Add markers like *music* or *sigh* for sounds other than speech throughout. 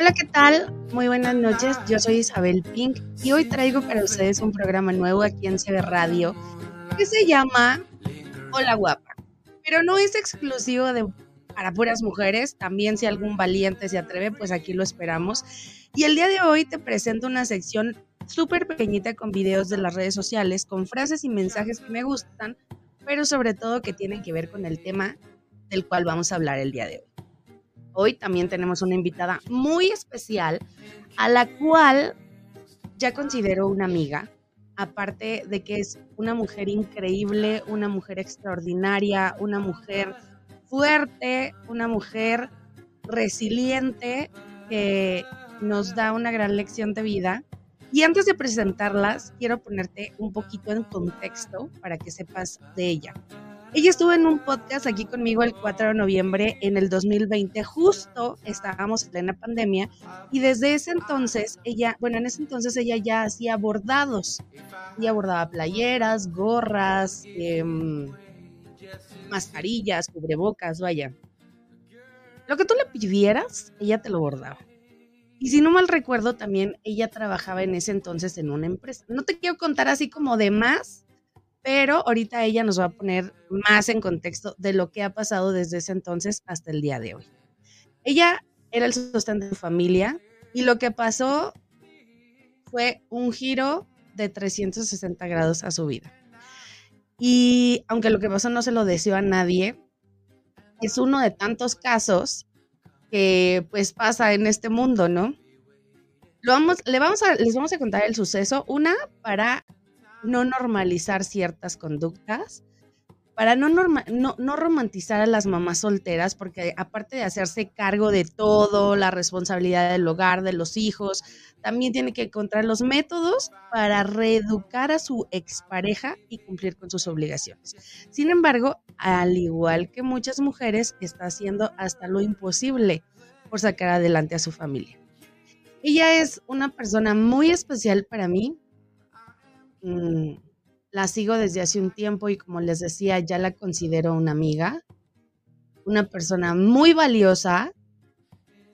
Hola, ¿qué tal? Muy buenas noches. Yo soy Isabel Pink y hoy traigo para ustedes un programa nuevo aquí en CB Radio que se llama Hola Guapa. Pero no es exclusivo de para puras mujeres, también si algún valiente se atreve, pues aquí lo esperamos. Y el día de hoy te presento una sección súper pequeñita con videos de las redes sociales, con frases y mensajes que me gustan, pero sobre todo que tienen que ver con el tema del cual vamos a hablar el día de hoy. Hoy también tenemos una invitada muy especial a la cual ya considero una amiga, aparte de que es una mujer increíble, una mujer extraordinaria, una mujer fuerte, una mujer resiliente que nos da una gran lección de vida. Y antes de presentarlas, quiero ponerte un poquito en contexto para que sepas de ella. Ella estuvo en un podcast aquí conmigo el 4 de noviembre en el 2020, justo estábamos en plena pandemia y desde ese entonces ella, bueno, en ese entonces ella ya hacía bordados, ella bordaba playeras, gorras, em, mascarillas, cubrebocas, vaya. Lo que tú le pidieras, ella te lo bordaba. Y si no mal recuerdo, también ella trabajaba en ese entonces en una empresa. No te quiero contar así como de más, pero ahorita ella nos va a poner más en contexto de lo que ha pasado desde ese entonces hasta el día de hoy. Ella era el sostén de su familia y lo que pasó fue un giro de 360 grados a su vida. Y aunque lo que pasó no se lo deseó a nadie, es uno de tantos casos que pues pasa en este mundo, ¿no? Lo vamos, le vamos a, les vamos a contar el suceso, una para no normalizar ciertas conductas, para no, no, romantizar a las mamás solteras, porque aparte de hacerse cargo de todo, la responsabilidad del hogar, de los hijos, también tiene que encontrar los métodos para reeducar a su expareja y cumplir con sus obligaciones. Sin embargo, al igual que muchas mujeres, está haciendo hasta lo imposible por sacar adelante a su familia. Ella es una persona muy especial para mí, Mm, la sigo desde hace un tiempo y como les decía, ya la considero una amiga, una persona muy valiosa.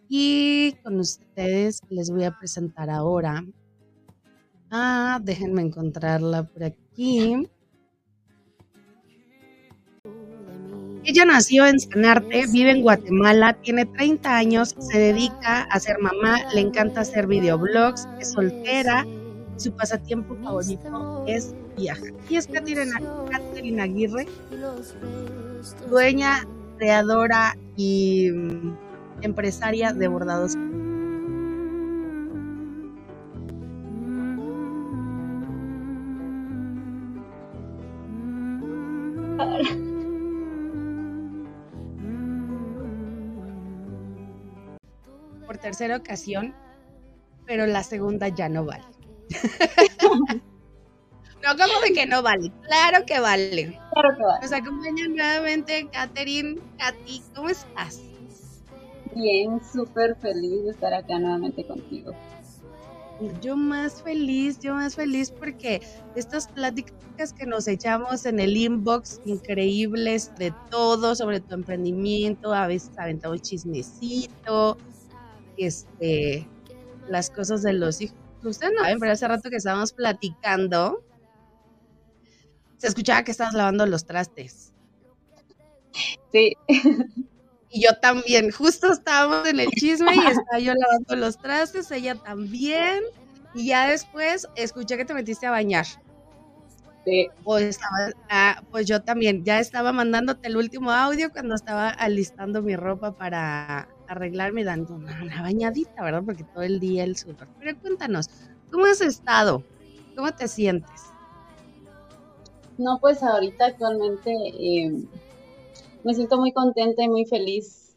Y con ustedes les voy a presentar ahora. Ah, déjenme encontrarla por aquí. Ella nació en Sanarte, vive en Guatemala, tiene 30 años, se dedica a ser mamá, le encanta hacer videoblogs, es soltera su pasatiempo favorito es viajar. Y es Catherine Aguirre, dueña, creadora y mm, empresaria de bordados. Por tercera ocasión, pero la segunda ya no vale. *laughs* no, como de que no vale. Claro que vale. Claro que vale. Nos acompaña nuevamente Katherine. Katy, ¿cómo estás? Bien, súper feliz de estar acá nuevamente contigo. Yo más feliz, yo más feliz porque estas pláticas que nos echamos en el inbox increíbles de todo sobre tu emprendimiento, a veces aventamos chismecito, este, las cosas de los hijos Ustedes no saben, pero hace rato que estábamos platicando, se escuchaba que estabas lavando los trastes. Sí. Y yo también, justo estábamos en el chisme y *laughs* estaba yo lavando los trastes, ella también. Y ya después escuché que te metiste a bañar. Sí. Ah, pues yo también, ya estaba mandándote el último audio cuando estaba alistando mi ropa para arreglarme dando una, bañadita, ¿verdad? Porque todo el día el sudor. Pero cuéntanos, ¿cómo has estado? ¿Cómo te sientes? No, pues ahorita actualmente em, me siento muy contenta y muy feliz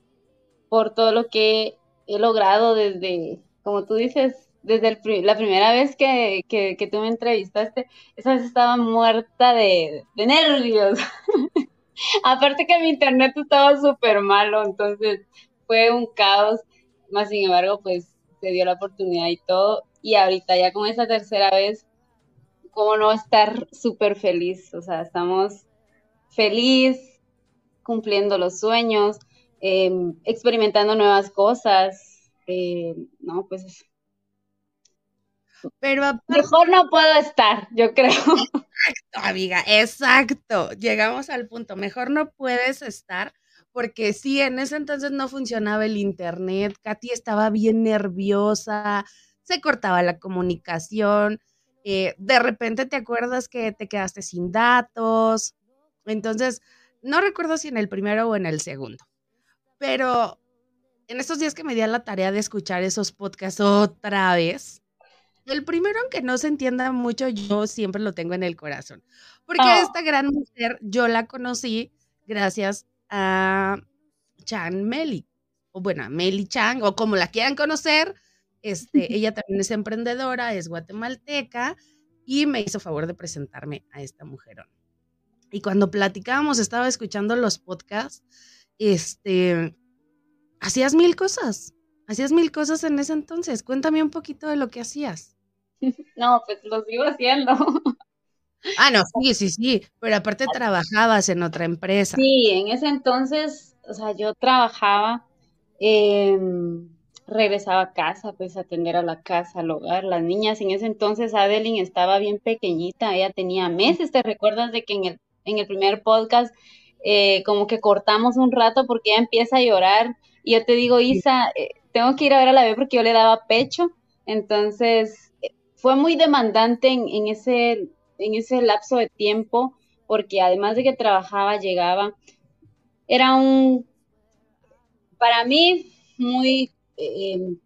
por todo lo que he logrado desde, como tú dices, desde la primera vez que, que, tú me entrevistaste, esa vez estaba muerta de, de nervios. *laughs* Aparte que mi internet estaba súper malo, entonces fue un caos, más sin embargo, pues se dio la oportunidad y todo. Y ahorita ya con esa tercera vez, ¿cómo no estar súper feliz? O sea, estamos feliz, cumpliendo los sueños, em, experimentando nuevas cosas. eh, no, pues pero mejor no puedo estar, yo creo. Exacto, amiga, exacto. Llegamos al punto, mejor no puedes estar porque sí, en ese entonces no funcionaba el internet, Katy estaba bien nerviosa, se cortaba la comunicación, eh, de repente te acuerdas que te quedaste sin datos, entonces no recuerdo si en el primero o en el segundo, pero en estos días que me di a la tarea de escuchar esos podcasts otra vez, el primero, aunque no se entienda mucho, yo siempre lo tengo en el corazón. Porque oh. esta gran mujer yo la conocí gracias a Chan Meli. O bueno, a Meli Chang, o como la quieran conocer. Este, ella también es emprendedora, es guatemalteca y me hizo favor de presentarme a esta mujerón. Y cuando platicábamos, estaba escuchando los podcasts, este, hacías mil cosas, hacías mil cosas en ese entonces. Cuéntame un poquito de lo que hacías. *laughs* No, pues lo sigo haciendo. *laughs* Ah, no, sí, sí, sí, pero aparte trabajabas en otra empresa. Sí, en ese entonces, o sea, yo trabajaba, em, regresaba a casa, pues a atender a la casa, al hogar, las niñas. En ese entonces Adeline estaba bien pequeñita, ella tenía meses. ¿Te recuerdas de que en el, en el primer podcast eh, como que cortamos un rato porque ella empieza a llorar y yo te digo, Isa, eh, tengo que ir a ver a la bebé porque yo le daba pecho. Entonces, fue muy demandante en, ese, en ese lapso de tiempo, porque además de que trabajaba, llegaba, era un, para mí, muy em,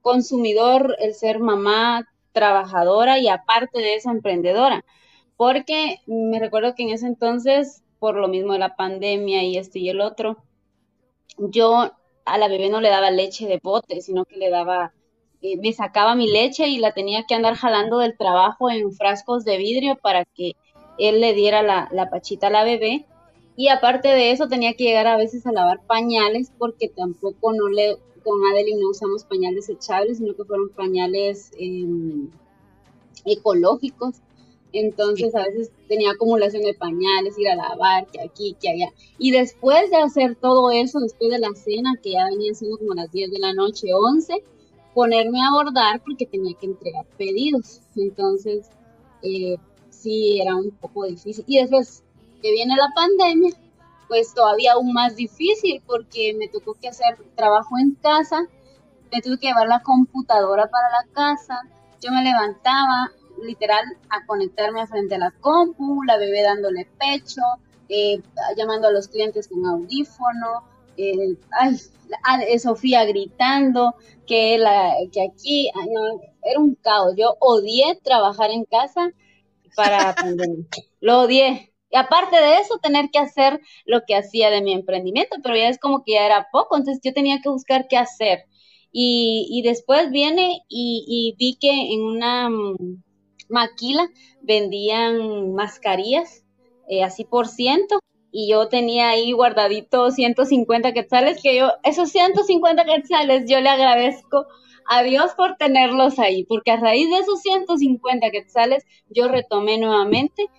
consumidor el ser mamá, trabajadora y aparte de eso, emprendedora, porque me recuerdo que en ese entonces, por lo mismo de la pandemia y esto y el otro, yo a la bebé no le daba leche de bote, sino que le daba eh, me sacaba mi leche y la tenía que andar jalando del trabajo en frascos de vidrio para que él le diera la, la pachita a la bebé. Y aparte de eso, tenía que llegar a veces a lavar pañales porque tampoco no le, con Adeline no usamos pañales desechables, sino que fueron pañales em, ecológicos. Entonces a veces tenía acumulación de pañales, ir a lavar, que aquí, que allá. Y después de hacer todo eso, después de la cena, que ya venía siendo como las 10 de la noche, 11, ponerme a bordar porque tenía que entregar pedidos. Entonces, eh, sí, era un poco difícil. Y después que viene la pandemia, pues todavía aún más difícil porque me tocó que hacer trabajo en casa, me tuve que llevar la computadora para la casa, yo me levantaba literal a conectarme frente a la compu, la bebé dándole pecho, eh, llamando a los clientes con audífono, eh, ay, eh, Sofía gritando, que, la, que aquí, era un caos. Yo odié trabajar en casa para *laughs* pandemia. Lo odié. Y aparte de eso, tener que hacer lo que hacía de mi emprendimiento, pero ya es como que ya era poco, entonces yo tenía que buscar qué hacer. Y, después viene y, vi que en una mm, maquila vendían mascarillas, eh, así por ciento, y yo tenía ahí guardadito 150 quetzales, que yo, esos 150 quetzales, yo le agradezco a Dios por tenerlos ahí, porque a raíz de esos 150 quetzales, yo retomé nuevamente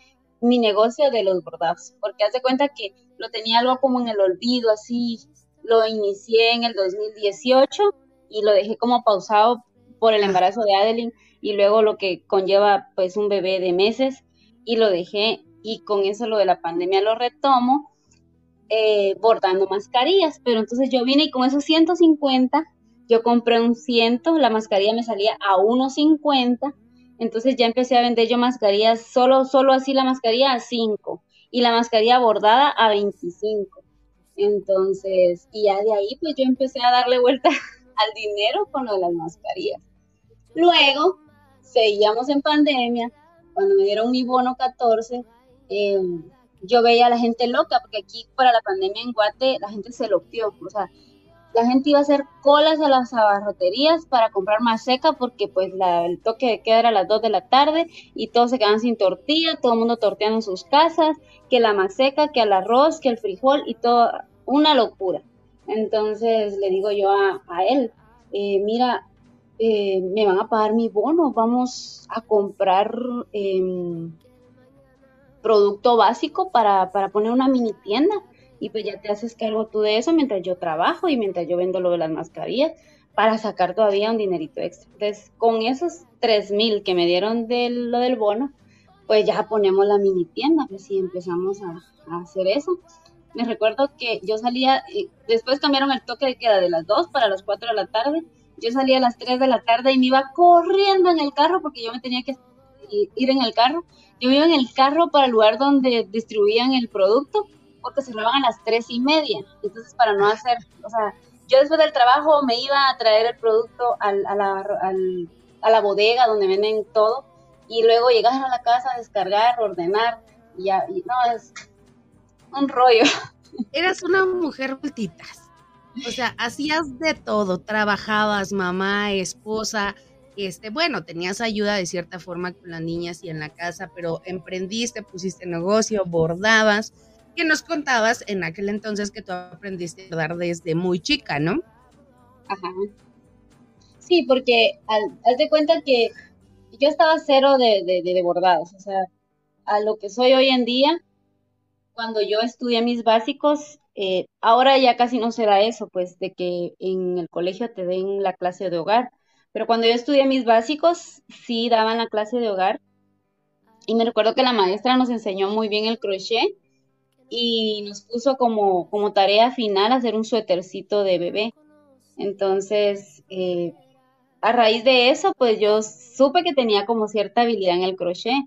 mi negocio de los bordados, porque hace cuenta que lo tenía algo como en el olvido, así, lo inicié en el 2018 y lo dejé como pausado por el embarazo de Adeline y luego lo que conlleva pues un bebé de meses y lo dejé y con eso lo de la pandemia lo retomo, eh, bordando mascarillas. Pero entonces yo vine y con esos 150, yo compré un 100, la mascarilla me salía a 1.50, entonces ya empecé a vender yo mascarillas, solo, solo así la mascarilla a 5 y la mascarilla bordada a 25. Entonces, y ya de ahí pues yo empecé a darle vuelta *laughs* al dinero con lo de las mascarillas. Luego, seguíamos en pandemia, cuando me dieron mi bono 14, eh, yo veía a la gente loca, porque aquí para la pandemia en Guate la gente se loqueó, o sea, la gente iba a hacer colas a las abarroterías para comprar más seca porque pues el toque de queda era a las 2 de la tarde y todos se quedaban sin tortilla, todo el mundo torteando en sus casas, que la maseca, que el arroz, que el frijol y todo, una locura. Entonces le digo yo a, él, eh, mira, eh, me van a pagar mi bono, vamos a comprar em, producto básico para, poner una mini tienda. y pues ya te haces cargo tú de eso mientras yo trabajo y mientras yo vendo lo de las mascarillas para sacar todavía un dinerito extra. Entonces, con esos tres mil que me dieron de lo del bono, pues ya ponemos la mini tienda, pues y empezamos a, hacer eso. Me recuerdo que yo salía, después cambiaron el toque de queda de las 2 para las 4 de la tarde. Yo salía a las 3 de la tarde y me iba corriendo en el carro porque yo me tenía que ir en el carro. Yo iba en el carro para el lugar donde distribuían el producto porque cerraban a las 3 y media. Entonces, para no hacer, o sea, yo después del trabajo me iba a traer el producto al, a, la, al, a bodega donde venden todo y luego llegar a la casa, descargar, ordenar. Y ya, no, es, un rollo. *laughs* Eras una mujer multitas. O sea, hacías de todo, trabajabas, mamá, esposa, este, bueno, tenías ayuda de cierta forma con las niñas y en la casa, pero emprendiste, pusiste negocio, bordabas, que nos contabas en aquel entonces que tú aprendiste a bordar desde muy chica, ¿no? Ajá. Sí, porque al, haz de cuenta que yo estaba cero de, de, de bordados, o sea, a lo que soy hoy en día, cuando yo estudié mis básicos, eh, ahora ya casi no será eso, pues de que en el colegio te den la clase de hogar. Pero cuando yo estudié mis básicos, sí daban la clase de hogar. Y me recuerdo que la maestra nos enseñó muy bien el crochet y nos puso como, como tarea final hacer un suétercito de bebé. Entonces, eh, a raíz de eso, pues yo supe que tenía como cierta habilidad en el crochet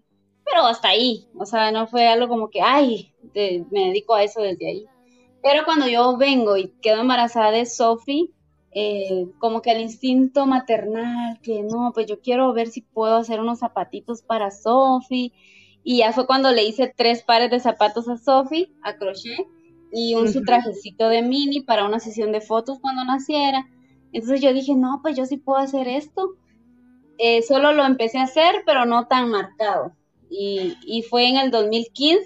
pero hasta ahí, o sea, no fue algo como que, ay, me dedico a eso desde ahí. Pero cuando yo vengo y quedo embarazada de Sophie, eh, como que el instinto maternal, que no, pues yo quiero ver si puedo hacer unos zapatitos para Sophie. Y ya fue cuando le hice tres pares de zapatos a Sophie, a crochet, y un su trajecito de mini para una sesión de fotos cuando naciera. Entonces yo dije, no, pues yo sí puedo hacer esto. Eh, solo lo empecé a hacer, pero no tan marcado y, fue en el 2015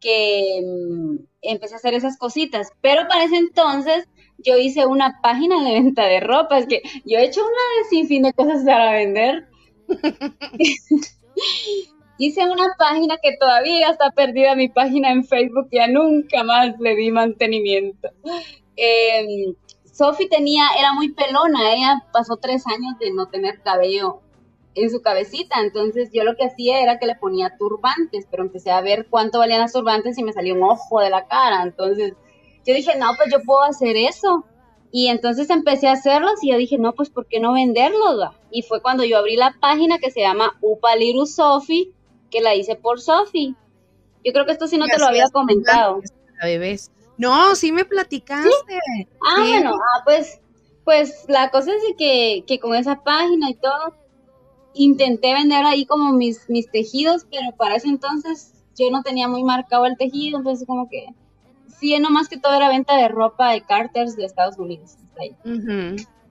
que mm, empecé a hacer esas cositas, pero para ese entonces yo hice una página de venta de ropa, es que yo he hecho una sin fin de cosas para vender. *laughs* hice una página que todavía está perdida, mi página en Facebook, ya nunca más le di mantenimiento. Eh, Sophie tenía, era muy pelona, ella pasó tres años de no tener cabello en su cabecita. Entonces yo lo que hacía era que le ponía turbantes, pero empecé a ver cuánto valían las turbantes y me salió un ojo de la cara. Entonces yo dije, no, pues yo puedo hacer eso. Y entonces empecé a hacerlos y yo dije, no, pues ¿por qué no venderlos? Y fue cuando yo abrí la página que se llama Upaliru Sofi, que la hice por Sofi. Yo creo que esto sí no te lo había comentado. Bebés. No, sí me platicaste. Ah, bueno, ah, pues, pues la cosa es que, que con esa página y todo, intenté vender ahí como mis, mis tejidos, pero para ese entonces yo no tenía muy marcado el tejido, entonces como que sí, no más que todo era venta de ropa de Carters de Estados Unidos.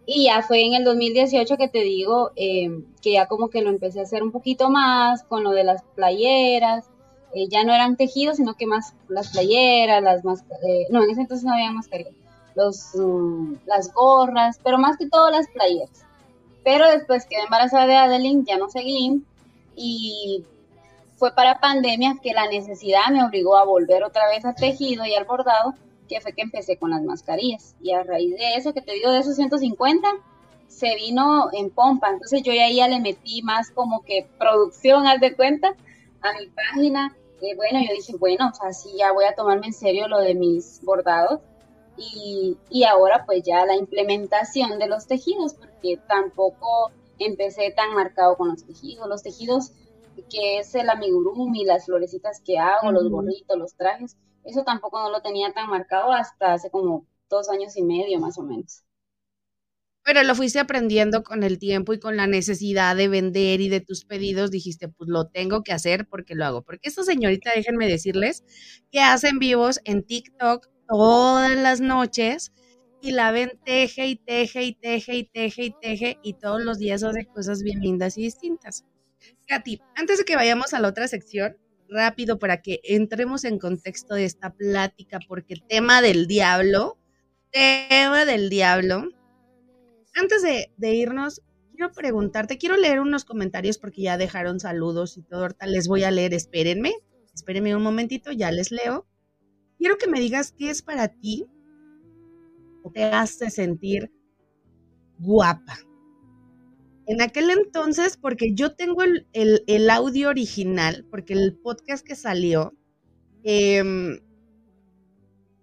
Y ya fue en el 2018 que te digo eh, que ya como que lo empecé a hacer un poquito más con lo de las playeras. Eh, ya no eran tejidos, sino que más las playeras, las más, eh, no, en ese entonces no había mascarillas, los, mm, las gorras, pero más que todo las playeras. Pero después quedé embarazada de Adeline, ya no seguí y fue para pandemia que la necesidad me obligó a volver otra vez al tejido y al bordado, que fue que empecé con las mascarillas. Y a raíz de eso, que te digo de esos 150, se vino en pompa. Entonces yo ya, ya le metí más como que producción, haz de cuenta, a mi página. Bueno, yo dije, bueno, o sea, sí, ya voy a tomarme en serio lo de mis bordados y, y ahora pues ya la implementación de los tejidos, porque tampoco empecé tan marcado con los tejidos. Los tejidos que es el amigurumi, las florecitas que hago, los gorritos, los trajes, eso tampoco no lo tenía tan marcado hasta hace como dos años y medio más o menos. Pero lo fuiste aprendiendo con el tiempo y con la necesidad de vender y de tus pedidos, dijiste, pues lo tengo que hacer porque lo hago. Porque esta señorita, déjenme decirles, que hacen vivos en TikTok, todas las noches y la ven teje y teje y teje y teje y teje y todos los días hace cosas bien lindas y distintas. Katy, antes de que vayamos a la otra sección, rápido para que entremos en contexto de esta plática, porque tema del diablo, tema del diablo. Antes de, de irnos, quiero preguntarte, quiero leer unos comentarios porque ya dejaron saludos y todo, ahorita les voy a leer, espérenme, espérenme un momentito, ya les leo. quiero que me digas qué es para ti o te hace sentir guapa. En aquel entonces, porque yo tengo el, audio original, porque el podcast que salió, em,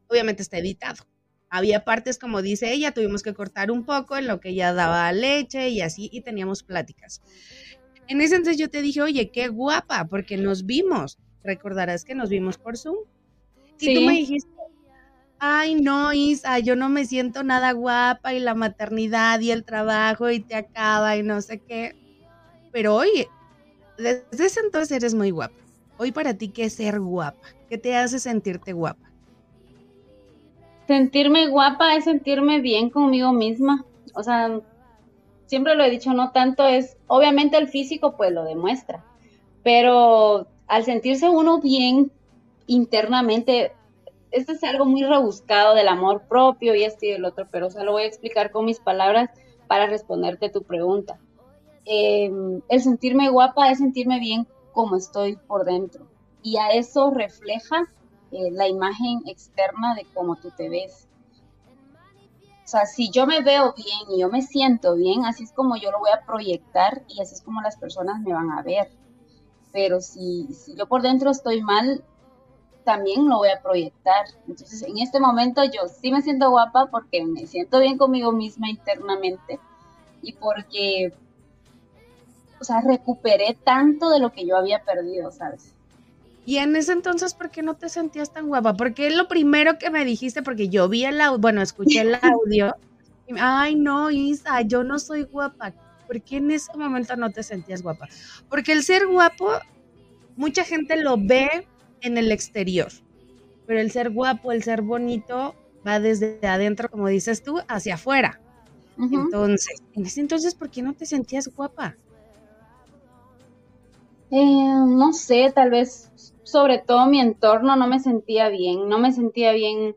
obviamente está editado. Había partes, como dice ella, tuvimos que cortar un poco en lo que ella daba leche y así, y teníamos pláticas. En ese entonces yo te dije, oye, qué guapa, porque nos vimos. Recordarás que nos vimos por Zoom. Y tú me dijiste, ay, no, Isa, yo no me siento nada guapa y la maternidad y el trabajo y te acaba y no sé qué. Pero hoy, desde ese entonces eres muy guapa. Hoy para ti, ¿qué es ser guapa? ¿Qué te hace sentirte guapa? Sentirme guapa es sentirme bien conmigo misma. O sea, siempre lo he dicho, no tanto es, obviamente el físico pues lo demuestra, pero al sentirse uno bien internamente, esto es algo muy rebuscado del amor propio y este y el otro, pero o sea, lo voy a explicar con mis palabras para responderte tu pregunta. Em, el sentirme guapa es sentirme bien como estoy por dentro y a eso refleja eh, la imagen externa de cómo tú te ves. O sea, si yo me veo bien y yo me siento bien, así es como yo lo voy a proyectar y así es como las personas me van a ver. Pero si, si yo por dentro estoy mal, también lo voy a proyectar. Entonces, en este momento yo sí me siento guapa porque me siento bien conmigo misma internamente y porque, o sea, recuperé tanto de lo que yo había perdido, ¿sabes? Y en ese entonces, ¿por qué no te sentías tan guapa? Porque es lo primero que me dijiste, porque yo vi el audio, bueno, escuché el *laughs* audio. y, Ay, no, Isa, yo no soy guapa. ¿Por qué en ese momento no te sentías guapa? Porque el ser guapo, mucha gente lo ve en el exterior, pero el ser guapo, el ser bonito, va desde adentro, como dices tú, hacia afuera. Entonces, en ese entonces, ¿por qué no te sentías guapa? Eh, no sé, tal vez sobre todo mi entorno no me sentía bien, no me sentía bien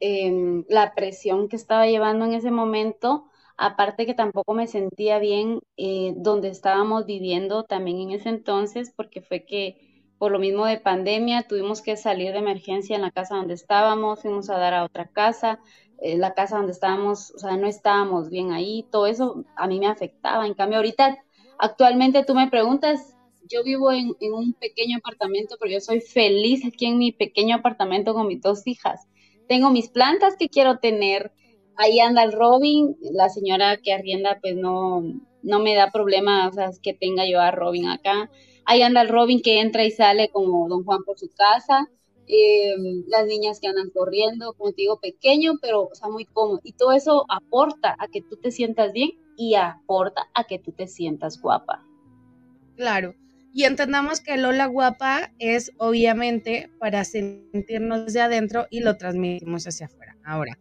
em, la presión que estaba llevando en ese momento, aparte que tampoco me sentía bien eh, donde estábamos viviendo también en ese entonces, porque fue que por lo mismo de pandemia, tuvimos que salir de emergencia en la casa donde estábamos, fuimos a dar a otra casa, eh, la casa donde estábamos, o sea, no estábamos bien ahí, todo eso a mí me afectaba. En cambio, ahorita, actualmente tú me preguntas, yo vivo en, un pequeño apartamento, pero yo soy feliz aquí en mi pequeño apartamento con mis dos hijas. Tengo mis plantas que quiero tener, ahí anda el Robin, la señora que arrienda pues no, no me da problema, o sea, que tenga yo a Robin acá Ahí anda el Robin que entra y sale como Don Juan por su casa. Eh, las niñas que andan corriendo, como te digo, pequeño, pero o sea, muy cómodo. Y todo eso aporta a que tú te sientas bien y aporta a que tú te sientas guapa. Claro. Y entendamos que Lola guapa es obviamente para sentirnos de adentro y lo transmitimos hacia afuera. Ahora,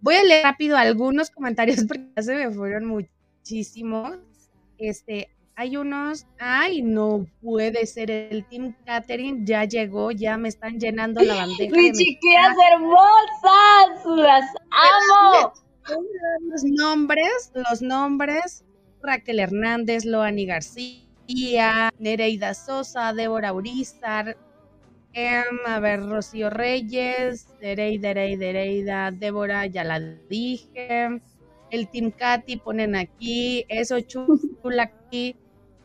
voy a leer rápido algunos comentarios *laughs* porque ya se me fueron muchísimos. Este, hay unos, ay, no puede ser, el Team Catering ya llegó, ya me están llenando la bandeja. Mis chiquillas hermosas, las amo. Los nombres, los nombres, Raquel Hernández, Loani García, Nereida Sosa, Débora Urizar, em, a ver, Rocío Reyes, Dereida, Dereida, Dereida, Débora, ya la dije, el Team Katy ponen aquí, eso chula aquí,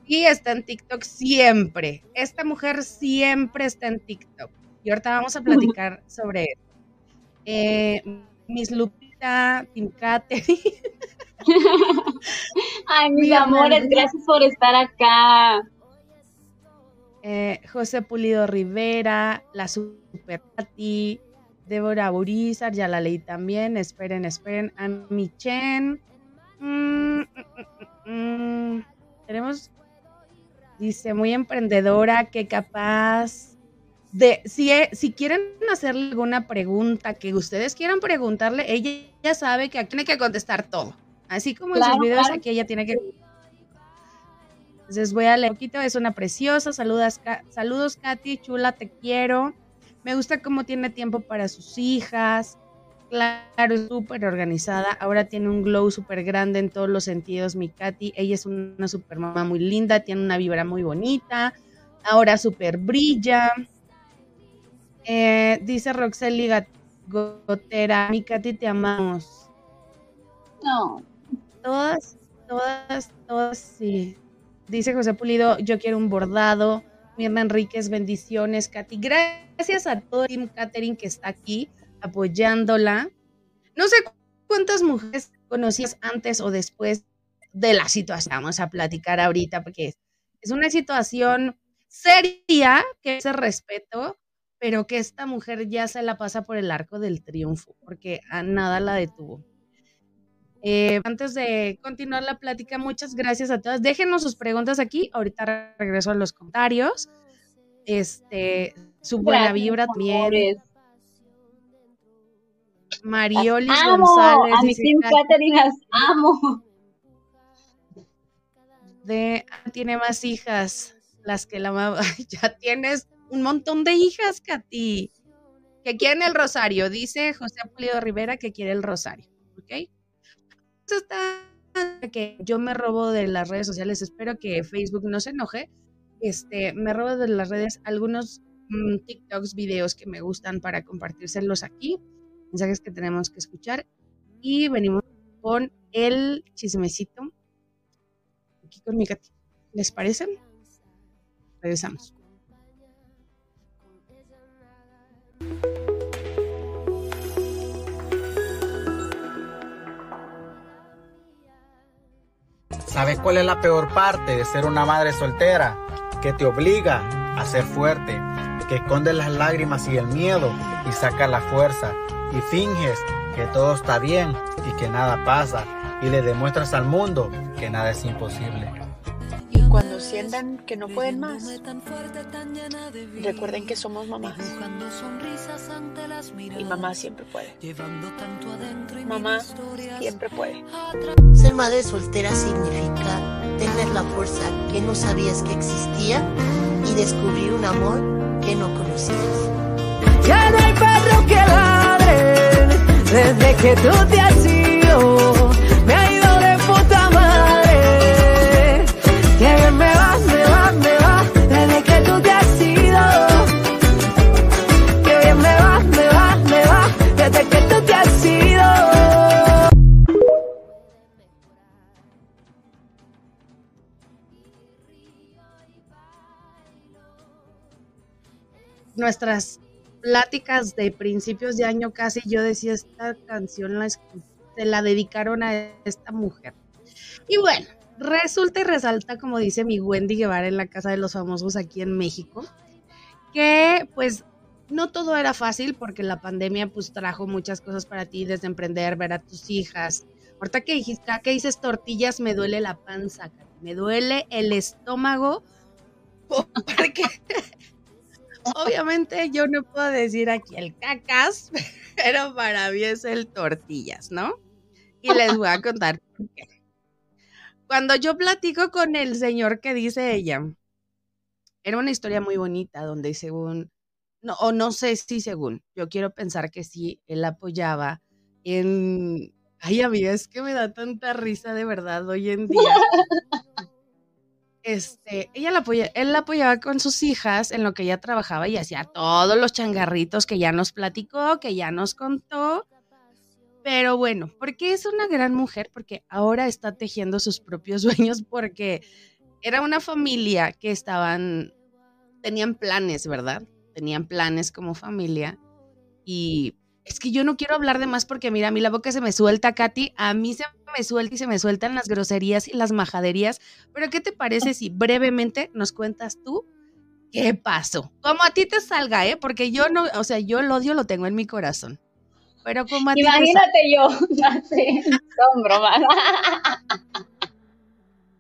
y está en TikTok siempre. Esta mujer siempre está en TikTok. Y ahorita vamos a platicar *laughs* sobre eso. Eh, Miss Lupita, Tim *laughs* Ay, mis amores, gracias por estar acá. Eh, José Pulido Rivera, la Super Pati, Débora Burizar, ya la leí también. Esperen, esperen. A Michen. Mm, mm, mm, Tenemos Dice, muy emprendedora, que capaz de, si, e, si quieren hacerle alguna pregunta que ustedes quieran preguntarle, ella ya sabe que tiene que contestar todo. Así como en sus videos, aquí ella tiene que... Entonces voy a leer un poquito, es una preciosa, saludos, saludos Katy, chula, te quiero. Me gusta cómo tiene tiempo para sus hijas, Claro, es súper organizada. Ahora tiene un glow súper grande en todos los sentidos, mi Katy. Ella es una super mamá muy linda, tiene una vibra muy bonita. Ahora súper brilla. Eh, dice Roxely Gotera, mi Katy, te amamos. No. Todas, todas, todas, sí. Dice José Pulido, yo quiero un bordado. Mirna Enríquez, bendiciones, Katy. Gracias a todo el Team Catering que está aquí apoyándola. No sé cuántas mujeres conocías antes o después de la situación. Vamos a platicar ahorita porque es una situación seria, que es el respeto, pero que esta mujer ya se la pasa por el arco del triunfo, porque a nada la detuvo. Eh, antes de continuar la plática, muchas gracias a todas. Déjenos sus preguntas aquí. Ahorita regreso a los comentarios. Este, su buena vibra también. Mariolis González. A mis amo. De, tiene más hijas, las que la mamá. *laughs* Ya tienes un montón de hijas, Katy. Que quieren el rosario, dice José Pulido Rivera que quiere el rosario. ¿Ok? está que yo me robo de las redes sociales, espero que Facebook no se enoje, este, me robo de las redes algunos mm, TikToks, videos que me gustan para compartírselos aquí, mensajes que tenemos que escuchar y venimos con el chismecito aquí con mi Katy. ¿Les parece? Regresamos. ¿Sabes cuál es la peor parte de ser una madre soltera? Que te obliga a ser fuerte, que esconde las lágrimas y el miedo y saca la fuerza y finges que todo está bien y que nada pasa y le demuestras al mundo que nada es imposible. Y cuando sientan que no pueden más, recuerden que somos mamás. Y mamá siempre puede. Mamá siempre puede. Ser madre soltera significa tener la fuerza que no sabías que existía y descubrir un amor que no conocías. Ya no hay perro que desde que tú te has ido. Me ha ido de puta madre. Que bien me va, me va, me va desde que tú te has ido. Que bien me va, me va, me va desde que tú te has ido. nuestras pláticas de principios de año casi, yo decía, esta canción la, se la dedicaron a esta mujer. Y bueno, resulta y resalta, como dice mi Wendy Guevara en la Casa de los Famosos aquí en México, que pues no todo era fácil porque la pandemia pues trajo muchas cosas para ti, desde emprender, ver a tus hijas. Ahorita que dijiste que dices tortillas, me duele la panza, me duele el estómago *laughs* porque obviamente yo no puedo decir aquí el cacas, *laughs* pero para mí es el tortillas, ¿no? Y les voy a contar por qué. Cuando yo platico con el señor que dice ella, era una historia muy bonita donde según, no, o no sé si según, yo quiero pensar que sí, él apoyaba en, ay amiga, es que me da tanta risa de verdad hoy en día. *laughs* este, ella la apoya, él la apoyaba con sus hijas en lo que ella trabajaba y hacía todos los changarritos que ya nos platicó, que ya nos contó. Pero bueno, porque es una gran mujer, porque ahora está tejiendo sus propios *laughs* sueños, porque era una familia que estaban, tenían planes, ¿verdad? Tenían planes como familia. Y es que yo no quiero hablar de más porque mira, a mí la boca se me suelta, Katy, a mí se me suelta y se me sueltan las groserías y las majaderías. Pero ¿qué te parece si brevemente nos cuentas tú qué pasó? Como a ti te salga, ¿eh? Porque yo no, o sea, yo el odio lo tengo en mi corazón. Pero como a ti te Imagínate yo, *laughs* ya sé, son bromas. *laughs*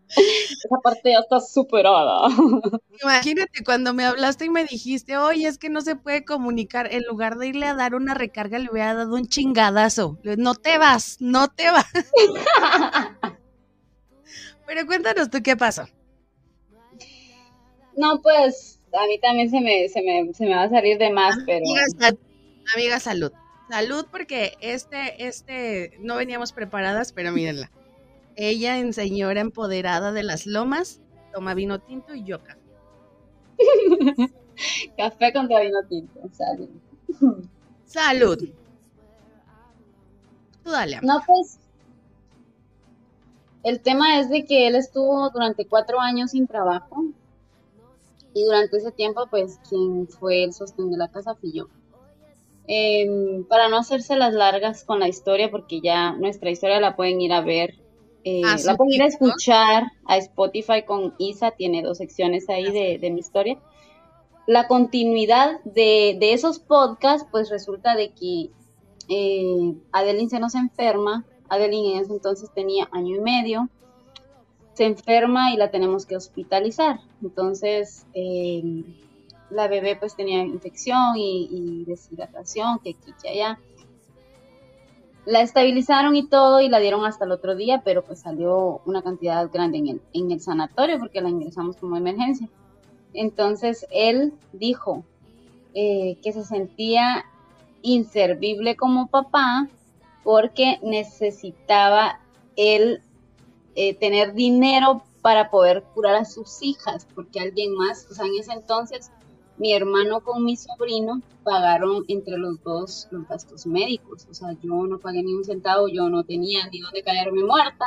Esa parte ya está superada. *laughs* Imagínate cuando me hablaste y me dijiste, oye, es que no se puede comunicar, en lugar de irle a dar una recarga, le hubiera dado un chingadazo. No te vas, no te vas. *laughs* Pero cuéntanos tú qué pasó. No, pues a mí también se me, se me, se me va a salir de más, pero Amiga, sal- amiga, salud. Salud porque este, este, no veníamos preparadas, pero mírenla. Ella en señora empoderada de las lomas, toma vino tinto y yo café. *laughs* Café contra vino tinto. Salud. *laughs* Salud. Tú dale. No, pues. El tema es de que él estuvo durante cuatro años sin trabajo. Y durante ese tiempo, pues, quien fue el sostén de la casa fui yo. Em, para no hacerse las largas con la historia, porque ya nuestra historia la pueden ir a ver, eh, Ah, la pueden ir a escuchar a Spotify con Isa, tiene dos secciones ahí de, de mi historia. La continuidad de, de esos podcasts, pues resulta de que eh, Adeline se nos enferma, Adeline en ese entonces tenía año y medio, se enferma y la tenemos que hospitalizar. Entonces, eh, la bebé pues tenía infección y, y deshidratación, que aquí, que allá. La estabilizaron y todo y la dieron hasta el otro día, pero pues salió una cantidad grande en el, en el sanatorio porque la ingresamos como emergencia. Entonces él dijo eh, que se sentía inservible como papá porque necesitaba él eh, tener dinero para poder curar a sus hijas, porque alguien más, o sea, en ese entonces mi hermano con mi sobrino pagaron entre los dos los gastos médicos, o sea, yo no pagué ni un centavo, yo no tenía ni dónde caerme muerta,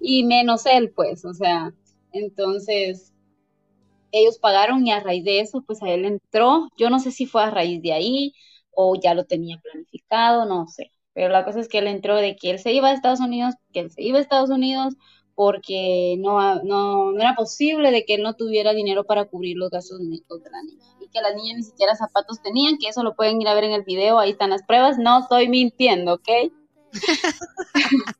y menos él, pues, o sea, entonces ellos pagaron y a raíz de eso, pues a él entró, yo no sé si fue a raíz de ahí o ya lo tenía planificado, no sé, pero la cosa es que él entró de que él se iba a Estados Unidos, que él se iba a Estados Unidos porque no, no, no era posible de que él no tuviera dinero para cubrir los gastos médicos de la niña y que la niña ni siquiera zapatos tenían, que eso lo pueden ir a ver en el video, ahí están las pruebas, no estoy mintiendo, ¿ok? *laughs*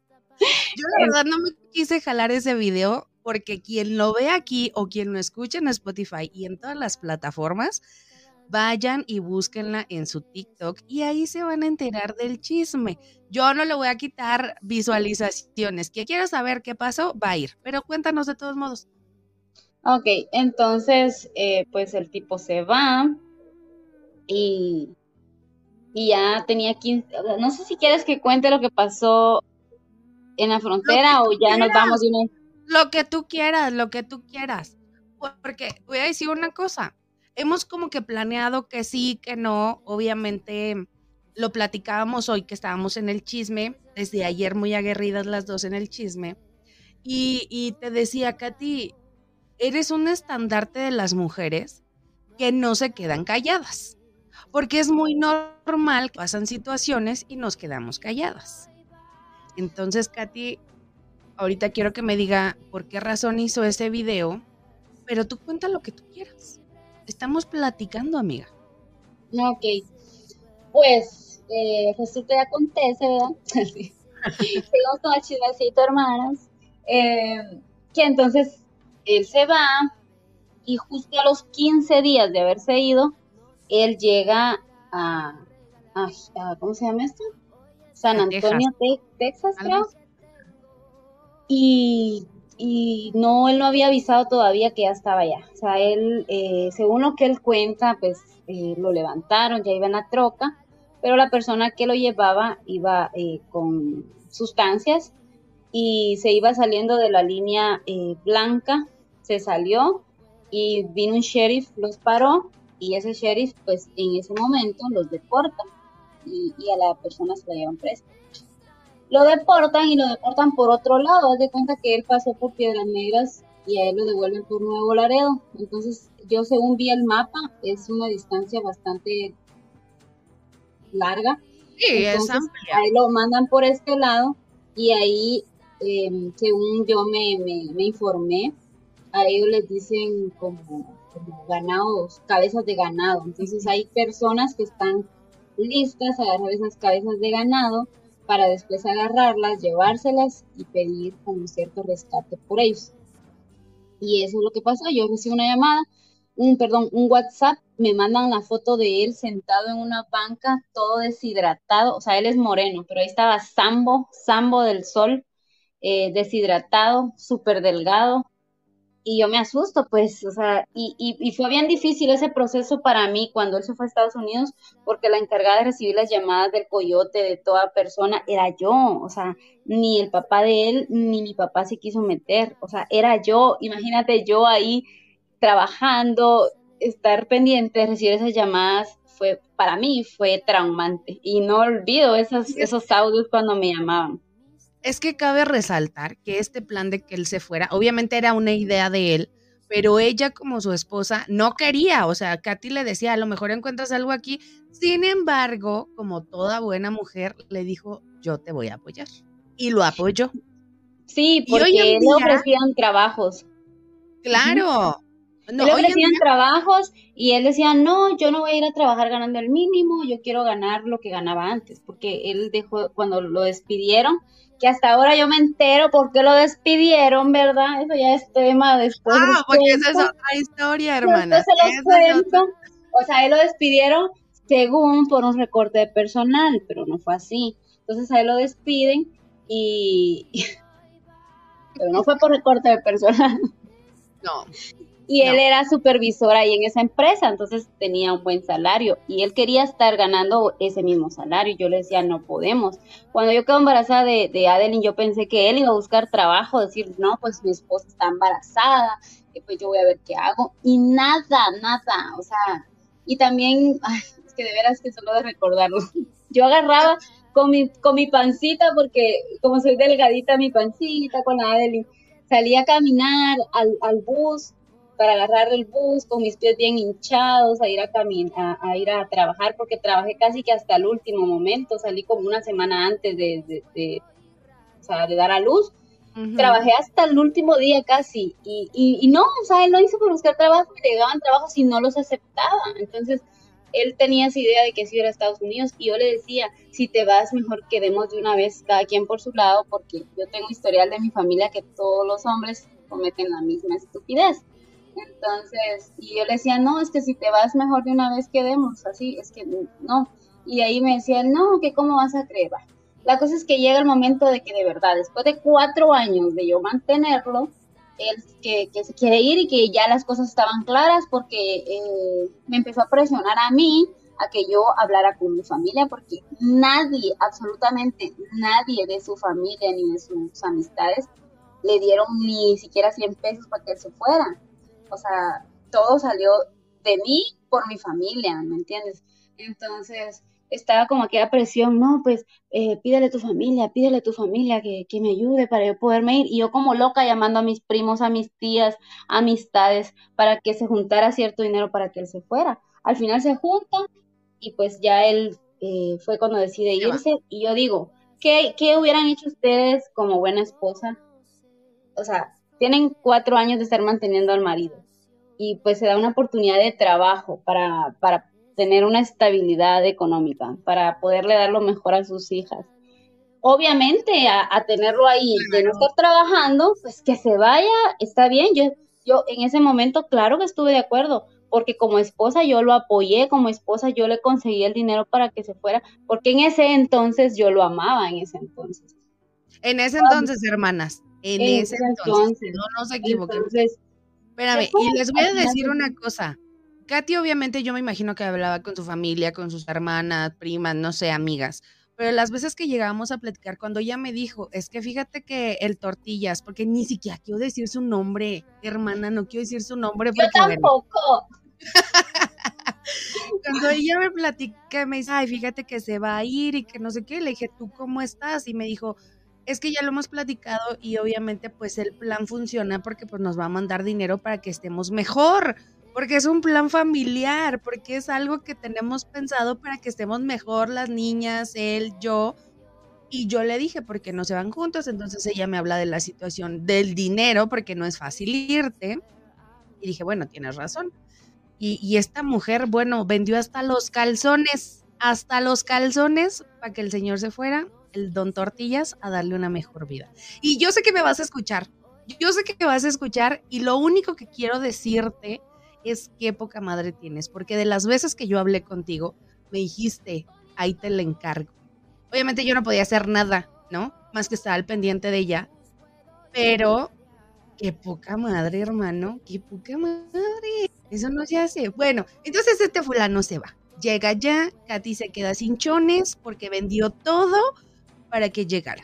Yo la verdad no me quise jalar ese video porque quien lo ve aquí o quien lo escuche en Spotify y en todas las plataformas, vayan y búsquenla en su TikTok y ahí se van a enterar del chisme. Yo no le voy a quitar visualizaciones. Quien quiera saber qué pasó, va a ir. Pero cuéntanos de todos modos. Ok, entonces, eh, pues el tipo se va y, y ya tenía 15, no sé si quieres que cuente lo que pasó en la frontera o ya nos vamos. Lo que tú quieras, lo que tú quieras. Porque voy a decir una cosa. Hemos como que planeado que sí, que no. Obviamente lo platicábamos hoy que estábamos en el chisme. Desde ayer muy aguerridas las dos en el chisme. Y, te decía, Katy, eres un estandarte de las mujeres que no se quedan calladas. Porque es muy normal que pasan situaciones y nos quedamos calladas. Entonces, Katy, ahorita quiero que me diga por qué razón hizo ese video, pero tú cuenta lo que tú quieras. Estamos platicando, amiga. Ok, pues eh, resulta y acontece, ¿verdad? Seguimos con el chismecito, hermanas. Eh, que entonces él se va y justo a los 15 días de haberse ido, él llega a, a- a- ¿cómo se llama esto? San Antonio, Te- Texas, creo. Y, y no, él no había avisado todavía que ya estaba allá. O sea, él, eh, según lo que él cuenta, pues eh, lo levantaron, ya iba en la troca, pero la persona que lo llevaba iba eh, con sustancias y se iba saliendo de la línea blanca, se salió y vino un sheriff, los paró y ese sheriff, pues en ese momento los deporta y, y a la persona se la llevan presa lo deportan y lo deportan por otro lado. Haz de cuenta que él pasó por Piedras Negras y a él lo devuelven por Nuevo Laredo. Entonces, yo según vi el mapa, es una distancia bastante larga. Sí, es amplia. ahí lo mandan por este lado y ahí, eh, según yo me, me, me informé, a ellos les dicen como, como ganados, cabezas de ganado. Entonces hay personas que están listas a agarrar esas cabezas de ganado para después agarrarlas, llevárselas y pedir como cierto rescate por ellos. Y eso es lo que pasó. Yo recibí una llamada, un perdón, un WhatsApp, me mandan la foto de él sentado en una banca, todo deshidratado. O sea, él es moreno, pero ahí estaba Sambo, Sambo del sol, eh, deshidratado, súper delgado. Y yo me asusto, pues, o sea, y, y, y fue bien difícil ese proceso para mí cuando él se fue a Estados Unidos, porque la encargada de recibir las llamadas del coyote de toda persona era yo, o sea, ni el papá de él, ni mi papá se quiso meter, o sea, era yo, imagínate yo ahí trabajando, estar pendiente de recibir esas llamadas fue, para mí, fue traumante. Y no olvido esos, esos audios cuando me llamaban. Es que cabe resaltar que este plan de que él se fuera, obviamente era una idea de él, pero ella como su esposa no quería, o sea, Katy le decía, a lo mejor encuentras algo aquí. Sin embargo, como toda buena mujer, le dijo, yo te voy a apoyar. Y lo apoyó. Sí, porque le ofrecían trabajos. Claro. No, le ofrecían trabajos y él decía, no, yo no voy a ir a trabajar ganando el mínimo, yo quiero ganar lo que ganaba antes, porque él dejó, cuando lo despidieron, que hasta ahora yo me entero por qué lo despidieron, ¿verdad? Eso ya es tema después. Ah, porque esa es otra historia, hermana. O sea, él lo despidieron según por un recorte de personal, pero no fue así. Entonces a él lo despiden y... *laughs* pero no fue por recorte de personal. No. Y él era supervisor ahí en esa empresa, entonces tenía un buen salario y él quería estar ganando ese mismo salario. Yo le decía, no podemos. Cuando yo quedé embarazada de, de Adeline, yo pensé que él iba a buscar trabajo, decir, no, pues mi esposa está embarazada, pues yo voy a ver qué hago. Y nada, nada, o sea, y también, es que de veras que solo de recordarlo, *laughs* yo agarraba con mi, con mi pancita, porque como soy delgadita, mi pancita con la Adeline, salía a caminar al, al bus para agarrar el bus con mis pies bien hinchados, a ir a, caminar, a, ir a trabajar, porque trabajé casi que hasta el último momento, salí como una semana antes de, de, o sea, de dar a luz. Trabajé hasta el último día casi y, y, no, o sea, él lo hizo por buscar trabajo, me llegaban trabajos y no los aceptaba. Entonces, él tenía esa idea de que si era Estados Unidos y yo le decía, si te vas, mejor quedemos de una vez cada quien por su lado, porque yo tengo historial de mi familia que todos los hombres cometen la misma estupidez. Entonces, y yo le decía, no, es que si te vas mejor de una vez quedemos, así, es que no. Y ahí me decía, no, que cómo vas a creer. La cosa es que llega el momento de que de verdad, después de cuatro años de yo mantenerlo, él que, que se quiere ir y que ya las cosas estaban claras porque eh, me empezó a presionar a mí a que yo hablara con mi familia porque nadie, absolutamente nadie de su familia ni de sus amistades le dieron ni siquiera 100 pesos para que él se fuera o sea, todo salió de mí por mi familia, ¿me entiendes? Entonces, estaba como aquella presión, no, pues eh, pídele a tu familia, pídele a tu familia que, que, me ayude para yo poderme ir. Y yo como loca llamando a mis primos, a mis tías, amistades, para que se juntara cierto dinero para que él se fuera. Al final se juntan y pues ya él eh, fue cuando decide irse. Y yo digo, ¿qué, ¿qué hubieran hecho ustedes como buena esposa? O sea, tienen cuatro años de estar manteniendo al marido y pues se da una oportunidad de trabajo para, para tener una estabilidad económica, para poderle dar lo mejor a sus hijas. Obviamente, a, tenerlo ahí, de no estar trabajando, pues que se vaya, está bien. Yo, yo en ese momento, claro que estuve de acuerdo, porque como esposa yo lo apoyé, como esposa yo le conseguí el dinero para que se fuera, porque en ese entonces yo lo amaba, en ese entonces. En ese entonces, hermanas, en, ese entonces, no nos equivoquemos. Espérame, y les voy a decir una cosa. Katy, obviamente, yo me imagino que hablaba con su familia, con sus hermanas, primas, no sé, amigas. Pero las veces que llegábamos a platicar, cuando ella me dijo, es que fíjate que el tortillas, porque ni siquiera quiero decir su nombre, hermana, no quiero decir su nombre. Yo tampoco. *laughs* cuando ella me platica, me dice, ay, fíjate que se va a ir y que no sé qué, le dije, ¿tú cómo estás? Y me dijo, es que ya lo hemos platicado y obviamente pues el plan funciona porque pues nos va a mandar dinero para que estemos mejor, porque es un plan familiar, porque es algo que tenemos pensado para que estemos mejor las niñas, él, yo. Y yo le dije, porque no se van juntos, entonces ella me habla de la situación del dinero, porque no es fácil irte. Y dije, bueno, tienes razón. Y, y esta mujer, bueno, vendió hasta los calzones, hasta los calzones para que el señor se fuera el Don Tortillas a darle una mejor vida. Y yo sé que me vas a escuchar, yo sé que me vas a escuchar y lo único que quiero decirte es qué poca madre tienes, porque de las veces que yo hablé contigo, me dijiste, ahí te la encargo. Obviamente yo no podía hacer nada, ¿no? Más que estar al pendiente de ella, pero qué poca madre, hermano, qué poca madre. Eso no se hace. Bueno, entonces este fulano se va. Llega ya, Katy se queda sin chones porque vendió todo para que llegara.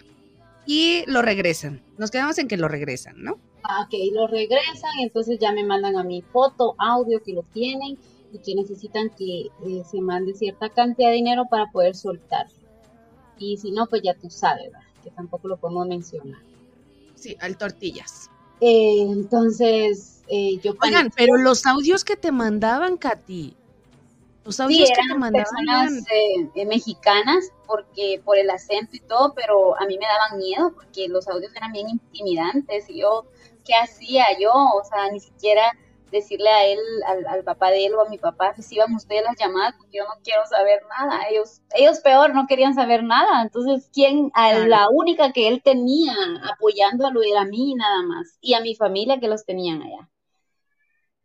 Y lo regresan. Nos quedamos en que lo regresan, ¿no? Ah, ok, lo regresan, entonces ya me mandan a mi foto, audio que lo tienen y que necesitan que eh, se mande cierta cantidad de dinero para poder soltar. Y si no, pues ya tú sabes, ¿verdad? que tampoco lo podemos mencionar. Sí, al tortillas. Eh, entonces, eh, yo... Oigan, pero los audios que te mandaban, Katy, los audios que te mandaban... personas eh, mexicanas, porque por el acento y todo, pero a mí me daban miedo, porque los audios eran bien intimidantes, y yo, ¿qué hacía yo? O sea, ni siquiera decirle a él, al, papá de él o a mi papá, reciban ustedes las llamadas porque yo no quiero saber nada. Ellos, ellos peor, no querían saber nada. Entonces, ¿quién? la única que él tenía apoyándolo era a mí nada más y a mi familia que los tenían allá.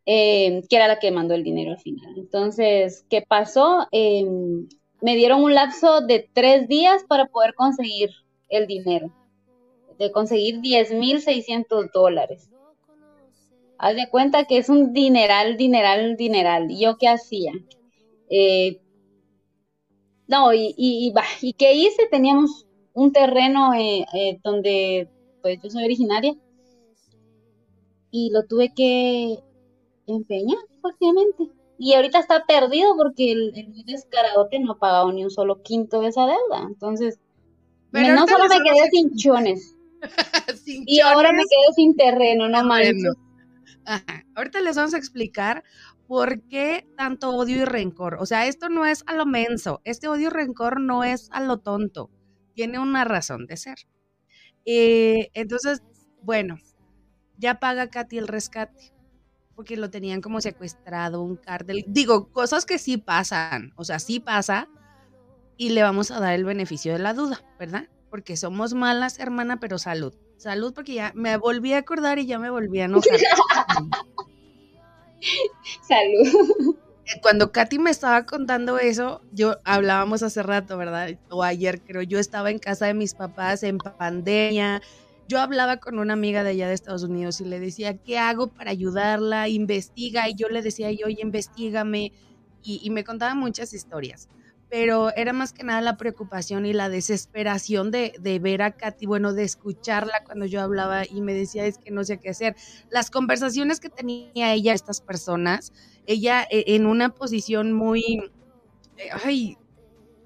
Eh, que era la que mandó el dinero al final. Entonces, ¿qué pasó? Em, me dieron un lapso de tres días para poder conseguir el dinero, de conseguir 10.600 dólares haz de cuenta que es un dineral, dineral, dineral. ¿Y yo qué hacía? Eh, no, y, y, y, qué hice? Teníamos un terreno eh, eh, donde pues yo soy originaria y lo tuve que empeñar prácticamente. Y ahorita está perdido porque el, el descaradote no ha pagado ni un solo quinto de esa deuda. Entonces, no solo me quedé sin chones. *laughs* y ahora me quedé sin terreno, no manches. Ahorita les vamos a explicar por qué tanto odio y rencor. O sea, esto no es a lo menso, este odio y rencor no es a lo tonto, tiene una razón de ser. Eh, entonces, bueno, ya paga Katy el rescate, porque lo tenían como secuestrado, un cártel. Digo, cosas que sí pasan, o sea, sí pasa, y le vamos a dar el beneficio de la duda, ¿verdad? Porque somos malas, hermana, pero salud. Salud, porque ya me volví a acordar y ya me volví a enojar. *laughs* Salud. Eh, cuando Katy me estaba contando eso, yo hablábamos hace rato, ¿verdad? O ayer creo, yo estaba en casa de mis papás en pandemia. Yo hablaba con una amiga de allá de Estados Unidos y le decía, ¿qué hago para ayudarla? Investiga. Y yo le decía, oye, investigame. Y, y me contaba muchas historias pero era más que nada la preocupación y la desesperación de, ver a Katy, bueno, de escucharla cuando yo hablaba y me decía es que no sé qué hacer. Las conversaciones que tenía ella, estas personas, ella eh, en una posición muy, ay,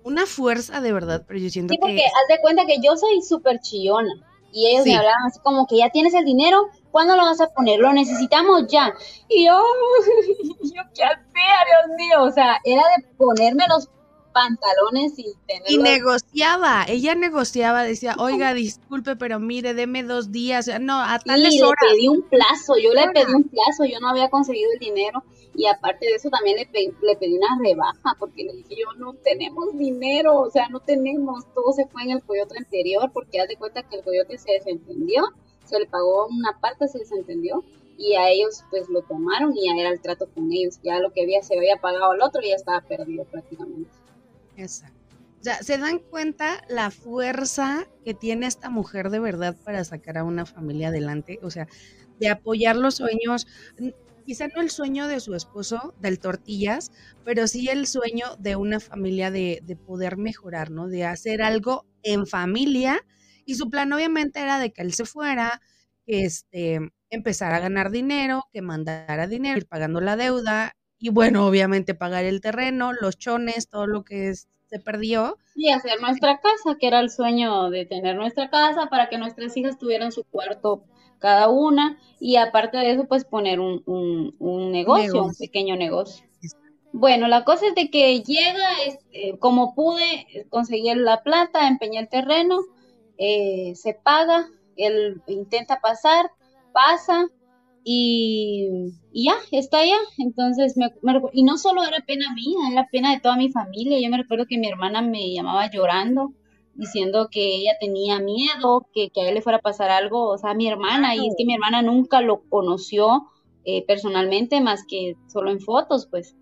una fuerza de verdad, pero yo siento sí, porque haz de cuenta que yo soy súper chillona y ellos me hablaban así como que ya tienes el dinero, ¿cuándo lo vas a poner? Lo necesitamos ya. Y yo, *laughs* yo qué hacía, Dios mío, o sea, era de ponerme los pantalones y tener. Y negociaba, ella negociaba, decía, oiga, disculpe, pero mire, deme dos días, no, a tales sí, le pedí un plazo, yo le pedí un plazo, yo no había conseguido el dinero y aparte de eso también le, pedí, le pedí una rebaja porque le dije, yo no tenemos dinero, o sea, no tenemos, todo se fue en el coyote anterior porque haz de cuenta que el coyote se desentendió, se le pagó una parte, se desentendió y a ellos pues lo tomaron y ya era el trato con ellos, ya lo que había se había pagado al otro y ya estaba perdido prácticamente. Exacto. O sea, ¿se dan cuenta la fuerza que tiene esta mujer de verdad para sacar a una familia adelante? O sea, de apoyar los sueños, quizá no el sueño de su esposo, del tortillas, pero sí el sueño de una familia de, de poder mejorar, ¿no? De hacer algo en familia. Y su plan obviamente era de que él se fuera, que este, empezara a ganar dinero, que mandara dinero, ir pagando la deuda y bueno, obviamente pagar el terreno, los chones, todo lo que se perdió. Y hacer nuestra casa, que era el sueño de tener nuestra casa para que nuestras hijas tuvieran su cuarto cada una y aparte de eso pues poner un, un, negocio, un pequeño negocio. Bueno, la cosa es de que llega, este, como pude, conseguir la plata, empeñé el terreno, eh, se paga, él intenta pasar, pasa, y, ya, está allá. Entonces, me, y no solo era pena mía, era pena de toda mi familia. Yo me recuerdo que mi hermana me llamaba llorando, diciendo que ella tenía miedo, que, que a él le fuera a pasar algo, o sea, mi hermana, y es que mi hermana nunca lo conoció eh, personalmente, más que solo en fotos, pues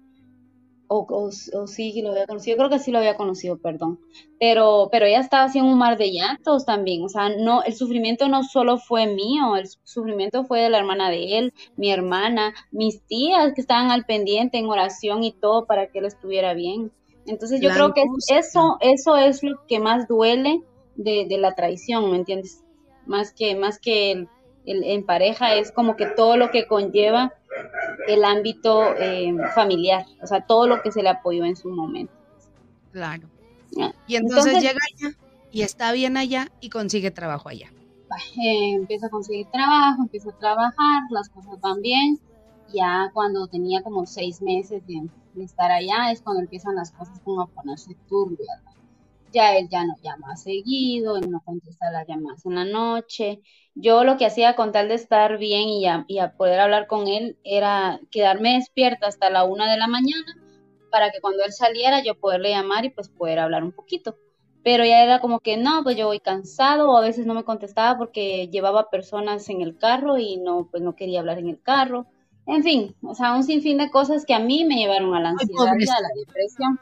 o, o, sí lo había conocido, creo que sí lo había conocido, perdón, pero, pero ella estaba así en un mar de llantos también, o sea, no, el sufrimiento no solo fue mío, el sufrimiento fue de la hermana de él, mi hermana, mis tías que estaban al pendiente en oración y todo para que él estuviera bien. Entonces yo creo que eso, eso es lo que más duele de, de la traición, ¿me entiendes? Más que, más que en pareja es como que todo lo que conlleva el ámbito eh, familiar, o sea, todo lo que se le apoyó en su momento. Claro. Y entonces, llega allá y está bien allá y consigue trabajo allá. Eh, empieza a conseguir trabajo, empieza a trabajar, las cosas van bien. Ya cuando tenía como seis meses de, estar allá es cuando empiezan las cosas como a ponerse turbias. Ya él ya no llama seguido, él no contesta las llamadas en la noche. Yo lo que hacía con tal de estar bien y a, y a poder hablar con él era quedarme despierta hasta la una de la mañana para que cuando él saliera yo poderle llamar y pues poder hablar un poquito. Pero ya era como que no, pues yo voy cansado o a veces no me contestaba porque llevaba personas en el carro y no, pues no quería hablar en el carro. En fin, o sea, un sinfín de cosas que a mí me llevaron a la ansiedad y a la depresión.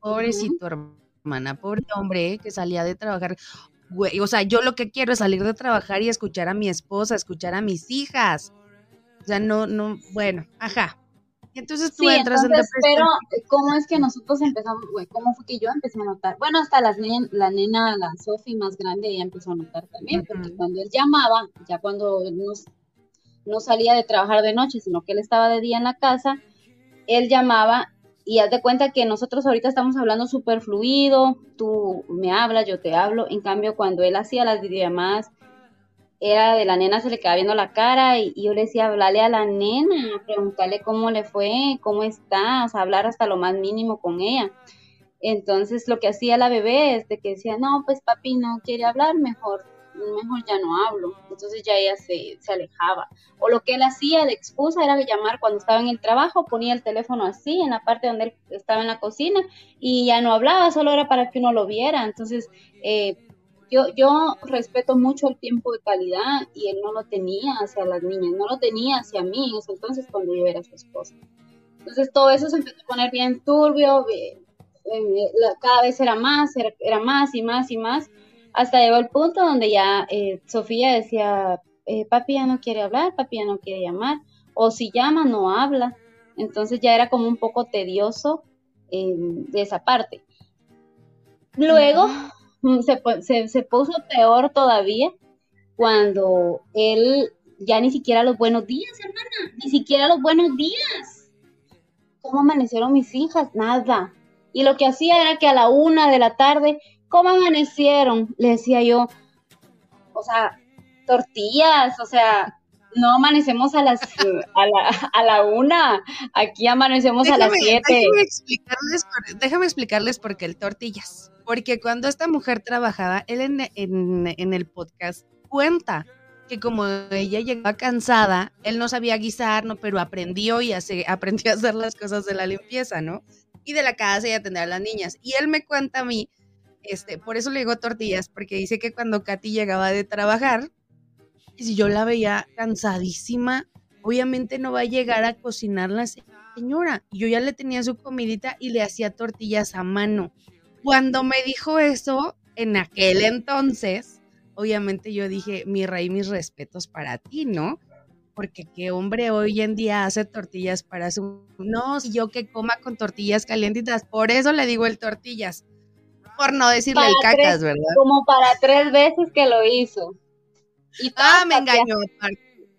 Pobrecito hermana, pobre hombre que salía de trabajar. Güey, o sea, yo lo que quiero es salir de trabajar y escuchar a mi esposa, escuchar a mis hijas. O sea, no, no, bueno, ajá. Entonces tú entras en depresión. Pero, ¿cómo es que nosotros empezamos, güey? ¿Cómo fue que yo empecé a notar? Bueno, hasta la nena, la Sofi más grande, ella empezó a notar también, porque cuando él llamaba, ya cuando él no salía de trabajar de noche, sino que él estaba de día en la casa, él llamaba y haz de cuenta que nosotros ahorita estamos hablando súper fluido, tú me hablas, yo te hablo, en cambio cuando él hacía las videollamadas, era de la nena se le quedaba viendo la cara y, yo le decía, hablarle a la nena, preguntarle cómo le fue, cómo está, o sea, hablar hasta lo más mínimo con ella. Entonces lo que hacía la bebé es de que decía, no, pues papi no quiere hablar, mejor, mejor ya no hablo. Entonces ya ella se, se alejaba. O lo que él hacía de excusa era llamar cuando estaba en el trabajo, ponía el teléfono así, en la parte donde él estaba en la cocina, y ya no hablaba, solo era para que uno lo viera. Entonces, eh, yo, yo respeto mucho el tiempo de calidad y él no lo tenía hacia las niñas, no lo tenía hacia mí en ese entonces cuando yo era su esposa. Entonces todo eso se empezó a poner bien turbio, cada vez era más, era, más y más y más, hasta llegó el punto donde ya eh, Sofía decía, eh, papi ya no quiere hablar, papi ya no quiere llamar, o si llama no habla. Entonces ya era como un poco tedioso eh, de esa parte. Luego, Mm, se, se, puso peor todavía cuando él ya ni siquiera los buenos días, hermana, ni siquiera los buenos días. ¿Cómo amanecieron mis hijas? Nada. Y lo que hacía era que a la una de la tarde, ¿cómo amanecieron? Le decía yo, o sea, tortillas, o sea, no amanecemos a las a la, a la una, aquí amanecemos a las siete. Déjame explicarles, déjame explicarles por qué el tortillas porque cuando esta mujer trabajaba, él en, el podcast cuenta que como ella llegaba cansada, él no sabía guisar, ¿no? pero aprendió y aprendió a hacer las cosas de la limpieza, ¿no? Y de la casa y atender a las niñas. Y él me cuenta a mí, este, por eso le digo tortillas, porque dice que cuando Katy llegaba de trabajar, si yo la veía cansadísima, obviamente no va a llegar a cocinar la señora. Yo ya le tenía su comidita y le hacía tortillas a mano. Cuando me dijo eso, en aquel entonces, obviamente yo dije, mi rey, mis respetos para ti, ¿no? Porque qué hombre hoy en día hace tortillas para su... No, si yo que coma con tortillas calientitas, por eso le digo el tortillas, por no decirle el cacas, ¿verdad? Como para tres veces que lo hizo. ah, me engañó.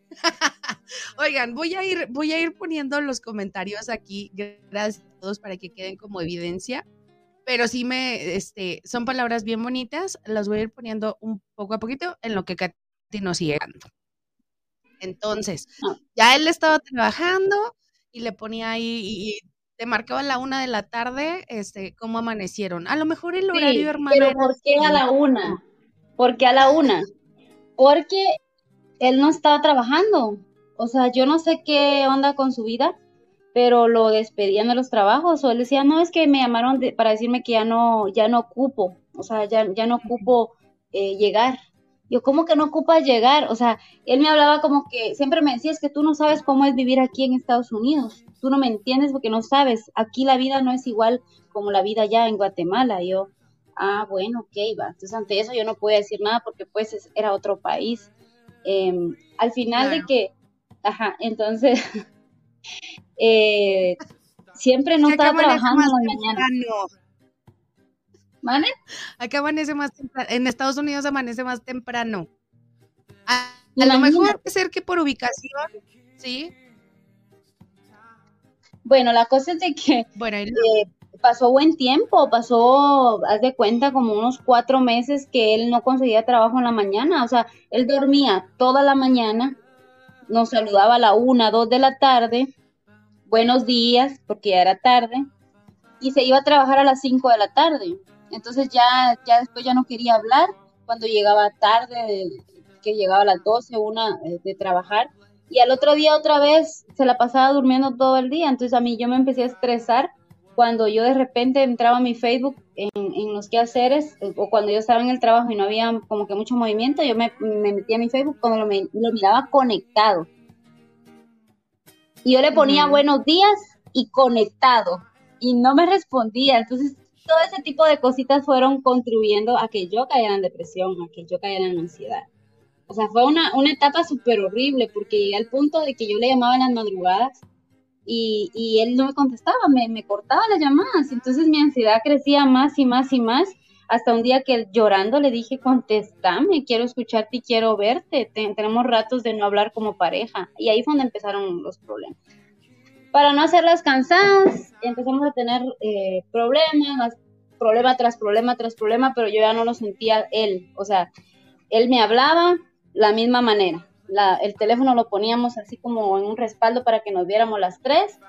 *laughs* Oigan, voy a ir, voy a ir poniendo los comentarios aquí, gracias a todos para que queden como evidencia pero sí me, este, son palabras bien bonitas, las voy a ir poniendo un poco a poquito en lo que Katy nos sigue dando. Entonces, ah. ya él estaba trabajando y le ponía ahí y, te marcaba a la una de la tarde, este, cómo amanecieron. A lo mejor el horario, hermano. Pero ¿por qué a la una? ¿Por qué a la una? Porque él no estaba trabajando. O sea, yo no sé qué onda con su vida, pero lo despedían de los trabajos o él decía, no, es que me llamaron para decirme que ya no, ya no ocupo, o sea, ya, ya no ocupo eh, llegar. Yo, ¿cómo que no ocupa llegar? O sea, él me hablaba como que siempre me decía, es que tú no sabes cómo es vivir aquí en Estados Unidos. Tú no me entiendes porque no sabes. Aquí la vida no es igual como la vida allá en Guatemala. yo, ah, bueno, ok, va. Entonces, ante eso yo no podía decir nada porque pues era otro país. Em, al final de que, ajá, entonces *laughs* eh, siempre no estaba trabajando en la mañana. ¿Vale? Acá amanece más temprano. En Estados Unidos amanece más temprano. A, lo mejor puede ser que por ubicación, ¿sí? Bueno, la cosa es de que bueno, eh, pasó buen tiempo, pasó, haz de cuenta, como unos cuatro meses que él no conseguía trabajo en la mañana. O sea, él dormía toda la mañana, nos saludaba a la una, dos de la tarde, buenos días, porque ya era tarde, y se iba a trabajar a las cinco de la tarde. Entonces ya, ya después ya no quería hablar cuando llegaba tarde, que llegaba a las doce, una eh, de trabajar. Y al otro día otra vez se la pasaba durmiendo todo el día. Entonces a mí yo me empecé a estresar cuando yo de repente entraba a mi Facebook en, los quehaceres o cuando yo estaba en el trabajo y no había como que mucho movimiento, yo me, metía a mi Facebook cuando lo, lo, miraba conectado. Y yo le ponía buenos días y conectado y no me respondía. Entonces todo ese tipo de cositas fueron contribuyendo a que yo cayera en depresión, a que yo cayera en ansiedad. O sea, fue una, una etapa súper horrible porque llegué al punto de que yo le llamaba en las madrugadas y, él no me contestaba, me, cortaba las llamadas. Entonces mi ansiedad crecía más y más y más hasta un día que llorando le dije, contestame, quiero escucharte y quiero verte, tenemos ratos de no hablar como pareja. Y ahí fue donde empezaron los problemas. Para no hacerlas cansadas, empezamos a tener eh, problemas, problema tras problema tras problema, pero yo ya no lo sentía él. O sea, él me hablaba la misma manera el teléfono lo poníamos así como en un respaldo para que nos viéramos las tres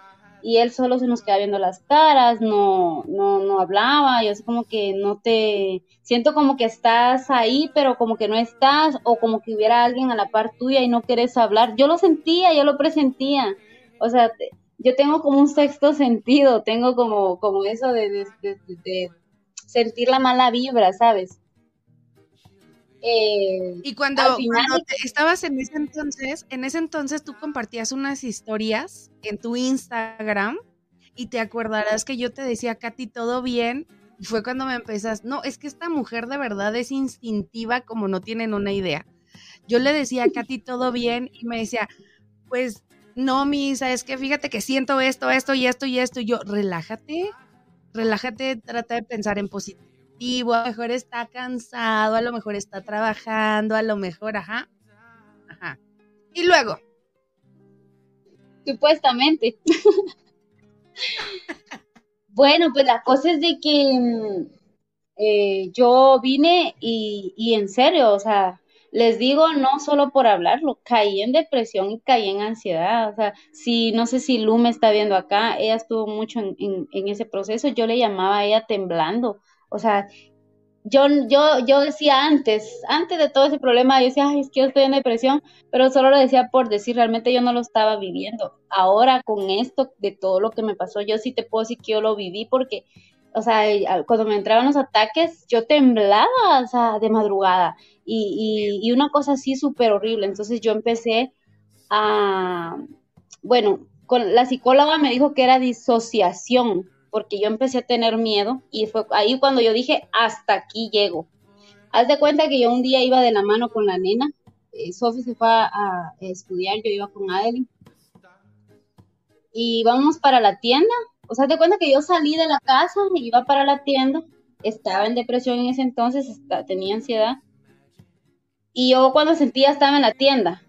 y él solo se nos quedaba viendo las caras, no, no, no hablaba, yo así como que no te, siento como que estás ahí, pero como que no estás, o como que hubiera alguien a la par tuya y no quieres hablar, yo lo sentía, yo lo presentía, o sea, yo tengo como un sexto sentido, tengo como, como eso de, de sentir la mala vibra, ¿sabes? Eh, y cuando, estabas en ese entonces, en ese entonces tú compartías unas historias en tu Instagram y te acordarás que yo te decía, Katy, todo bien. Y fue cuando me empezas, no, es que esta mujer de verdad es instintiva como no tienen una idea. Yo le decía a Katy, todo bien, y me decía, pues no, misa, es que fíjate que siento esto, esto y esto y esto. Y yo, relájate, relájate, trata de pensar en positivo a lo mejor está cansado, a lo mejor está trabajando, a lo mejor, ajá. Ajá. Y luego. Supuestamente. *laughs* bueno, pues la cosa es de que mm, eh, yo vine y, y en serio, o sea, les digo no solo por hablarlo, caí en depresión y caí en ansiedad. O sea, si no sé si Lu me está viendo acá, ella estuvo mucho en, en, ese proceso, yo le llamaba a ella temblando. O sea, yo, yo, yo decía antes, antes de todo ese problema, yo decía, Ay, es que yo estoy en depresión, pero solo lo decía por decir, realmente yo no lo estaba viviendo. Ahora con esto de todo lo que me pasó, yo sí te puedo decir que yo lo viví porque, o sea, cuando me entraban los ataques, yo temblaba, o sea, de madrugada y, y, y una cosa así súper horrible. Entonces yo empecé a, bueno, con la psicóloga me dijo que era disociación porque yo empecé a tener miedo y fue ahí cuando yo dije, hasta aquí llego. Haz de cuenta que yo un día iba de la mano con la nena, eh, Sophie se fue a, estudiar, yo iba con Adeline, y vamos para la tienda. O sea, haz de cuenta que yo salí de la casa y iba para la tienda, estaba en depresión en ese entonces, tenía ansiedad, y yo cuando sentía estaba en la tienda,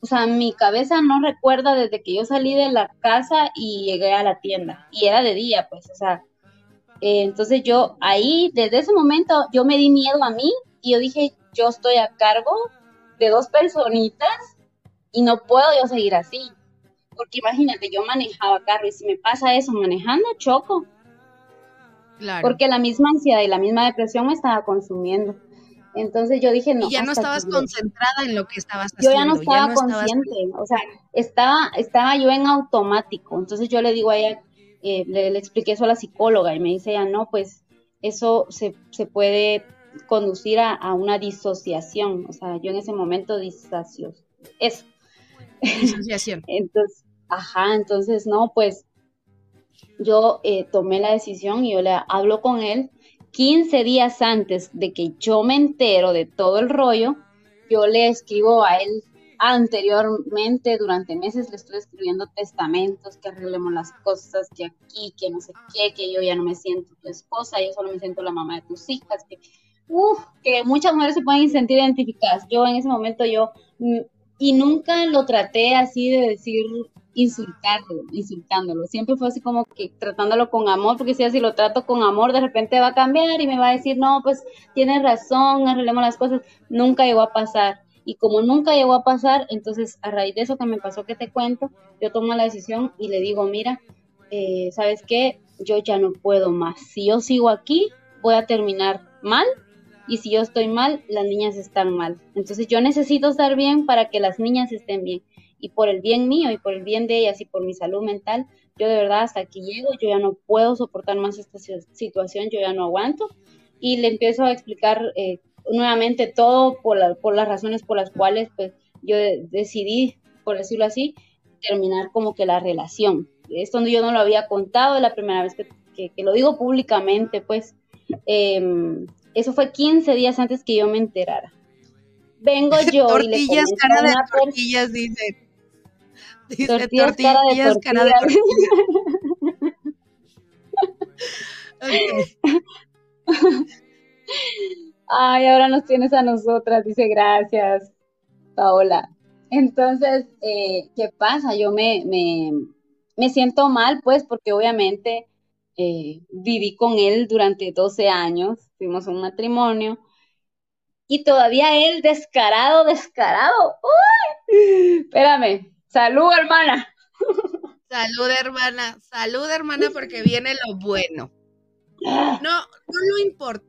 o sea, mi cabeza no recuerda desde que yo salí de la casa y llegué a la tienda. Y era de día, pues, o sea. Eh, entonces yo ahí, desde ese momento, yo me di miedo a mí y yo dije, yo estoy a cargo de dos personitas y no puedo yo seguir así. Porque imagínate, yo manejaba carro y si me pasa eso manejando, choco. Claro. Porque la misma ansiedad y la misma depresión me estaba consumiendo. Entonces yo dije, no. Y ya no estabas concentrada en lo que estabas haciendo. Yo ya no estaba consciente, o sea, estaba, estaba yo en automático. Entonces yo le digo a ella, eh, le, expliqué eso a la psicóloga y me dice ella, no, pues eso se, se puede conducir a, a, una disociación. O sea, yo en ese momento disacio, eso. Disociación. *laughs* entonces, ajá, entonces no, pues yo eh, tomé la decisión y yo le hablo con él 15 días antes de que yo me entero de todo el rollo, yo le escribo a él anteriormente, durante meses, le estuve escribiendo testamentos, que arreglemos las cosas, que aquí, que no sé qué, que yo ya no me siento tu esposa, yo solo me siento la mamá de tus hijas, que, uf, que muchas mujeres se pueden sentir identificadas. Yo en ese momento, yo, mm, y nunca lo traté así de decir insultarlo, insultándolo. Siempre fue así como que tratándolo con amor, porque si así lo trato con amor, de repente va a cambiar y me va a decir, no, pues tienes razón, arreglemos las cosas. Nunca llegó a pasar. Y como nunca llegó a pasar, entonces a raíz de eso que me pasó que te cuento, yo tomo la decisión y le digo, mira, eh, ¿sabes qué? Yo ya no puedo más. Si yo sigo aquí, voy a terminar mal. Y si yo estoy mal, las niñas están mal. Entonces yo necesito estar bien para que las niñas estén bien. Y por el bien mío y por el bien de ellas y por mi salud mental, yo de verdad hasta aquí llego, yo ya no puedo soportar más esta situación, yo ya no aguanto. Y le empiezo a explicar eh, nuevamente todo por, por las razones por las cuales pues yo decidí, por decirlo así, terminar como que la relación. Esto yo no lo había contado, es la primera vez que, que, lo digo públicamente, pues em, eso fue 15 días antes que yo me enterara. Vengo yo tortillas, y le cara de tortillas, dice. Dice tortillas, tortillas cara de tortillas. Cara de tortillas. *laughs* Ay, ahora nos tienes a nosotras, dice gracias, Paola. Entonces, eh, ¿qué pasa? Yo me, me, siento mal, pues, porque obviamente eh, viví con él durante 12 años, fuimos un matrimonio, y todavía él descarado, descarado. ¡Uy! Espérame, salud, hermana. Salud, hermana, salud, hermana, porque viene lo bueno. No, no lo importa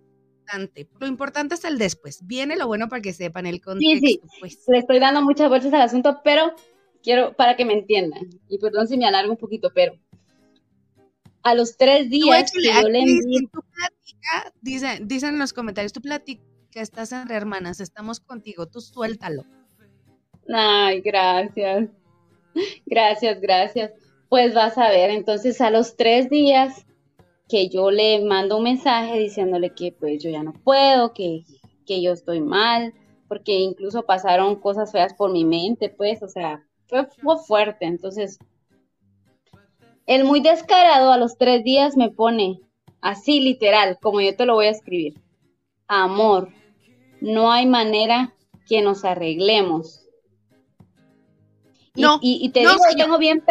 lo importante es el después. Viene lo bueno para que sepan el contexto. Sí, sí. Pues. Le estoy dando muchas vueltas al asunto, pero quiero para que me entiendan. Y perdón si me alargo un poquito, pero a los tres días que yo le envié... dicen, dicen en los comentarios, tú platica, estás entre hermanas, estamos contigo, tú suéltalo. Ay, gracias. Gracias, gracias. Pues vas a ver, entonces a los tres días que yo le mando un mensaje diciéndole que pues yo ya no puedo, que, que yo estoy mal, porque incluso pasaron cosas feas por mi mente, pues, o sea, fue, fue fuerte. Entonces, el muy descarado a los tres días me pone así literal, como yo te lo voy a escribir. Amor, no hay manera que nos arreglemos. No, y, te digo, yo tengo bien,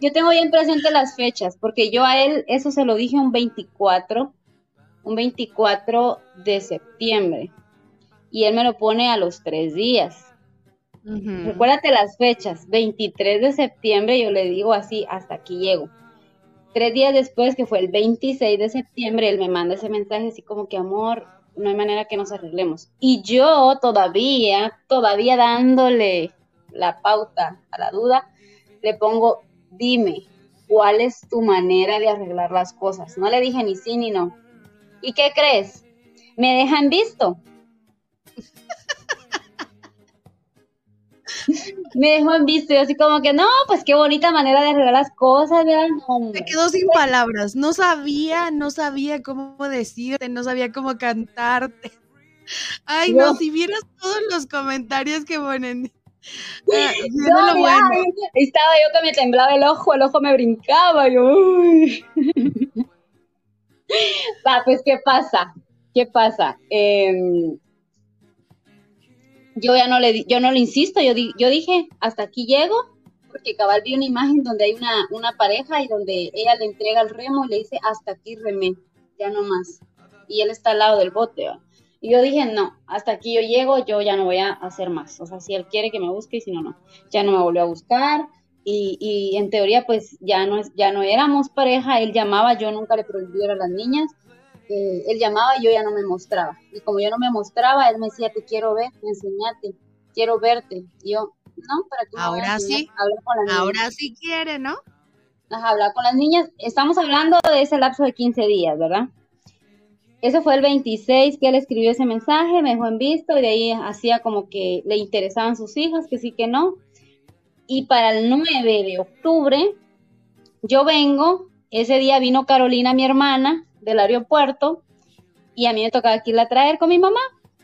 yo tengo bien presente las fechas, porque yo a él eso se lo dije un 24, un 24 de septiembre, y él me lo pone a los tres días. Recuérdate las fechas, 23 de septiembre yo le digo así, hasta aquí llego. Tres días después, que fue el 26 de septiembre, él me manda ese mensaje así como que, amor, no hay manera que nos arreglemos. Y yo todavía, todavía dándole la pauta a la duda, le pongo, dime, ¿cuál es tu manera de arreglar las cosas? No le dije ni sí ni no. ¿Y qué crees? Me dejan visto. *laughs* me dejó en visto y así como que no, pues qué bonita manera de arreglar las cosas, ¿verdad? Me quedó sin palabras, no sabía, no sabía cómo decirte, no sabía cómo cantarte. Ay, no, si vieras todos los comentarios que ponen, *laughs* Ah, estaba yo que me temblaba el ojo, el ojo me brincaba. Yo, *laughs* Va, pues, ¿qué pasa? ¿Qué pasa? Em, yo ya no le yo no le insisto, yo, yo dije, hasta aquí llego, porque cabal vi una imagen donde hay una, una pareja y donde ella le entrega el remo y le dice, hasta aquí remé, ya no más. Y él está al lado del bote, y yo dije, no, hasta aquí yo llego, yo ya no voy a hacer más. O sea, si él quiere que me busque y si no, no. Ya no me volvió a buscar. Y, y en teoría, pues ya no, ya no éramos pareja. Él llamaba, yo nunca le prohibí a las niñas. Eh, él llamaba y yo ya no me mostraba. Y como yo no me mostraba, él me decía, te quiero ver, enseñate, quiero verte. Y yo, no, para que Ahora sí, ahora sí quiere, ¿no? Ajá, hablar con las niñas. Estamos hablando de ese lapso de 15 días, ¿verdad? Ese fue el 26 que él escribió ese mensaje, me dejó en visto y de ahí hacía como que le interesaban sus hijas, que sí que no. Y para el 9 de octubre, yo vengo, ese día vino Carolina, mi hermana, del aeropuerto, y a mí me tocaba aquí la traer con mi mamá.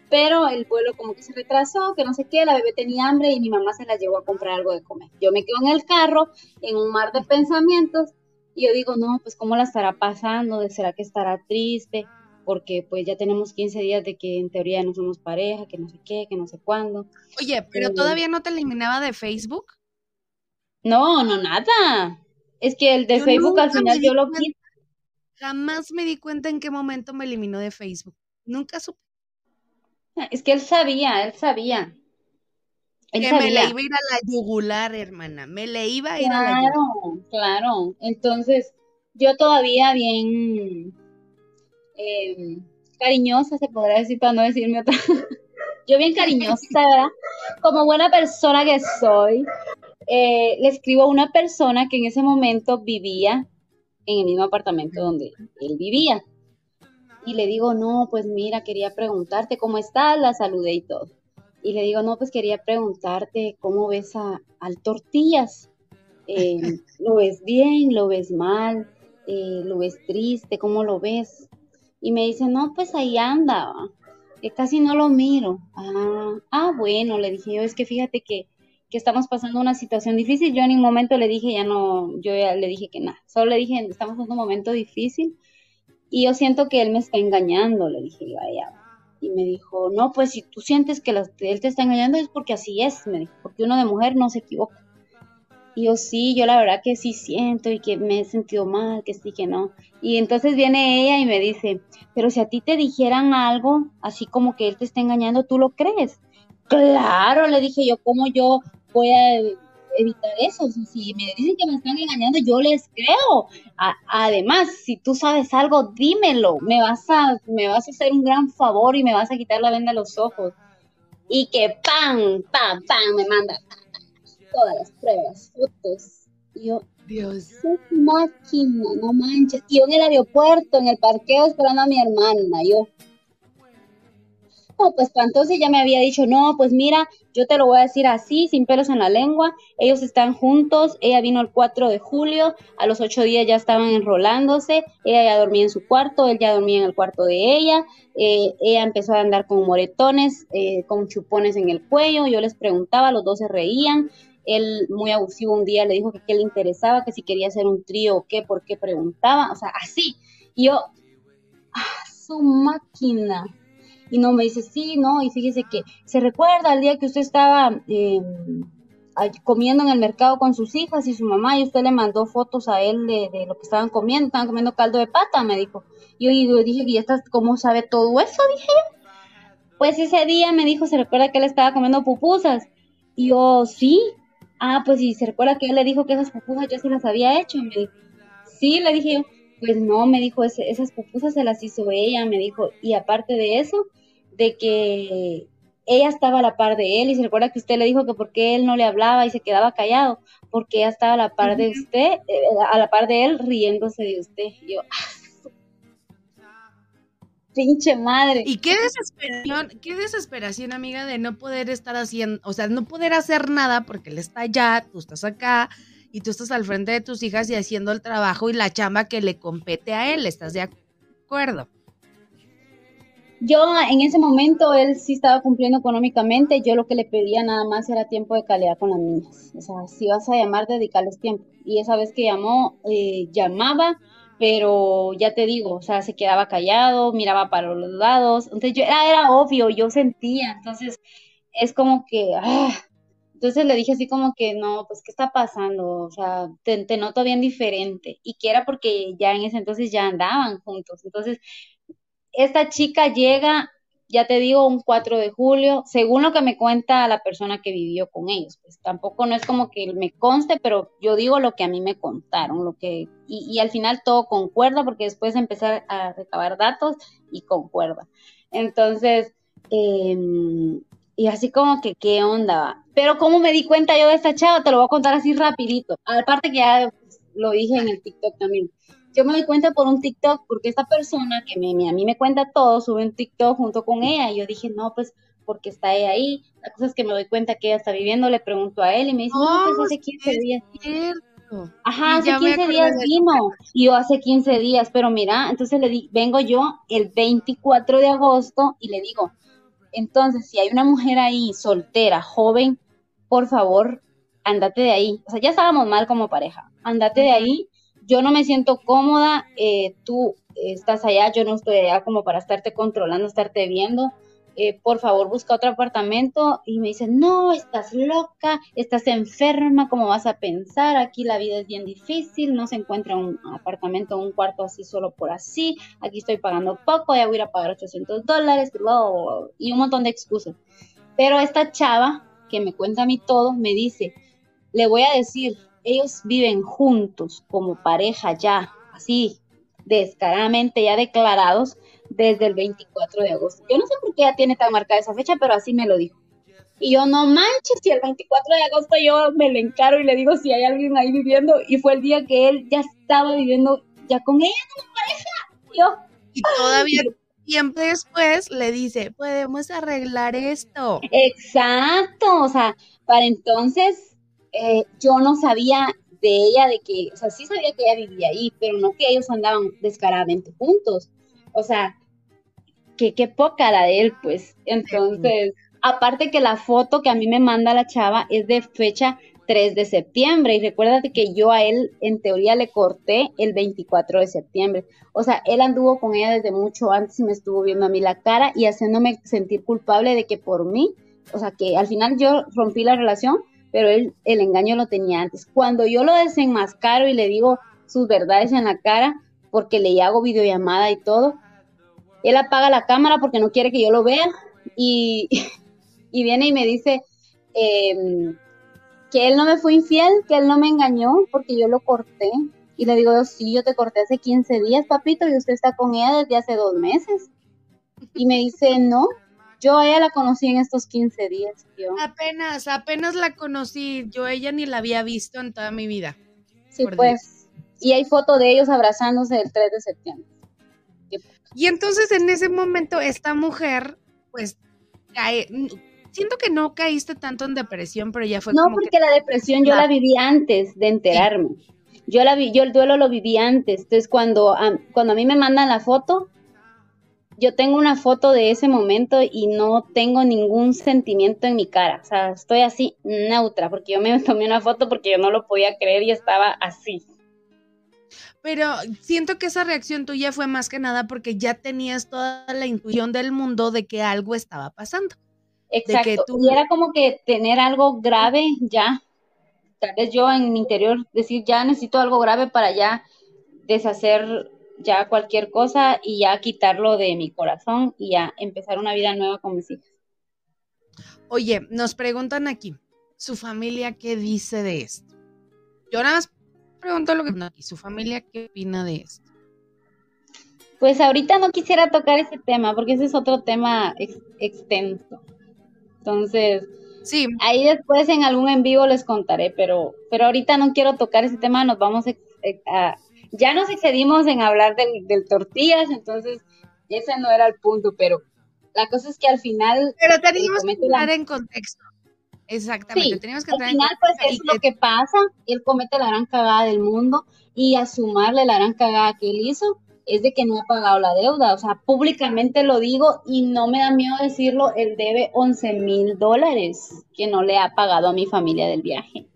pero el vuelo como que se retrasó, que no sé qué, la bebé tenía hambre y mi mamá se la llevó a comprar algo de comer. Yo me quedo en el carro, en un mar de pensamientos, y yo digo, no, pues cómo la estará pasando, ¿será que estará triste? Porque pues ya tenemos 15 días de que en teoría no somos pareja, que no sé qué, que no sé cuándo. Oye, pero Eh, todavía no te eliminaba de Facebook. No, no, nada. Es que el de Yo Facebook al final yo lo cuenta. Jamás me di cuenta en qué momento me eliminó de Facebook. Nunca supe Es que él sabía, él sabía. Él que me le iba a ir a la yugular, hermana. Me le iba a ir a la yugular. Claro, claro. Entonces, yo todavía bien eh, cariñosa, se podrá decir, para no decirme otra. *laughs* Yo bien cariñosa, *laughs* ¿verdad? Como buena persona que soy, eh, le escribo a una persona que en ese momento vivía en el mismo apartamento donde él vivía. Y le digo, no, pues mira, quería preguntarte cómo estás, la saludé y todo. Y le digo, no, pues quería preguntarte cómo ves a, al tortillas. Eh, *laughs* ¿lo ves bien? ¿Lo ves mal? Eh, ¿lo ves triste? ¿Cómo lo ves? Y me dice, no, pues ahí anda, que casi no lo miro. Ah, ah, bueno, le dije yo, es que fíjate que, que estamos pasando una situación difícil. Yo en un momento le dije, ya no, yo ya le dije que nada, solo le dije, estamos en un momento difícil y yo siento que él me está engañando, le dije yo a ella. Y me dijo, no, pues si tú sientes que él te está engañando es porque así es, me dijo, porque uno de mujer no se equivoca. Y yo sí, yo la verdad que sí siento y que me he sentido mal, que sí, que no. Y entonces viene ella y me dice, pero si a ti te dijeran algo, así como que él te está engañando, ¿tú lo crees? Claro, le dije yo, ¿cómo yo voy a evitar eso? Si, me dicen que me están engañando, yo les creo. A- además, si tú sabes algo, dímelo. Me vas a, me vas a hacer un gran favor y me vas a quitar la venda de los ojos. Y que pam, pam, pam, me manda todas las pruebas, fotos. Y yo, Dios. ¡qué máquina, no manches. Y yo en el aeropuerto, en el parqueo, esperando a mi hermana. Yo, no, pues entonces ya me había dicho, no, pues mira, yo te lo voy a decir así, sin pelos en la lengua. Ellos están juntos. Ella vino el 4 de julio. A los 8 días ya estaban enrolándose. Ella ya dormía en su cuarto. Él ya dormía en el cuarto de ella. Eh, ella empezó a andar con moretones, eh, con chupones en el cuello. Yo les preguntaba, los dos se reían. Él, muy abusivo, un día le dijo que qué le interesaba, que si quería hacer un trío o qué, por qué preguntaba. O sea, así. Y yo, ¡ah, su máquina! Y no me dice, sí, no, y fíjese que se recuerda el día que usted estaba eh, comiendo en el mercado con sus hijas y su mamá, y usted le mandó fotos a él de, lo que estaban comiendo, estaban comiendo caldo de pata, me dijo. Y yo, yo dije, ¿y esta cómo sabe todo eso? Dije. Pues ese día me dijo, se recuerda que él estaba comiendo pupusas. Y yo, sí. Ah, pues y se recuerda que él le dijo que esas pupusas yo se las había hecho. Me dijo, sí, le dije yo. Pues no, me dijo, "ese- esas pupusas se las hizo ella, me dijo. Y aparte de eso, de que ella estaba a la par de él y se recuerda que usted le dijo que por qué él no le hablaba y se quedaba callado, porque ella estaba a la par de usted, eh, a la par de él riéndose de usted. Y yo, "Ah, *laughs* pinche madre. Y qué desesperación, qué desesperación, amiga, de no poder estar haciendo, o sea, no poder hacer nada porque él está allá, tú estás acá y tú estás al frente de tus hijas y haciendo el trabajo y la chamba que le compete a él. ¿Estás de acuerdo? Yo en ese momento él sí estaba cumpliendo económicamente, yo lo que le pedía nada más era tiempo de calidad con las niñas. O sea, si vas a llamar, dedicarles tiempo. Y esa vez que llamó, eh, llamaba, pero ya te digo, o sea, se quedaba callado, miraba para los lados. Entonces yo, era, era obvio, yo sentía. Entonces es como que, ah. Entonces le dije así como que, no, pues, ¿qué está pasando? O sea, te noto bien diferente. Y que era porque ya en ese entonces ya andaban juntos. Entonces esta chica llega, ya te digo, un 4 de julio, según lo que me cuenta la persona que vivió con ellos. Pues tampoco no es como que me conste, pero yo digo lo que a mí me contaron, lo que, y, al final todo concuerda, porque después empecé a recabar datos y concuerda. Entonces, eh, y así como que, ¿qué onda? Pero ¿cómo me di cuenta yo de esta chava? Te lo voy a contar así rapidito. Aparte que ya lo dije en el TikTok también yo me doy cuenta por un TikTok, porque esta persona que me, me- a mí me cuenta todo, sube un TikTok junto con ella, y yo dije, no, pues, porque está ella ahí, la cosa es que me doy cuenta que ella está viviendo, le pregunto a él, y me dice, no, Oh, pues hace 15 es días, Cierto. ajá, hace ya me 15 acordé días vino, y yo hace 15 días, pero mira, entonces le di, vengo yo el 24 de agosto, y le digo, Entonces, si hay una mujer ahí soltera, joven, por favor, andate de ahí. O sea, ya estábamos mal como pareja. Andate de ahí. Yo no me siento cómoda. Eh, tú estás allá, yo no estoy allá como para estarte controlando, estarte viendo. Eh, por favor, busca otro apartamento. Y me dicen, no, estás loca, estás enferma, ¿cómo vas a pensar? Aquí la vida es bien difícil, no se encuentra un apartamento, un cuarto así solo por así. Aquí estoy pagando poco, ya voy a ir a pagar 800 dólares, y un montón de excusas. Pero esta chava que me cuenta a mí todo, me dice, le voy a decir, ellos viven juntos como pareja ya, así, descaradamente ya declarados desde el 24 de agosto. Yo no sé por qué ya tiene tan marcada esa fecha, pero así me lo dijo. Y yo, no manches, si el 24 de agosto yo me le encaro y le digo si hay alguien ahí viviendo, y fue el día que él ya estaba viviendo ya con ella como pareja. Yo, y todavía tiempo después le dice, podemos arreglar esto. Exacto, o sea, para entonces eh, yo no sabía de ella, de que, o sea, sí sabía que ella vivía ahí, pero no que ellos andaban descaradamente juntos. O sea, que qué poca la de él, pues. Entonces, aparte que la foto que a mí me manda la chava es de fecha 3 de septiembre y recuérdate que yo a él en teoría le corté el 24 de septiembre. O sea, él anduvo con ella desde mucho antes y me estuvo viendo a mí la cara y haciéndome sentir culpable de que por mí, o sea, que al final yo rompí la relación, pero él el engaño lo tenía antes. Cuando yo lo desenmascaro y le digo sus verdades en la cara, porque le hago videollamada y todo, él apaga la cámara porque no quiere que yo lo vea y, *laughs* viene y me dice em, que él no me fue infiel, que él no me engañó porque yo lo corté. Y le digo, sí, yo te corté hace 15 días, papito, y usted está con ella desde hace dos meses. Y me dice, no, yo a ella la conocí en estos 15 días. Apenas, apenas la conocí. Yo ella ni la había visto en toda mi vida. Sí, pues. Y hay foto de ellos abrazándose el 3 de septiembre. Y entonces en ese momento esta mujer, pues, cae, siento que no caíste tanto en depresión, pero ya fue no, como porque la depresión yo la viví antes de enterarme. Yo la vi, yo el duelo lo viví antes. Entonces cuando cuando a mí me mandan la foto, yo tengo una foto de ese momento y no tengo ningún sentimiento en mi cara. O sea, estoy así neutra, porque yo me *laughs* tomé una foto porque yo no lo podía creer y estaba así. Pero siento que esa reacción tuya fue más que nada porque ya tenías toda la intuición del mundo de que algo estaba pasando. Exacto. Y era como que tener algo grave ya. Tal vez yo en mi interior decir, ya necesito algo grave para ya deshacer ya cualquier cosa y ya quitarlo de mi corazón y ya empezar una vida nueva con mis hijas. Oye, nos preguntan aquí, ¿su familia qué dice de esto? Yo nada más pregunto lo que y su familia qué opina de esto. Pues ahorita no quisiera tocar ese tema porque ese es otro tema extenso. Entonces, sí. ahí después en algún en vivo les contaré, pero, pero ahorita no quiero tocar ese tema, nos vamos a, ya nos excedimos en hablar del, del, tortillas, entonces ese no era el punto, pero la cosa es que al final... Pero teníamos que entrar en contexto. Exactamente, teníamos que Al final, pues es lo que pasa, él comete la gran cagada del mundo y a sumarle la gran cagada que él hizo es de que no ha pagado la deuda, o sea, públicamente lo digo y no me da miedo decirlo, él debe 11 mil dólares que no le ha pagado a mi familia del viaje.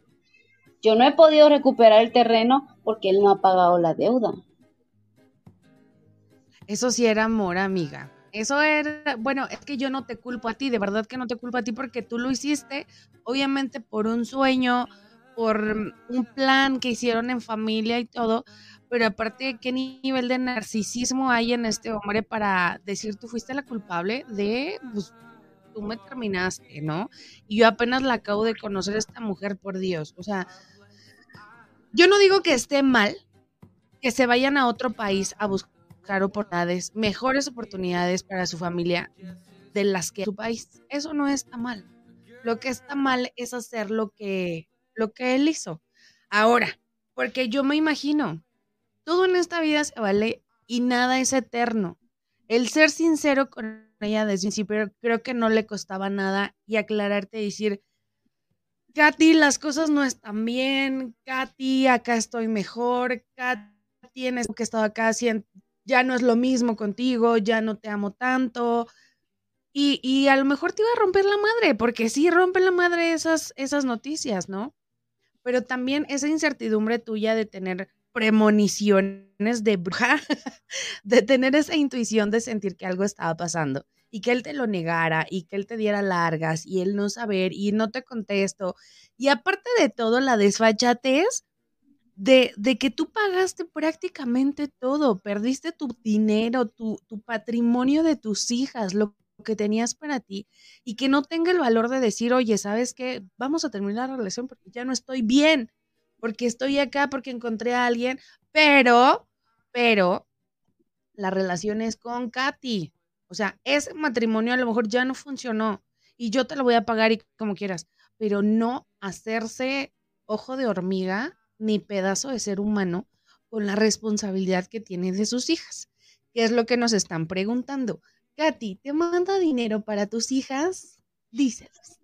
Yo no he podido recuperar el terreno porque él no ha pagado la deuda. Eso sí era amor, amiga. Eso era, bueno, es que yo no te culpo a ti, de verdad que no te culpo a ti porque tú lo hiciste, obviamente por un sueño, por un plan que hicieron en familia y todo, pero aparte, ¿qué nivel de narcisismo hay en este hombre para decir tú fuiste la culpable de, pues, tú me terminaste, ¿no? Y yo apenas la acabo de conocer esta mujer, por Dios, o sea, yo no digo que esté mal que se vayan a otro país a buscar oportunidades, mejores oportunidades para su familia de las que su país. Eso no está mal. Lo que está mal es hacer lo que, lo que él hizo. Ahora, porque yo me imagino, todo en esta vida se vale y nada es eterno. El ser sincero con ella desde un principio creo que no le costaba nada y aclararte y decir, Katy, las cosas no están bien, Katy, acá estoy mejor, Katy, tienes que estado acá ya no es lo mismo contigo, ya no te amo tanto. Y, y, a lo mejor te iba a romper la madre, porque sí rompen la madre esas, esas noticias, ¿no? Pero también esa incertidumbre tuya de tener premoniciones de bruja, *laughs* de tener esa intuición de sentir que algo estaba pasando y que él te lo negara y que él te diera largas y él no saber y no te contesto. Y aparte de todo, la desfachatez de, de que tú pagaste prácticamente todo, perdiste tu dinero, tu, tu patrimonio de tus hijas, lo que tenías para ti y que no tenga el valor de decir, oye, ¿sabes qué? Vamos a terminar la relación porque ya no estoy bien, porque estoy acá, porque encontré a alguien, pero, pero, la relación es con Katy. O sea, ese matrimonio a lo mejor ya no funcionó y yo te lo voy a pagar y como quieras, pero no hacerse ojo de hormiga ni pedazo de ser humano con la responsabilidad que tiene de sus hijas, que es lo que nos están preguntando. Katy, ¿te manda dinero para tus hijas? Díselos.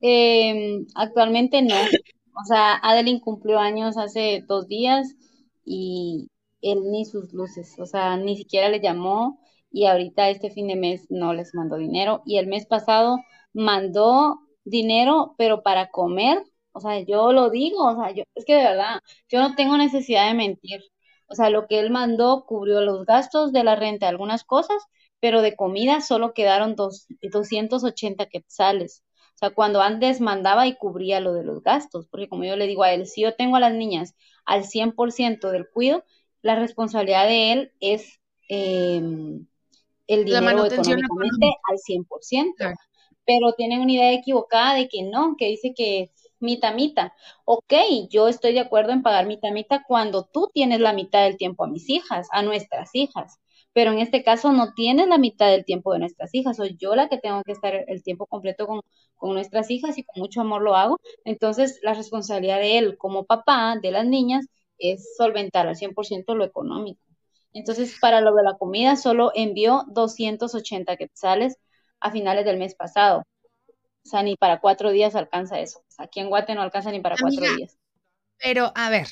Eh, actualmente no. O sea, Adeline cumplió años hace dos días y él ni sus luces, o sea, ni siquiera le llamó y ahorita este fin de mes no les mandó dinero y el mes pasado mandó dinero, pero para comer, o sea, yo lo digo, o sea, yo, es que de verdad, yo no tengo necesidad de mentir. O sea, lo que él mandó cubrió los gastos de la renta, algunas cosas, pero de comida solo quedaron dos, 280 quetzales. O sea, cuando antes mandaba y cubría lo de los gastos, porque como yo le digo a él, si yo tengo a las niñas al 100% del cuido, la responsabilidad de él es eh, el dinero económicamente al 100%. Pero tienen una idea equivocada de que no, que dice que mitad mitad. Ok, yo estoy de acuerdo en pagar mitad mitad cuando tú tienes la mitad del tiempo a mis hijas, a nuestras hijas. Pero en este caso no tienes la mitad del tiempo de nuestras hijas, soy yo la que tengo que estar el tiempo completo con, con nuestras hijas y con mucho amor lo hago. Entonces, la responsabilidad de él como papá de las niñas es solventar al 100% lo económico. Entonces, para lo de la comida, solo envió 280 quetzales a finales del mes pasado. O sea, ni para cuatro días alcanza eso. aquí en Guate no alcanza ni para cuatro días. Pero, a ver,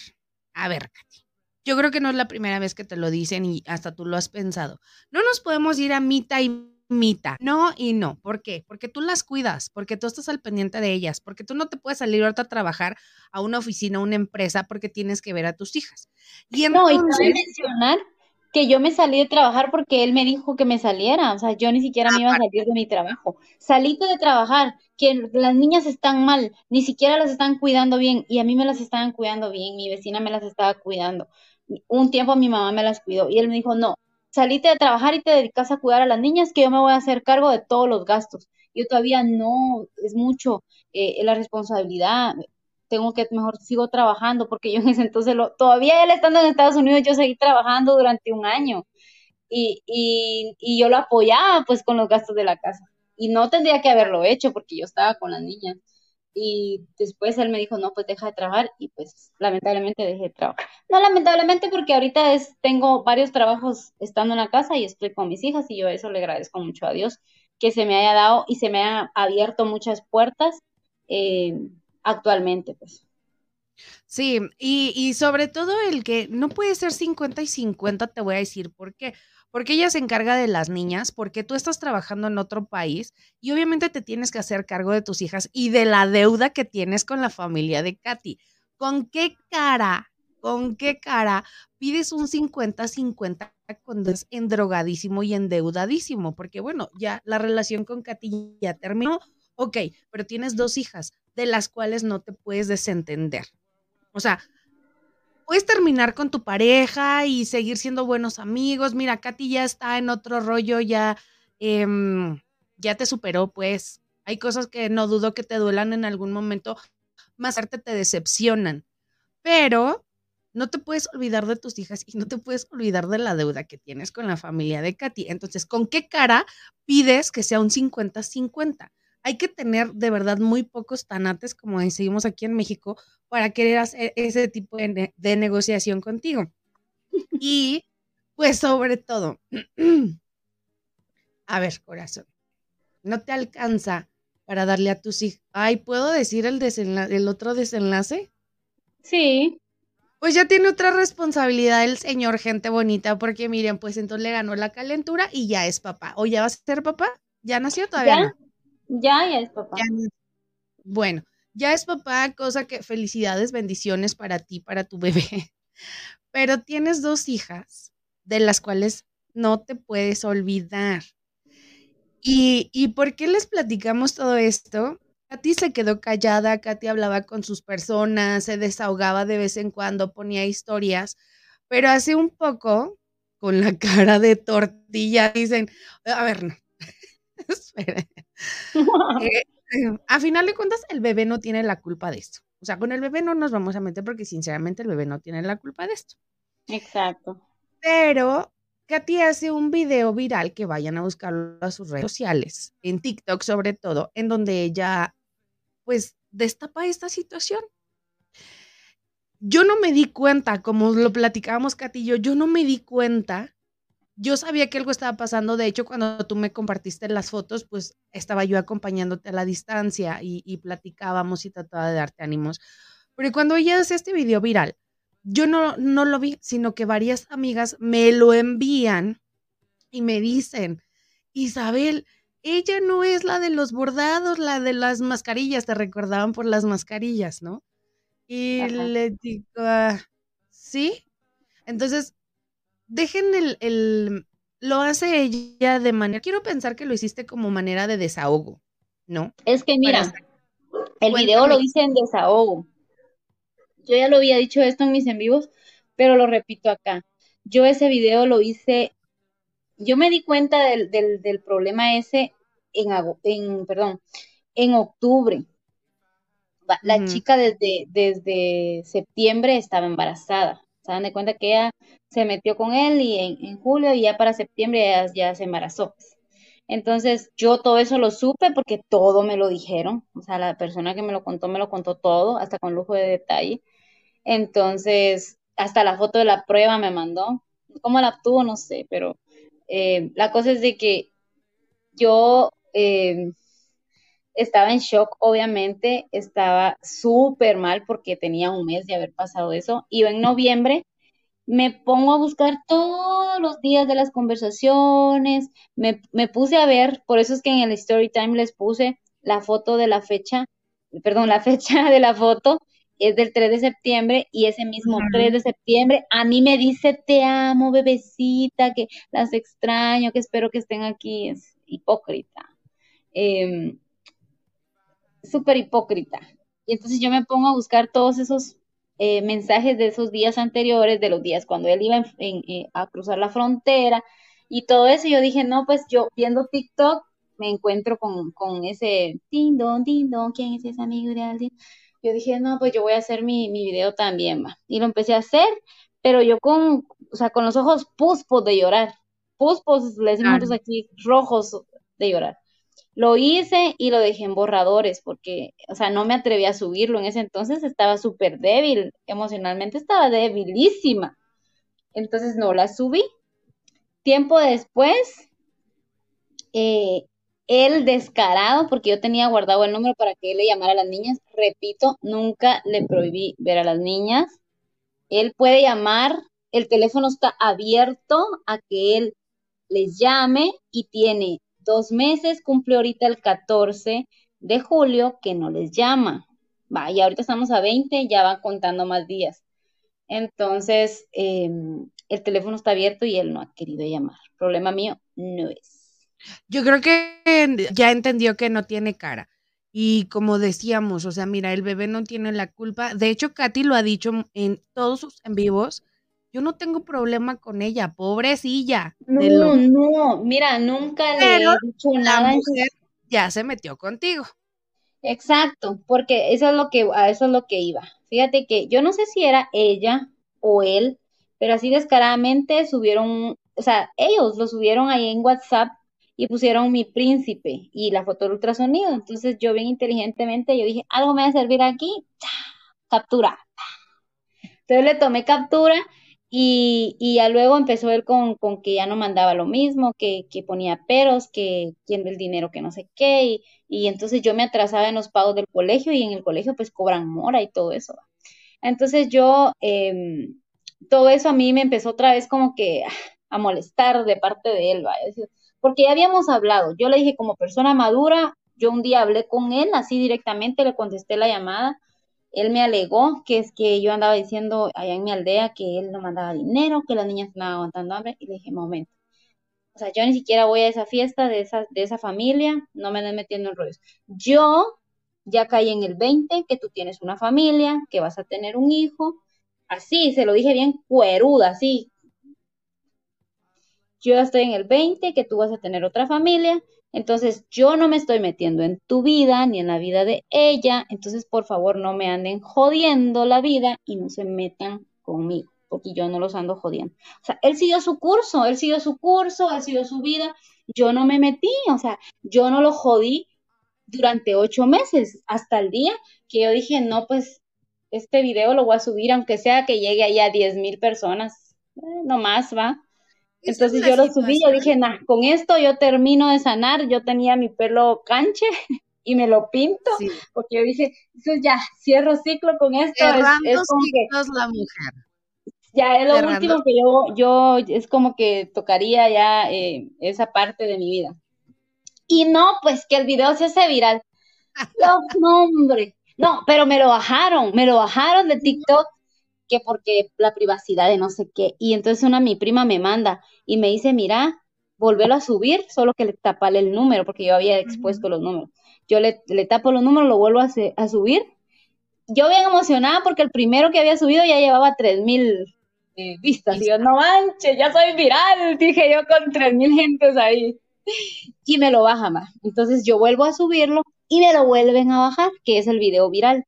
a ver, Katy. Yo creo que no es la primera vez que te lo dicen y hasta tú lo has pensado. No nos podemos ir a mitad y mitad. No y no. ¿Por qué? Porque tú las cuidas, porque tú estás al pendiente de ellas, porque tú no te puedes salir ahorita a trabajar a una oficina, a una empresa, porque tienes que ver a tus hijas. Y no, y cabe mencionar que yo me salí de trabajar porque él me dijo que me saliera, o sea, yo ni siquiera me iba a salir de mi trabajo. Salíte de trabajar, que las niñas están mal, ni siquiera las están cuidando bien y a mí me las estaban cuidando bien, mi vecina me las estaba cuidando. Un tiempo mi mamá me las cuidó y él me dijo, no, salite de trabajar y te dedicas a cuidar a las niñas, que yo me voy a hacer cargo de todos los gastos. Yo todavía no, es mucho eh, la responsabilidad, tengo que mejor sigo trabajando, porque yo en ese entonces, lo, todavía él estando en Estados Unidos, yo seguí trabajando durante un año y, y, y yo lo apoyaba pues con los gastos de la casa y no tendría que haberlo hecho porque yo estaba con las niñas. Y después él me dijo, no, pues deja de trabajar y pues lamentablemente dejé de trabajar. No lamentablemente porque ahorita es, tengo varios trabajos estando en la casa y estoy con mis hijas y yo eso le agradezco mucho a Dios que se me haya dado y se me haya abierto muchas puertas. Eh, actualmente, pues. Sí, y, y, sobre todo el que no puede ser 50 y 50, te voy a decir por qué. Porque ella se encarga de las niñas, porque tú estás trabajando en otro país y obviamente te tienes que hacer cargo de tus hijas y de la deuda que tienes con la familia de Katy. ¿Con qué cara, con qué cara pides un 50-50 cuando es endrogadísimo y endeudadísimo? Porque bueno, ya la relación con Katy ya terminó, ok, pero tienes dos hijas de las cuales no te puedes desentender. O sea, puedes terminar con tu pareja y seguir siendo buenos amigos. Mira, Katy ya está en otro rollo, ya, em, ya te superó, pues. Hay cosas que no dudo que te duelan en algún momento, más tarde te decepcionan. Pero no te puedes olvidar de tus hijas y no te puedes olvidar de la deuda que tienes con la familia de Katy. Entonces, ¿con qué cara pides que sea un 50-50? Hay que tener de verdad muy pocos tanates, como decimos aquí en México, para querer hacer ese tipo de, negociación contigo. Y pues sobre todo, *clears throat* a ver, corazón, ¿no te alcanza para darle a tus hijos? Ay, ¿puedo decir el, el otro desenlace? Sí. Pues ya tiene otra responsabilidad el señor, gente bonita, porque miren, pues entonces le ganó la calentura y ya es papá. ¿O ya va a ser papá? ¿Ya nació todavía? Ya, ya, ya es papá. bueno, ya es papá, cosa que felicidades, bendiciones para ti, para tu bebé. *laughs* Pero tienes dos hijas de las cuales no te puedes olvidar. ¿Y, ¿Y por qué les platicamos todo esto? Katy se quedó callada, Katy hablaba con sus personas, se desahogaba de vez en cuando, ponía historias, pero hace un poco, con la *laughs* cara de tortilla, dicen, a ver, no, *laughs* eh, *laughs* eh, a final de cuentas, el bebé no tiene la culpa de esto. O sea, con el bebé no nos vamos a meter porque sinceramente el bebé no tiene la culpa de esto. Exacto. Pero Katy hace un video viral que vayan a buscarlo a sus redes sociales, en TikTok sobre todo, en donde ella pues destapa esta situación. Yo no me di cuenta, como lo platicábamos Catillo, yo no me di cuenta. Yo sabía que algo estaba pasando. De hecho, cuando tú me compartiste las fotos, pues estaba yo acompañándote a la distancia y, platicábamos y trataba de darte ánimos. Pero cuando ella hace este video viral, yo no, no lo vi, sino que varias amigas me lo envían y me dicen, Isabel, ella no es la de los bordados, la de las mascarillas, te recordaban por las mascarillas, ¿no? Y le digo, ah, ¿sí? Entonces, dejen el, el, lo hace ella de manera, quiero pensar que lo hiciste como manera de desahogo, ¿no? Es que mira, el video lo hice en desahogo. Yo ya lo había dicho esto en mis en vivos, pero lo repito acá. Yo ese video lo hice yo me di cuenta del, del, problema ese en, en, perdón, en octubre. La chica desde, desde septiembre estaba embarazada. Se dan de cuenta que ella se metió con él y en, julio y ya para septiembre ya, ya, se embarazó. Entonces yo todo eso lo supe porque todo me lo dijeron. O sea, la persona que me lo contó me lo contó todo, hasta con lujo de detalle. Entonces, hasta la foto de la prueba me mandó. ¿Cómo la obtuvo? No sé, pero eh, la cosa es de que yo eh, estaba en shock, obviamente, estaba súper mal porque tenía un mes de haber pasado eso. Y en noviembre me pongo a buscar todos los días de las conversaciones, me, me, puse a ver, por eso es que en el story time les puse la foto de la fecha, perdón, la *laughs* fecha de la foto es del 3 de septiembre y ese mismo 3 de septiembre a mí me dice, te amo, bebecita, que las extraño, que espero que estén aquí. Es hipócrita. Em, súper hipócrita. Y entonces yo me pongo a buscar todos esos eh, mensajes de esos días anteriores, de los días cuando él iba eh, a cruzar la frontera y todo eso. Yo dije, no, pues yo viendo TikTok me encuentro con, con ese din don, ¿quién es ese amigo de alguien? yo dije, no, pues yo voy a hacer mi, mi video también, va. Y lo empecé a hacer, pero yo con, o sea, con los ojos puspos de llorar. Puspos, les decimos aquí, rojos de llorar. Lo hice y lo dejé en borradores porque, o sea, no me atreví a subirlo. En ese entonces estaba súper débil, emocionalmente estaba debilísima. Entonces no la subí. Tiempo después, eh, el descarado, porque yo tenía guardado el número para que él le llamara a las niñas. Repito, nunca le prohibí ver a las niñas. Él puede llamar, el teléfono está abierto a que él les llame y tiene dos meses, cumple ahorita el 14 de julio que no les llama. Va, y ahorita estamos a 20, ya van contando más días. Entonces, em, el teléfono está abierto y él no ha querido llamar. Problema mío no es. Yo creo que ya entendió que no tiene cara. Y como decíamos, o sea, mira, el bebé no tiene la culpa. De hecho, Katy lo ha dicho en todos sus en vivos. Yo no tengo problema con ella, pobrecilla. No, no, mira, nunca le he dicho nada. Mujer ya se metió contigo. Exacto, porque eso es lo que, a eso es lo que iba. Fíjate que yo no sé si era ella o él, pero así descaradamente subieron, o sea, ellos lo subieron ahí en WhatsApp y pusieron mi príncipe y la foto del ultrasonido. Entonces yo bien inteligentemente, yo dije, algo me va a servir aquí, captura. Entonces le tomé captura y, ya luego empezó él con, con, que ya no mandaba lo mismo, que, que ponía peros, que quién el dinero, que no sé qué, y, entonces yo me atrasaba en los pagos del colegio y en el colegio pues cobran mora y todo eso. Entonces yo, em, todo eso a mí me empezó otra vez como que *laughs* a molestar de parte de él, porque ya habíamos hablado, yo le dije como persona madura, yo un día hablé con él, así directamente le contesté la llamada, él me alegó que es que yo andaba diciendo allá en mi aldea que él no mandaba dinero, que las niñas estaban aguantando hambre, y le dije, momento, o sea, yo ni siquiera voy a esa fiesta de esa, de esa familia, no me anden metiendo en rollos. Yo ya caí en el 20, que tú tienes una familia, que vas a tener un hijo, así, se lo dije bien cueruda, así. Yo ya estoy en el 20, que tú vas a tener otra familia, entonces yo no me estoy metiendo en tu vida ni en la vida de ella, entonces por favor no me anden jodiendo la vida y no se metan conmigo, porque yo no los ando jodiendo. O sea, él siguió su curso, él siguió su curso, él siguió su vida, yo no me metí, o sea, yo no lo jodí durante ocho meses, hasta el día que yo dije, no, pues este video lo voy a subir, aunque sea que llegue ahí a diez mil personas, eh, no más va. Entonces yo lo subí, yo dije, nah, con esto yo termino de sanar, yo tenía mi pelo canche *laughs* y me lo pinto, porque yo dije, entonces ya, cierro ciclo con esto. es, como que, la mujer. Ya es lo último que yo, yo, es como que tocaría ya eh, esa parte de mi vida. Y no, pues que el video se hace viral. *laughs* No, hombre. No, pero me lo bajaron, me lo bajaron de TikTok, que porque la privacidad de no sé qué. Y entonces una mi prima me manda y me dice, mira, volverlo a subir, solo que le tapale el número, porque yo había expuesto los números. Yo le, le tapo los números, lo vuelvo a, a, subir. Yo bien emocionada porque el primero que había subido ya llevaba 3000 eh, vistas. Y yo, no manches, ya soy viral, dije yo con 3000 gentes ahí y me lo baja más. Entonces yo vuelvo a subirlo y me lo vuelven a bajar, que es el video viral.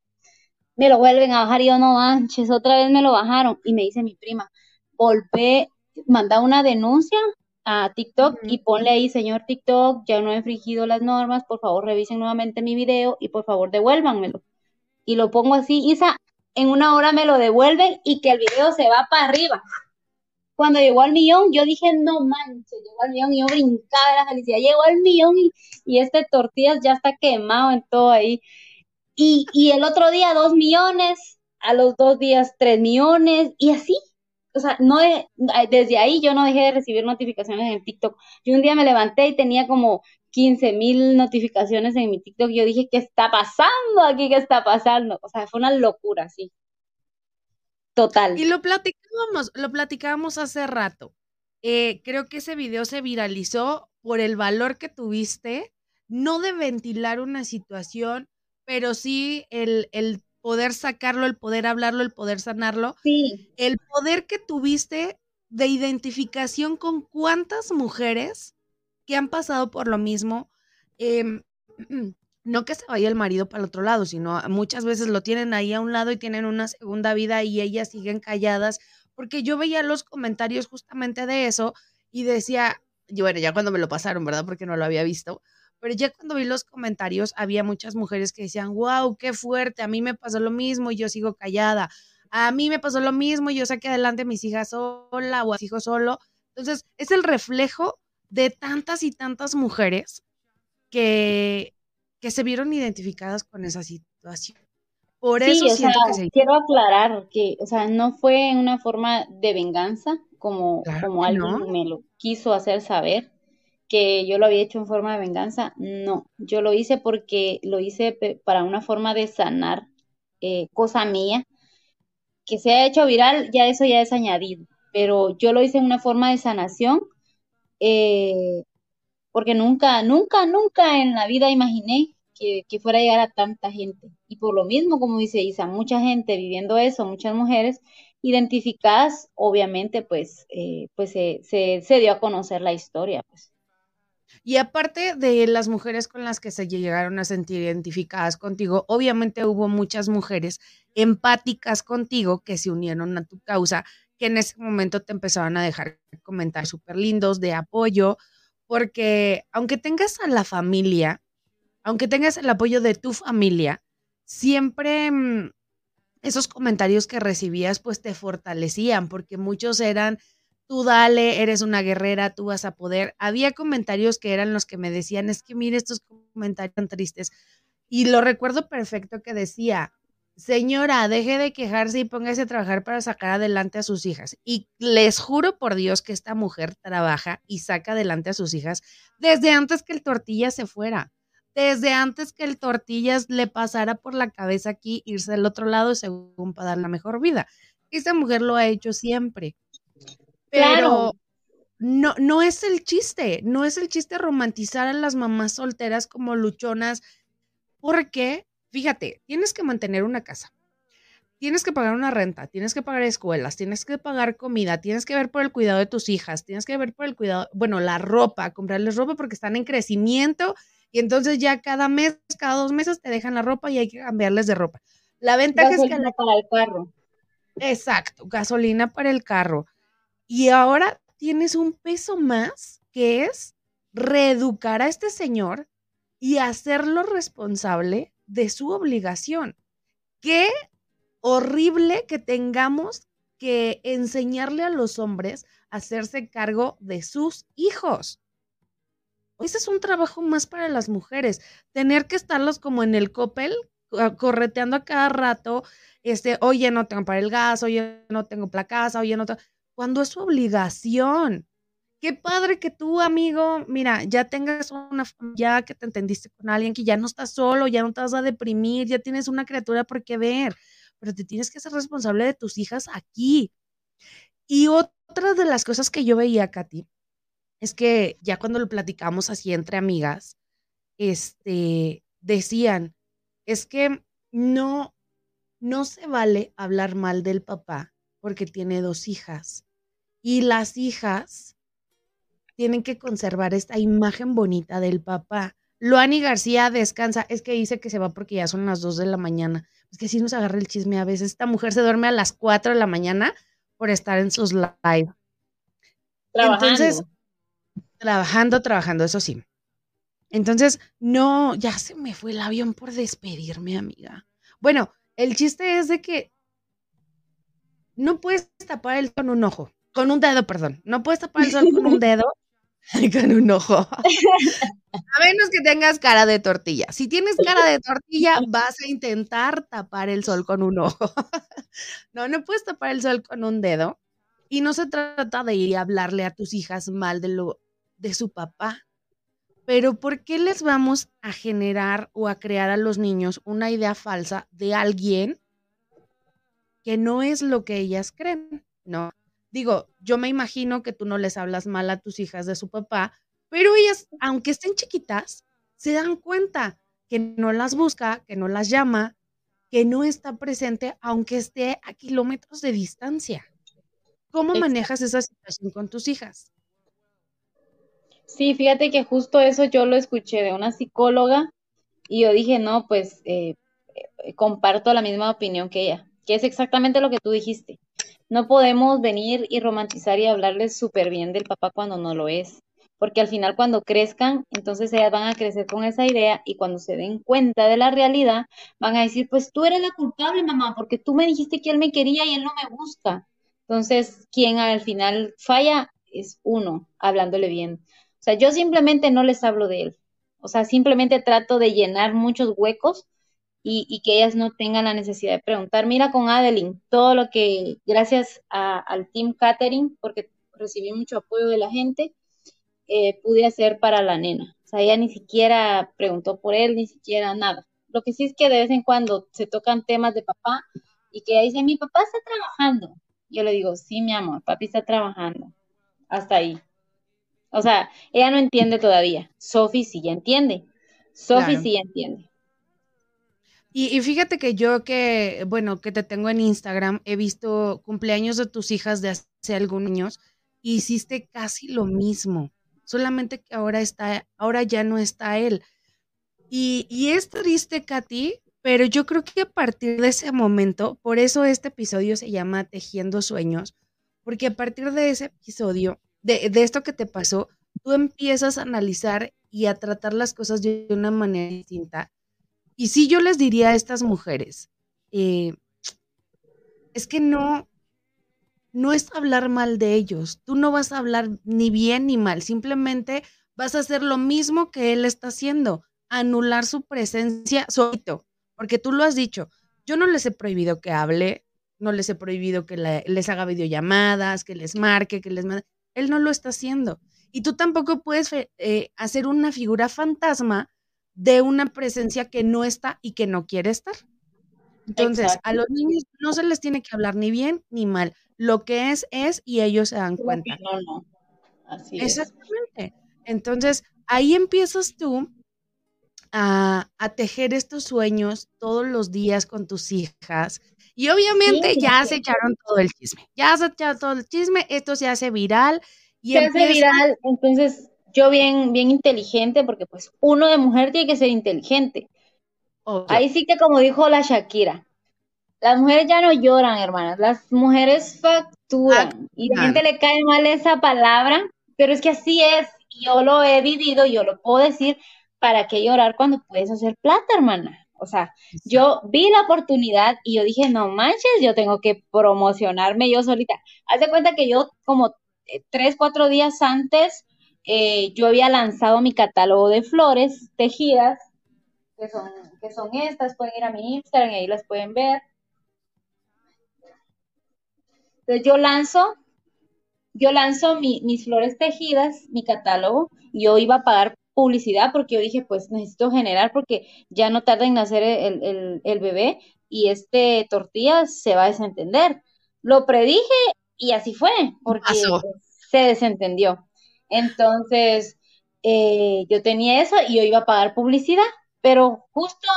Me lo vuelven a bajar y yo no manches, otra vez me lo bajaron. Y me dice mi prima, volvé, manda una denuncia a TikTok y ponle ahí, señor TikTok, ya no he infringido las normas, por favor revisen nuevamente mi video y por favor devuélvanmelo. Y lo pongo así, Isa, en una hora me lo devuelven y que el video se va para arriba. Cuando llegó al millón, yo dije, no manches, llegó al millón y yo brincaba de la felicidad. Llegó al millón y, y este tortillas ya está quemado en todo ahí. Y, y el otro día dos millones, a los dos días tres millones y así. O sea, no desde ahí yo no dejé de recibir notificaciones en TikTok. Yo un día me levanté y tenía como 15 mil notificaciones en mi TikTok. Yo dije, ¿qué está pasando aquí? ¿Qué está pasando? O sea, fue una locura, sí. Total. Y lo platicábamos, lo platicábamos hace rato. Eh, creo que ese video se viralizó por el valor que tuviste, no de ventilar una situación, pero sí el, el poder sacarlo, el poder hablarlo, el poder sanarlo. Sí. El poder que tuviste de identificación con cuántas mujeres que han pasado por lo mismo, eh, *clears throat* no que se vaya el marido para el otro lado, sino muchas veces lo tienen ahí a un lado y tienen una segunda vida y ellas siguen calladas, porque yo veía los comentarios justamente de eso y decía, yo, bueno, ya cuando me lo pasaron, ¿verdad? Porque no lo había visto, pero ya cuando vi los comentarios había muchas mujeres que decían, wow, qué fuerte, a mí me pasó lo mismo y yo sigo callada, a mí me pasó lo mismo y yo saqué adelante a mis hijas sola o a mis hijos solo. Entonces, es el reflejo de tantas y tantas mujeres que que se vieron identificadas con esa situación. Por eso siento que se... quiero aclarar que, o sea, no fue una forma de venganza, como, como alguien me lo quiso hacer saber, que yo lo había hecho en forma de venganza. No, yo lo hice porque lo hice para una forma de sanar eh, cosa mía. Que se ha hecho viral, ya eso ya es añadido, pero yo lo hice en una forma de sanación eh, porque nunca, nunca, nunca en la vida imaginé que, fuera a llegar a tanta gente. Y por lo mismo, como dice Isa, mucha gente viviendo eso, muchas mujeres identificadas, obviamente, pues, eh, pues se, se, dio a conocer la historia. Pues. Y aparte de las mujeres con las que se llegaron a sentir identificadas contigo, obviamente hubo muchas mujeres empáticas contigo que se unieron a tu causa, que en ese momento te empezaban a dejar comentarios súper lindos de apoyo, porque aunque tengas a la familia, aunque tengas el apoyo de tu familia, siempre mm, esos comentarios que recibías pues te fortalecían, porque muchos eran, tú dale, eres una guerrera, tú vas a poder. Había comentarios que eran los que me decían, es que mire estos comentarios tan tristes. Y lo recuerdo perfecto que decía, señora, deje de quejarse y póngase a trabajar para sacar adelante a sus hijas. Y les juro por Dios que esta mujer trabaja y saca adelante a sus hijas desde antes que el tortilla se fuera, desde antes que el tortillas le pasara por la cabeza aquí, irse al otro lado según para dar la mejor vida. Esta mujer lo ha hecho siempre. Pero no, no es el chiste, no es el chiste romantizar a las mamás solteras como luchonas, porque fíjate, tienes que mantener una casa, tienes que pagar una renta, tienes que pagar escuelas, tienes que pagar comida, tienes que ver por el cuidado de tus hijas, tienes que ver por el cuidado, bueno, la ropa, comprarles ropa porque están en crecimiento y entonces ya cada mes, cada dos meses te dejan la ropa y hay que cambiarles de ropa. La ventaja es que... para el carro. Exacto, gasolina para el carro. Y ahora tienes un peso más que es reeducar a este señor y hacerlo responsable de su obligación. Qué horrible que tengamos que enseñarle a los hombres a hacerse cargo de sus hijos. Ese es un trabajo más para las mujeres, tener que estarlos como en el copel, correteando a cada rato, este, oye, no tengo para el gas, oye, no tengo placas, oye, no tengo cuando es su obligación. Qué padre que tú, amigo, mira, ya tengas una ya que te entendiste con alguien, que ya no estás solo, ya no te vas a deprimir, ya tienes una criatura por qué ver, pero te tienes que ser responsable de tus hijas aquí. Y otra de las cosas que yo veía, Katy, es que ya cuando lo platicamos así entre amigas, este, decían, es que no, no se vale hablar mal del papá porque tiene dos hijas y las hijas tienen que conservar esta imagen bonita del papá. Loani García descansa, es que dice que se va porque ya son las 2 de la mañana. Es que si nos agarra el chisme a veces. Esta mujer se duerme a las 4 de la mañana por estar en sus live. Trabajando. Entonces, trabajando, trabajando, eso sí. Entonces, no, ya se me fue el avión por despedirme, amiga. Bueno, el chiste es de que no puedes tapar el con un ojo con un dedo, perdón. No puedes tapar el sol con un *laughs* dedo y *laughs* con un ojo. A menos que tengas cara de tortilla. Si tienes cara de tortilla, *laughs* vas a intentar tapar el sol con un ojo. No, no puedes tapar el sol con un dedo. Y no se trata de ir a hablarle a tus hijas mal de lo de su papá. Pero ¿por qué les vamos a generar o a crear a los niños una idea falsa de alguien que no es lo que ellas creen? No. Digo, yo me imagino que tú no les hablas mal a tus hijas de su papá, pero ellas, aunque estén chiquitas, se dan cuenta que no las busca, que no las llama, que no está presente, aunque esté a kilómetros de distancia. ¿Cómo manejas esa situación con tus hijas? Sí, fíjate que justo eso yo lo escuché de una psicóloga y yo dije, no, pues eh, eh, comparto la misma opinión que ella, que es exactamente lo que tú dijiste. No podemos venir y romantizar y hablarles súper bien del papá cuando no lo es, porque al final cuando crezcan, entonces ellas van a crecer con esa idea y cuando se den cuenta de la realidad, van a decir, pues tú eres la culpable, mamá, porque tú me dijiste que él me quería y él no me busca. Entonces, quien al final falla es uno, hablándole bien. O sea, yo simplemente no les hablo de él. O sea, simplemente trato de llenar muchos huecos y, que ellas no tengan la necesidad de preguntar. Mira con Adeline, todo lo que, gracias al Team Catering, porque recibí mucho apoyo de la gente, eh, pude hacer para la nena. O sea, ella ni siquiera preguntó por él, ni siquiera nada. Lo que sí es que de vez en cuando se tocan temas de papá y que ella dice, mi papá está trabajando. Yo le digo, sí, mi amor, papi está trabajando. Hasta ahí. O sea, ella no entiende todavía. Sophie sí ya entiende. Sophie sí ya entiende. Y, fíjate que yo que, bueno, que te tengo en Instagram, he visto cumpleaños de tus hijas de hace algunos años y hiciste casi lo mismo, solamente que ahora está, ahora ya no está él. Y, y es triste, Katy, pero yo creo que a partir de ese momento, por eso este episodio se llama Tejiendo Sueños, porque a partir de ese episodio, de, de esto que te pasó, tú empiezas a analizar y a tratar las cosas de una manera distinta y sí yo les diría a estas mujeres, eh, es que no, no es hablar mal de ellos, tú no vas a hablar ni bien ni mal, simplemente vas a hacer lo mismo que él está haciendo, anular su presencia solito, porque tú lo has dicho, Yo no les he prohibido que hable, no les he prohibido que les haga videollamadas, que les marque, que les mande. Él no lo está haciendo. Y tú tampoco puedes eh, hacer una figura fantasma de una presencia que no está y que no quiere estar. Entonces, a los niños no se les tiene que hablar ni bien ni mal. Lo que es, es y ellos se dan cuenta. No, no. Así Exactamente. Entonces, ahí empiezas tú a, tejer estos sueños todos los días con tus hijas. Y obviamente ya se echaron todo el chisme. Ya se echaron todo el chisme, esto se hace viral. Y se hace viral, entonces yo bien, bien inteligente, porque pues uno de mujer tiene que ser inteligente. Ahí sí que como dijo la Shakira, las mujeres ya no lloran, hermanas, las mujeres facturan. Y a la gente le cae mal esa palabra, pero es que así es. Yo lo he vivido, yo lo puedo decir, ¿para qué llorar cuando puedes hacer plata, hermana? O sea, yo vi la oportunidad y yo dije, no manches, yo tengo que promocionarme yo solita. Haz de cuenta que yo como eh, tres, cuatro días antes, eh, yo había lanzado mi catálogo de flores tejidas, que son, que son estas, pueden ir a mi Instagram y ahí las pueden ver. Entonces yo lanzo, yo lanzo mis flores tejidas, mi catálogo, y yo iba a pagar publicidad porque yo dije, pues necesito generar porque ya no tarda en nacer el, el bebé y este tortilla se va a desentender. Lo predije y así fue, porque se desentendió. Entonces, eh, yo tenía eso y yo iba a pagar publicidad, pero justo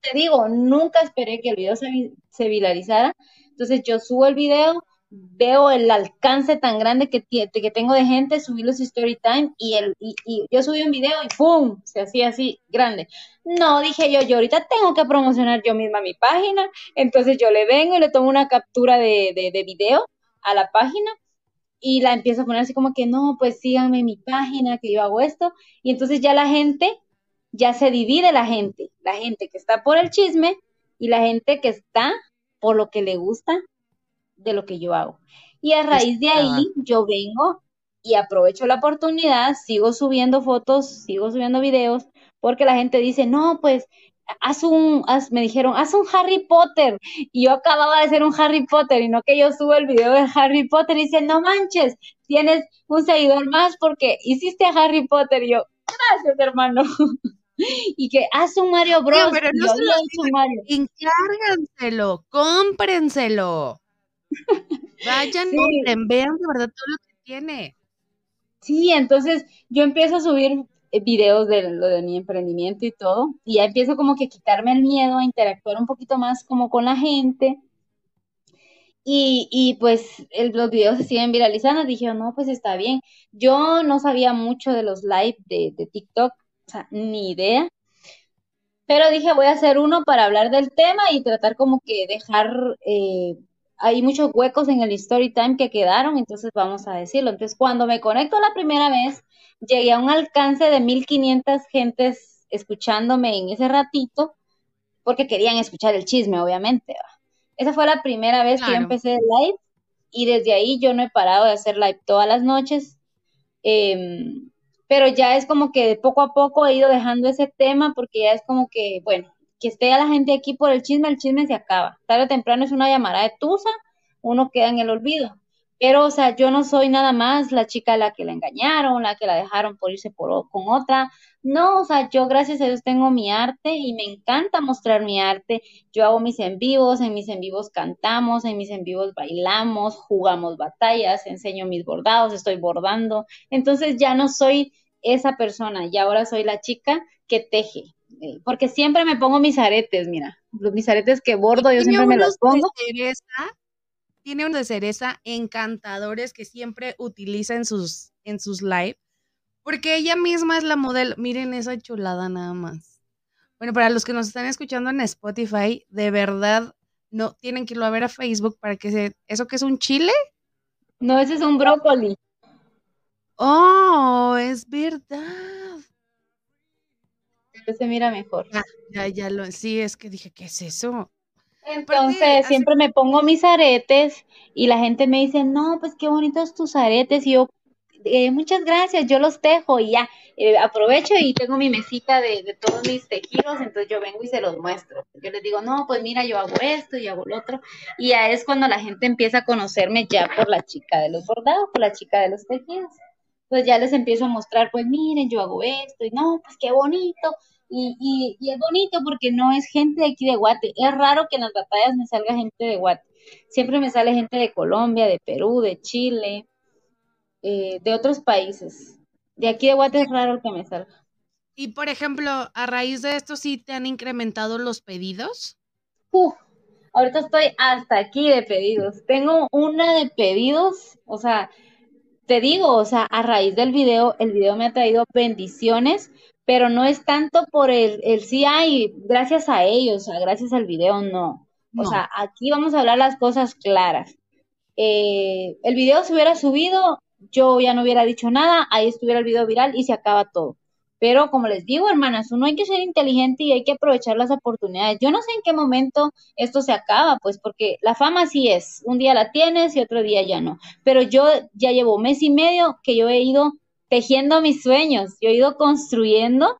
te digo, nunca esperé que el video se, se viralizara. Entonces yo subo el video, veo el alcance tan grande que, tengo de gente, subí los story time y, yo subí un video y ¡pum! Se hacía así grande. No, dije yo, yo ahorita tengo que promocionar yo misma mi página, entonces yo le vengo y le tomo una captura de video a la página y la empiezo a poner así como que no, pues síganme en mi página, que yo hago esto, y entonces ya la gente, ya se divide la gente, la gente que está por el chisme y la gente que está por lo que le gusta de lo que yo hago. Y a raíz de ahí yo vengo y aprovecho la oportunidad, sigo subiendo fotos, sigo subiendo videos, porque la gente dice, no, pues haz un, me dijeron, haz un Harry Potter. Y yo acababa de hacer un Harry Potter y no que yo subo el video de Harry Potter y dice, no manches, tienes un seguidor más porque hiciste a Harry Potter. Y yo, gracias, hermano. *laughs* y que haz un Mario Bros. pero no se lo Mario. Encárganselo, cómprenselo. *laughs* Vayan, compren, vean de verdad todo lo que tiene. Sí, entonces yo empiezo a subir videos de lo de mi emprendimiento y todo, y ya empiezo como que a quitarme el miedo, a interactuar un poquito más como con la gente. Y, y pues el, los videos se siguen viralizando, dije, no, pues está bien. Yo no sabía mucho de los live de, de TikTok, o sea, ni idea. Pero dije, voy a hacer uno para hablar del tema y tratar como que dejar, eh, hay muchos huecos en el story time que quedaron, entonces vamos a decirlo. Entonces, cuando me conecto la primera vez, llegué a un alcance de 1500 gentes escuchándome en ese ratito, porque querían escuchar el chisme, obviamente. Esa fue la primera vez que yo empecé el live y desde ahí yo no he parado de hacer live todas las noches. Em, pero ya es como que de poco a poco he ido dejando ese tema porque ya es como que, bueno, que esté la gente aquí por el chisme, el chisme se acaba. Tarde o temprano es una llamada de tusa, uno queda en el olvido. Pero, o sea, yo no soy nada más la chica a la que la engañaron, la que la dejaron por irse por, con otra. No, o sea, yo gracias a Dios tengo mi arte y me encanta mostrar mi arte. Yo hago mis en vivos, en mis en vivos cantamos, en mis en vivos bailamos, jugamos batallas, enseño mis bordados, estoy bordando. Entonces ya no soy esa persona, y ahora soy la chica que teje. Eh, porque siempre me pongo mis aretes, mira, los mis aretes que bordo, yo siempre me los pongo tiene unos de cereza encantadores que siempre utiliza en sus, en sus live, porque ella misma es la modelo. Miren esa chulada nada más. Bueno, para los que nos están escuchando en Spotify, de verdad, no tienen que irlo a ver a Facebook para que se... ¿Eso que es un chile? No, ese es un brócoli. Oh, es verdad. Se mira mejor. Ya, ya, ya lo, sí, es que dije, ¿qué es eso? Entonces siempre me pongo mis aretes y la gente me dice, no, pues qué bonitos tus aretes. Y yo eh, muchas gracias, yo los tejo y ya, eh, aprovecho y tengo mi mesita de, de, todos mis tejidos, entonces yo vengo y se los muestro. Yo les digo, no, pues mira, yo hago esto y hago lo otro. Y ya es cuando la gente empieza a conocerme ya por la chica de los bordados, por la chica de los tejidos. Pues ya les empiezo a mostrar, pues miren, yo hago esto y no, pues qué bonito. Y, y, y es bonito porque no es gente de aquí de Guate. Es raro que en las batallas me salga gente de Guate. Siempre me sale gente de Colombia, de Perú, de Chile, eh, de otros países. De aquí de Guate es raro que me salga. Y por ejemplo, a raíz de esto, ¿sí te han incrementado los pedidos? Uf, ahorita estoy hasta aquí de pedidos. Tengo una de pedidos, o sea, te digo, o sea, a raíz del video, el video me ha traído bendiciones, pero no es tanto por el, el sí hay, gracias a ellos, gracias al video, no. no. O sea, aquí vamos a hablar las cosas claras. Eh, el video se hubiera subido, yo ya no hubiera dicho nada, ahí estuviera el video viral y se acaba todo. Pero como les digo, hermanas, uno hay que ser inteligente y hay que aprovechar las oportunidades. Yo no sé en qué momento esto se acaba, pues porque la fama sí es, un día la tienes y otro día ya no. Pero yo ya llevo mes y medio que yo he ido tejiendo mis sueños, yo he ido construyendo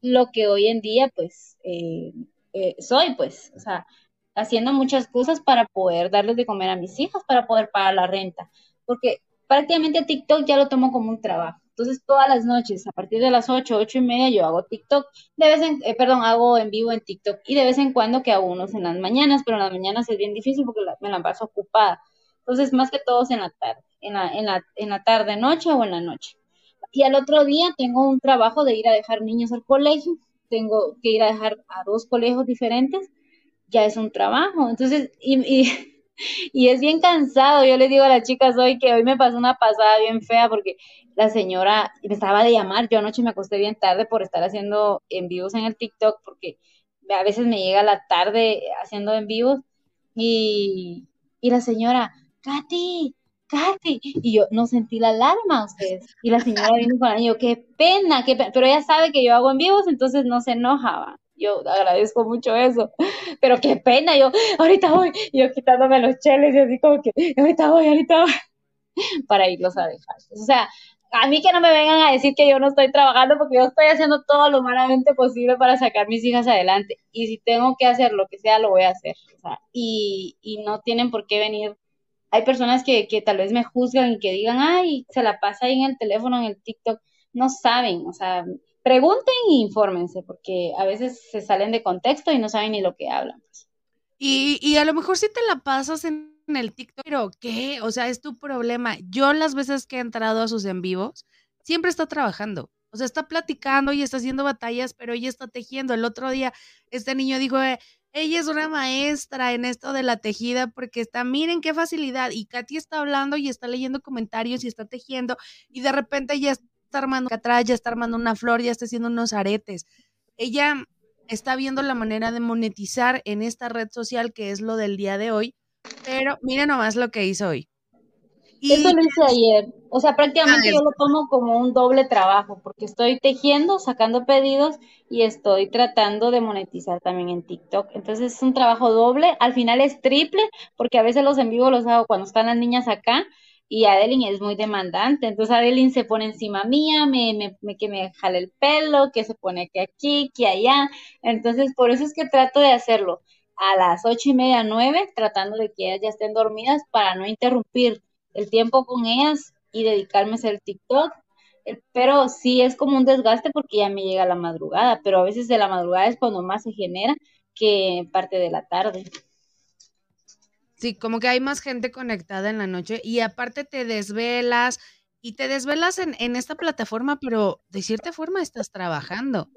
lo que hoy en día pues eh, eh, soy, pues, o sea, haciendo muchas cosas para poder darles de comer a mis hijas, para poder pagar la renta, porque prácticamente TikTok ya lo tomo como un trabajo. Entonces, todas las noches, a partir de las 8, 8 y media, yo hago TikTok. De vez en, eh, perdón, hago en vivo en TikTok. Y de vez en cuando que hago unos en las mañanas, pero en las mañanas es bien difícil porque me la paso ocupada. Entonces, más que todos en la tarde, en la, en la, en la tarde, noche o en la noche. Y al otro día tengo un trabajo de ir a dejar niños al colegio. Tengo que ir a dejar a dos colegios diferentes. Ya es un trabajo. Entonces, y, y *laughs* y es bien cansado. Yo le digo a las chicas hoy que hoy me pasó una pasada bien fea porque la señora me estaba de llamar. Yo anoche me acosté bien tarde por estar haciendo en vivos en el TikTok porque a veces me llega la tarde haciendo en vivos y, y la señora, Katy, Katy, y yo no sentí la alarma ustedes. Y la señora vino con yo, qué pena, qué pena, pero ella sabe que yo hago en vivos, entonces no se enojaba yo agradezco mucho eso, pero qué pena, yo ahorita voy, yo quitándome los cheles y así como que ahorita voy, ahorita voy, *laughs* para irlos a dejar. O sea, a mí que no me vengan a decir que yo no estoy trabajando porque yo estoy haciendo todo lo humanamente posible para sacar mis hijas adelante y si tengo que hacer lo que sea, lo voy a hacer. Y, y no tienen por qué venir. Hay personas que, tal vez me juzgan y que digan, ay, se la pasa ahí en el teléfono, en el TikTok. No saben, o sea, pregunten e infórmense, porque a veces se salen de contexto y no saben ni lo que hablan. Pues. Y, y a lo mejor si te la pasas en, en, el TikTok, pero ¿qué? O sea, es tu problema. Yo las veces que he entrado a sus en vivos, siempre está trabajando. O sea, está platicando y está haciendo batallas, pero ella está tejiendo. El otro día, este niño dijo, eh, ella es una maestra en esto de la tejida porque está, miren qué facilidad. Y Katy está hablando y está leyendo comentarios y está tejiendo y de repente ya está armando atrás, ya está armando una flor, ya está haciendo unos aretes. Ella está viendo la manera de monetizar en esta red social que es lo del día de hoy, pero mira nomás lo que hizo hoy. Y... Eso lo hice ayer. O sea, prácticamente yo lo tomo como un doble trabajo, porque estoy tejiendo, sacando pedidos y estoy tratando de monetizar también en TikTok. Entonces es un trabajo doble. Al final es triple, porque a veces los en vivo los hago cuando están las niñas acá y Adeline es muy demandante, entonces Adeline se pone encima mía, me, me, me, que me jale el pelo, que se pone que aquí, que allá, entonces por eso es que trato de hacerlo a las ocho y media, nueve, tratando de que ellas ya estén dormidas para no interrumpir el tiempo con ellas y dedicarme a hacer TikTok, eh, pero sí es como un desgaste porque ya me llega la madrugada, pero a veces de la madrugada es cuando más se genera que parte de la tarde. Sí, como que hay más gente conectada en la noche y aparte te desvelas y te desvelas en, en esta plataforma, pero de cierta forma estás trabajando.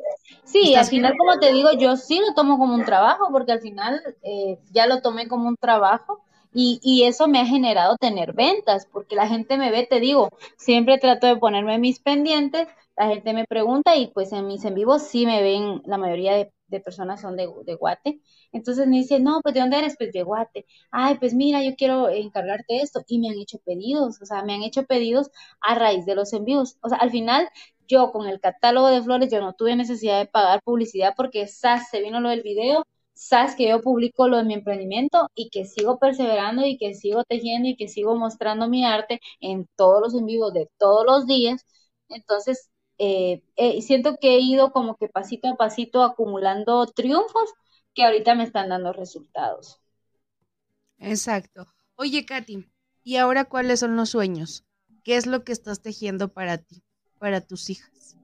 Sí, ¿Estás al final, como te digo, yo sí lo tomo como un trabajo, porque al final eh, ya lo tomé como un trabajo y, y, eso me ha generado tener ventas, porque la gente me ve, te digo, siempre trato de ponerme mis pendientes, la gente me pregunta y pues en mis en vivos sí me ven, la mayoría de, de personas son de, de Guate, entonces me dice, no, pues ¿de dónde eres? Pues de Guate. Ay, pues mira, yo quiero encargarte esto. Y me han hecho pedidos, o sea, me han hecho pedidos a raíz de los envíos. O sea, al final yo con el catálogo de flores, yo no tuve necesidad de pagar publicidad porque SAS se vino lo del video, sabes que yo publico lo de mi emprendimiento y que sigo perseverando y que sigo tejiendo y que sigo mostrando mi arte en todos los en vivos de todos los días. Entonces, eh, eh, siento que he ido como que pasito a pasito acumulando triunfos que ahorita me están dando resultados. Exacto. Oye, Katy, ¿y ahora cuáles son los sueños? ¿Qué es lo que estás tejiendo para ti, para tus hijas?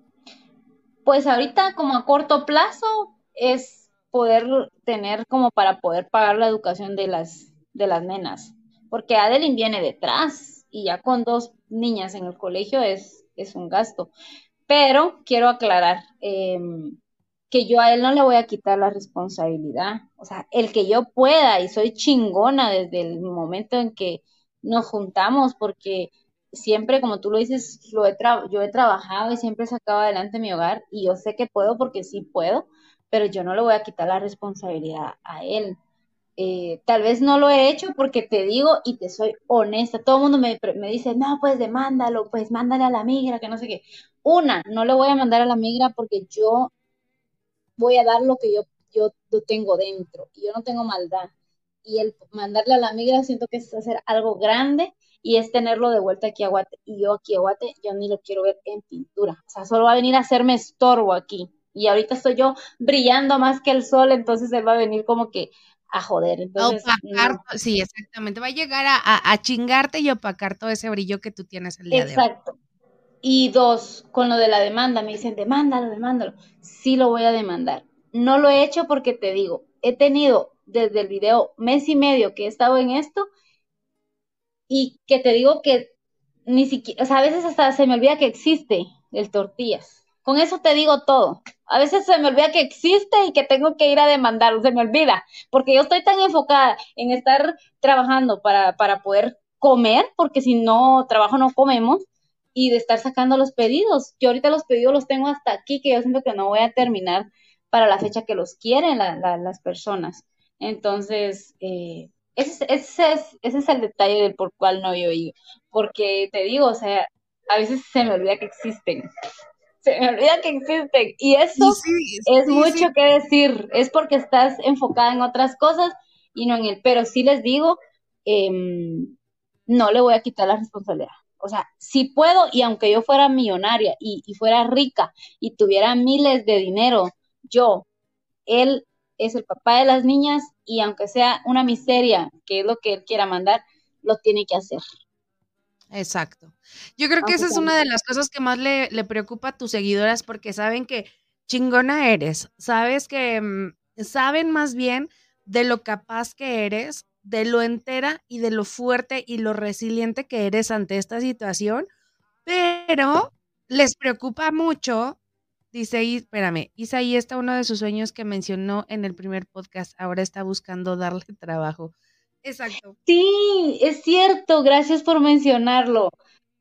Pues ahorita como a corto plazo es poder tener como para poder pagar la educación de las, de las nenas, porque Adeline viene detrás y ya con dos niñas en el colegio es, es un gasto. Pero quiero aclarar em, que yo a él no le voy a quitar la responsabilidad. O sea, el que yo pueda y soy chingona desde el momento en que nos juntamos, porque siempre, como tú lo dices, lo he yo he trabajado y siempre he sacado adelante mi hogar y yo sé que puedo porque sí puedo, pero yo no le voy a quitar la responsabilidad a él. Eh, tal vez no lo he hecho porque te digo y te soy honesta. Todo el mundo me, me, dice, no, pues demándalo, pues mándale a la migra, que no sé qué. Una, no le voy a mandar a la migra porque yo voy a dar lo que yo, yo, tengo dentro y yo no tengo maldad. Y el mandarle a la migra siento que es hacer algo grande y es tenerlo de vuelta aquí a Guate. Y yo aquí a Guate, yo ni lo quiero ver en pintura. O sea, solo va a venir a hacerme estorbo aquí. Y ahorita estoy yo brillando más que el sol, entonces él va a venir como que a joder. Entonces, sí, exactamente. Va a llegar a, chingarte y opacar todo ese brillo que tú tienes el día Exacto. de hoy. Exacto. Y dos, con lo de la demanda, me dicen, demándalo, demándalo. Sí lo voy a demandar. No lo he hecho porque te digo, he tenido desde el video mes y medio que he estado en esto y que te digo que ni siquiera, o sea, a veces hasta se me olvida que existe el tortillas. Con eso te digo todo. A veces se me olvida que existe y que tengo que ir a demandar, se me olvida, porque yo estoy tan enfocada en estar trabajando para, para poder comer, porque si no trabajo no comemos, y de estar sacando los pedidos. Yo ahorita los pedidos los tengo hasta aquí, que yo siento que no voy a terminar para la fecha que los quieren las personas. Entonces, eh, ese, ese, es, ese es el detalle del por cual no yo ido. Porque te digo, o sea, a veces se me olvida que existen. Se me olvida que existen. Y eso es mucho que decir. Es porque estás enfocada en otras cosas y no en él. Pero sí les digo, em, no le voy a quitar la responsabilidad o sea, si puedo y aunque yo fuera millonaria y, fuera rica y tuviera miles de dinero, yo, él es el papá de las niñas y aunque sea una miseria, que es lo que él quiera mandar, lo tiene que hacer. Exacto. Yo creo que esa es una de las cosas que más le, le, preocupa a tus seguidoras porque saben que chingona eres, sabes que mm, saben más bien de lo capaz que eres de lo entera y de lo fuerte y lo resiliente que eres ante esta situación, pero les preocupa mucho, dice, espérame, Isaí está uno de sus sueños que mencionó en el primer podcast, ahora está buscando darle *laughs* trabajo. Exacto. Sí, es cierto, gracias por mencionarlo.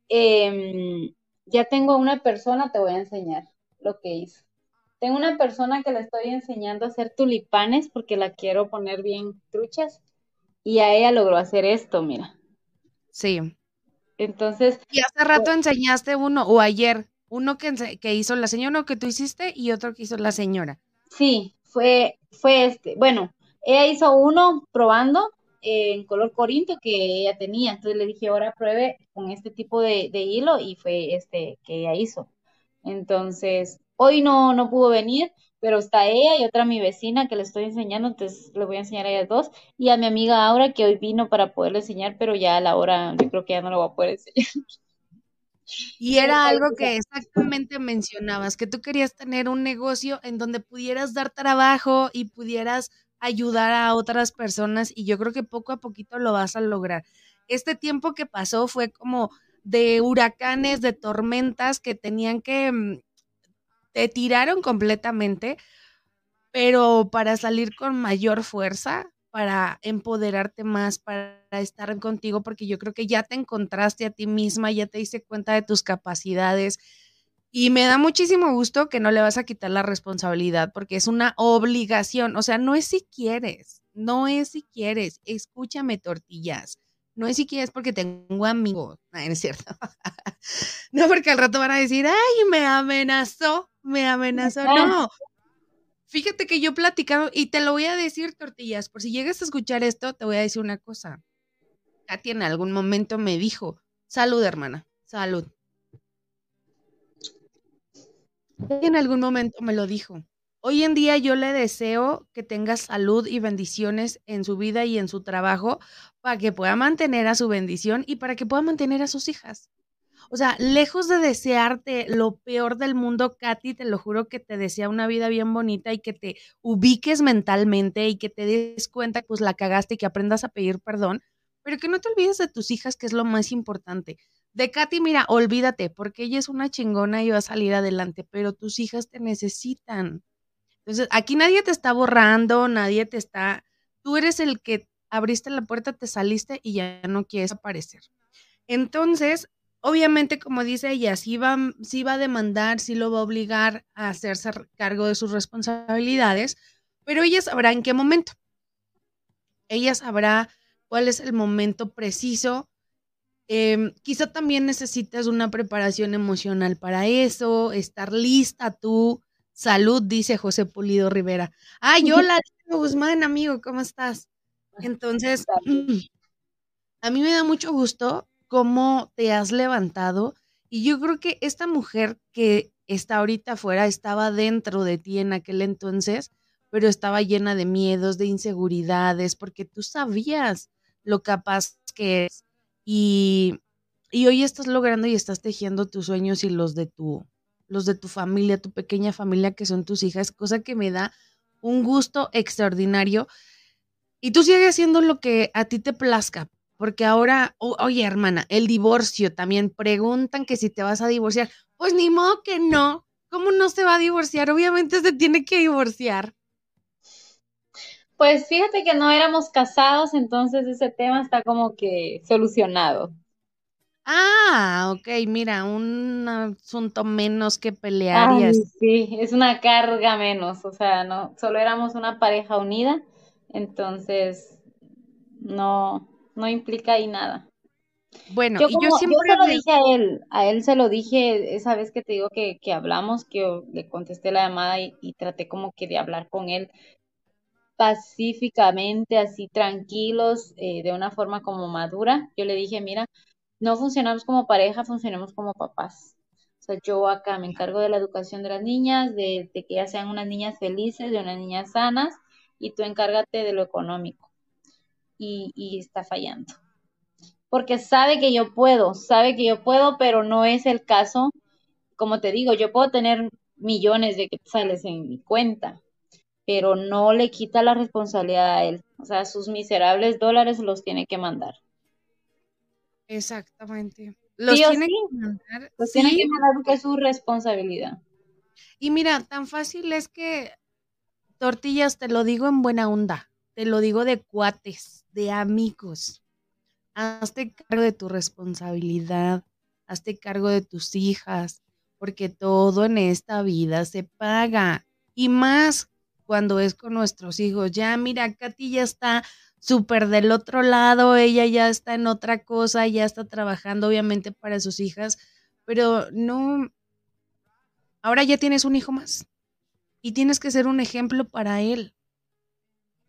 Em, ya tengo una persona, te voy a enseñar lo que hizo. Tengo una persona que le estoy enseñando a hacer tulipanes porque la quiero poner bien truchas y a ella logró hacer esto, mira. Sí. Entonces. Y hace rato pues enseñaste uno, o ayer, uno que, que hizo la señora, uno que tú hiciste y otro que hizo la señora. Sí, fue, fue este. Bueno, ella hizo uno probando eh, en color corinto que ella tenía. Entonces le dije, ahora pruebe con este tipo de, de hilo y fue este que ella hizo. Entonces, hoy no, no pudo venir, pero está ella y otra mi vecina que le estoy enseñando, entonces le voy a enseñar a ellas dos, y a mi amiga Aura que hoy vino para poderle enseñar, pero ya a la hora yo creo que ya no lo va a poder enseñar. *laughs* Y era algo que exactamente mencionabas, que tú querías tener un negocio en donde pudieras dar trabajo y pudieras ayudar a otras personas y yo creo que poco a poquito lo vas a lograr. Este tiempo que pasó fue como de huracanes, de tormentas que tenían que mm, te tiraron completamente, pero para salir con mayor fuerza, para empoderarte más, para estar contigo, porque yo creo que ya te encontraste a ti misma, ya te diste cuenta de tus capacidades. Y me da muchísimo gusto que no le vas a quitar la responsabilidad porque es una obligación, o sea, no es si quieres, no es si quieres, escúchame tortillas, no es si quieres porque tengo amigos, *laughs* no, es cierto, *laughs* no porque al rato van a decir, ay, me amenazó, me amenazó. No, Fíjate que yo platicaba, y te lo voy a decir, tortillas, por si llegas a escuchar esto, te voy a decir una cosa. Katy en algún momento me dijo, salud, hermana, salud. En algún momento me lo dijo. Hoy en día yo le deseo que tenga salud y bendiciones en su vida y en su trabajo para que pueda mantener a su bendición y para que pueda mantener a sus hijas. O sea, lejos de desearte lo peor del mundo, Katy, te lo juro que te desea una vida bien bonita y que te ubiques mentalmente y que te des cuenta que pues la cagaste y que aprendas a pedir perdón, pero que no te olvides de tus hijas, que es lo más importante. De Katy, mira, olvídate, porque ella es una chingona y va a salir adelante, pero tus hijas te necesitan. Entonces, aquí nadie te está borrando, nadie te está, tú eres el que abriste la puerta, te saliste y ya no quieres aparecer. Entonces, Obviamente, como dice ella, sí va, sí va a demandar, sí lo va a obligar a hacerse cargo de sus responsabilidades, pero ella sabrá en qué momento. Ella sabrá cuál es el momento preciso. Em, quizá también necesitas una preparación emocional para eso, estar lista tú. Salud, dice José Pulido Rivera. Ay, *laughs* hola, Guzmán, amigo, ¿cómo estás? Entonces, *clears throat* a mí me da mucho gusto cómo te has levantado. Y yo creo que esta mujer que está ahorita afuera estaba dentro de ti en aquel entonces, pero estaba llena de miedos, de inseguridades, porque tú sabías lo capaz que es. Y, y hoy estás logrando y estás tejiendo tus sueños y los de tu, los de tu familia, tu pequeña familia que son tus hijas, cosa que me da un gusto extraordinario. Y tú sigues haciendo lo que a ti te plazca, porque ahora, oye hermana, el divorcio también preguntan que si te vas a divorciar. Pues ni modo que no. ¿Cómo no se va a divorciar? Obviamente se tiene que divorciar. Pues fíjate que no éramos casados, entonces ese tema está como que solucionado. Ah, ok, mira, un asunto menos que pelear. sí, es una carga menos, o sea, no, solo éramos una pareja unida, entonces no, no implica ahí nada. Bueno, yo, y yo siempre se lo dije a él, a él se lo dije esa vez que te digo que, hablamos, que le contesté la llamada y, traté como que de hablar con él pacíficamente, así tranquilos, eh, de una forma como madura. Yo le dije, mira, no funcionamos como pareja, funcionamos como papás. O sea, yo acá me encargo de la educación de las niñas, de, que ya sean unas niñas felices, de unas niñas sanas, y tú encárgate de lo económico y, está fallando. Porque sabe que yo puedo, sabe que yo puedo, pero no es el caso. Como te digo, yo puedo tener millones de quetzales en mi cuenta, pero no le quita la responsabilidad a él. O sea, sus miserables dólares los tiene que mandar. Exactamente. Los tiene que mandar. Los tiene que mandar porque es su responsabilidad. Y mira, tan fácil es que tortillas, te lo digo en buena onda, te lo digo de cuates de amigos. Hazte cargo de tu responsabilidad, hazte cargo de tus hijas, porque todo en esta vida se paga. Y más cuando es con nuestros hijos. Ya, mira, Katy ya está súper del otro lado, ella ya está en otra cosa, ya está trabajando obviamente para sus hijas, pero no, ahora ya tienes un hijo más y tienes que ser un ejemplo para él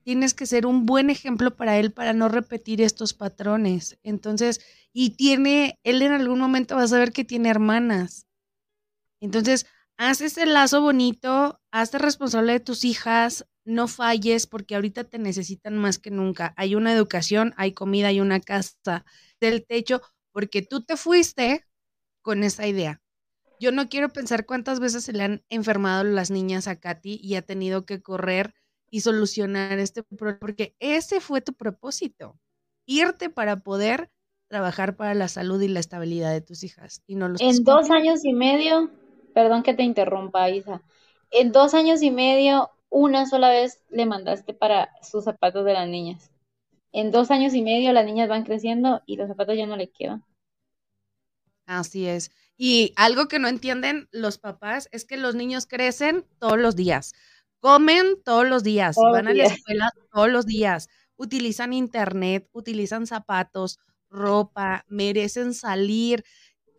tienes que ser un buen ejemplo para él para no repetir estos patrones. Entonces, y tiene, él en algún momento va a saber que tiene hermanas. Entonces, haz ese lazo bonito, hazte responsable de tus hijas, no falles porque ahorita te necesitan más que nunca. Hay una educación, hay comida, hay una casa del techo, porque tú te fuiste con esa idea. Yo no quiero pensar cuántas veces se le han enfermado las niñas a Katy y ha tenido que correr y solucionar este problema, porque ese fue tu propósito, irte para poder trabajar para la salud y la estabilidad de tus hijas. Y no los en dos años y medio, perdón que te interrumpa, Isa, en dos años y medio, una sola vez le mandaste para sus zapatos de las niñas. En dos años y medio las niñas van creciendo y los zapatos ya no le quedan. Así es. Y algo que no entienden los papás es que los niños crecen todos los días. Comen todos los días, van a la escuela todos los días, utilizan internet, utilizan zapatos, ropa, merecen salir.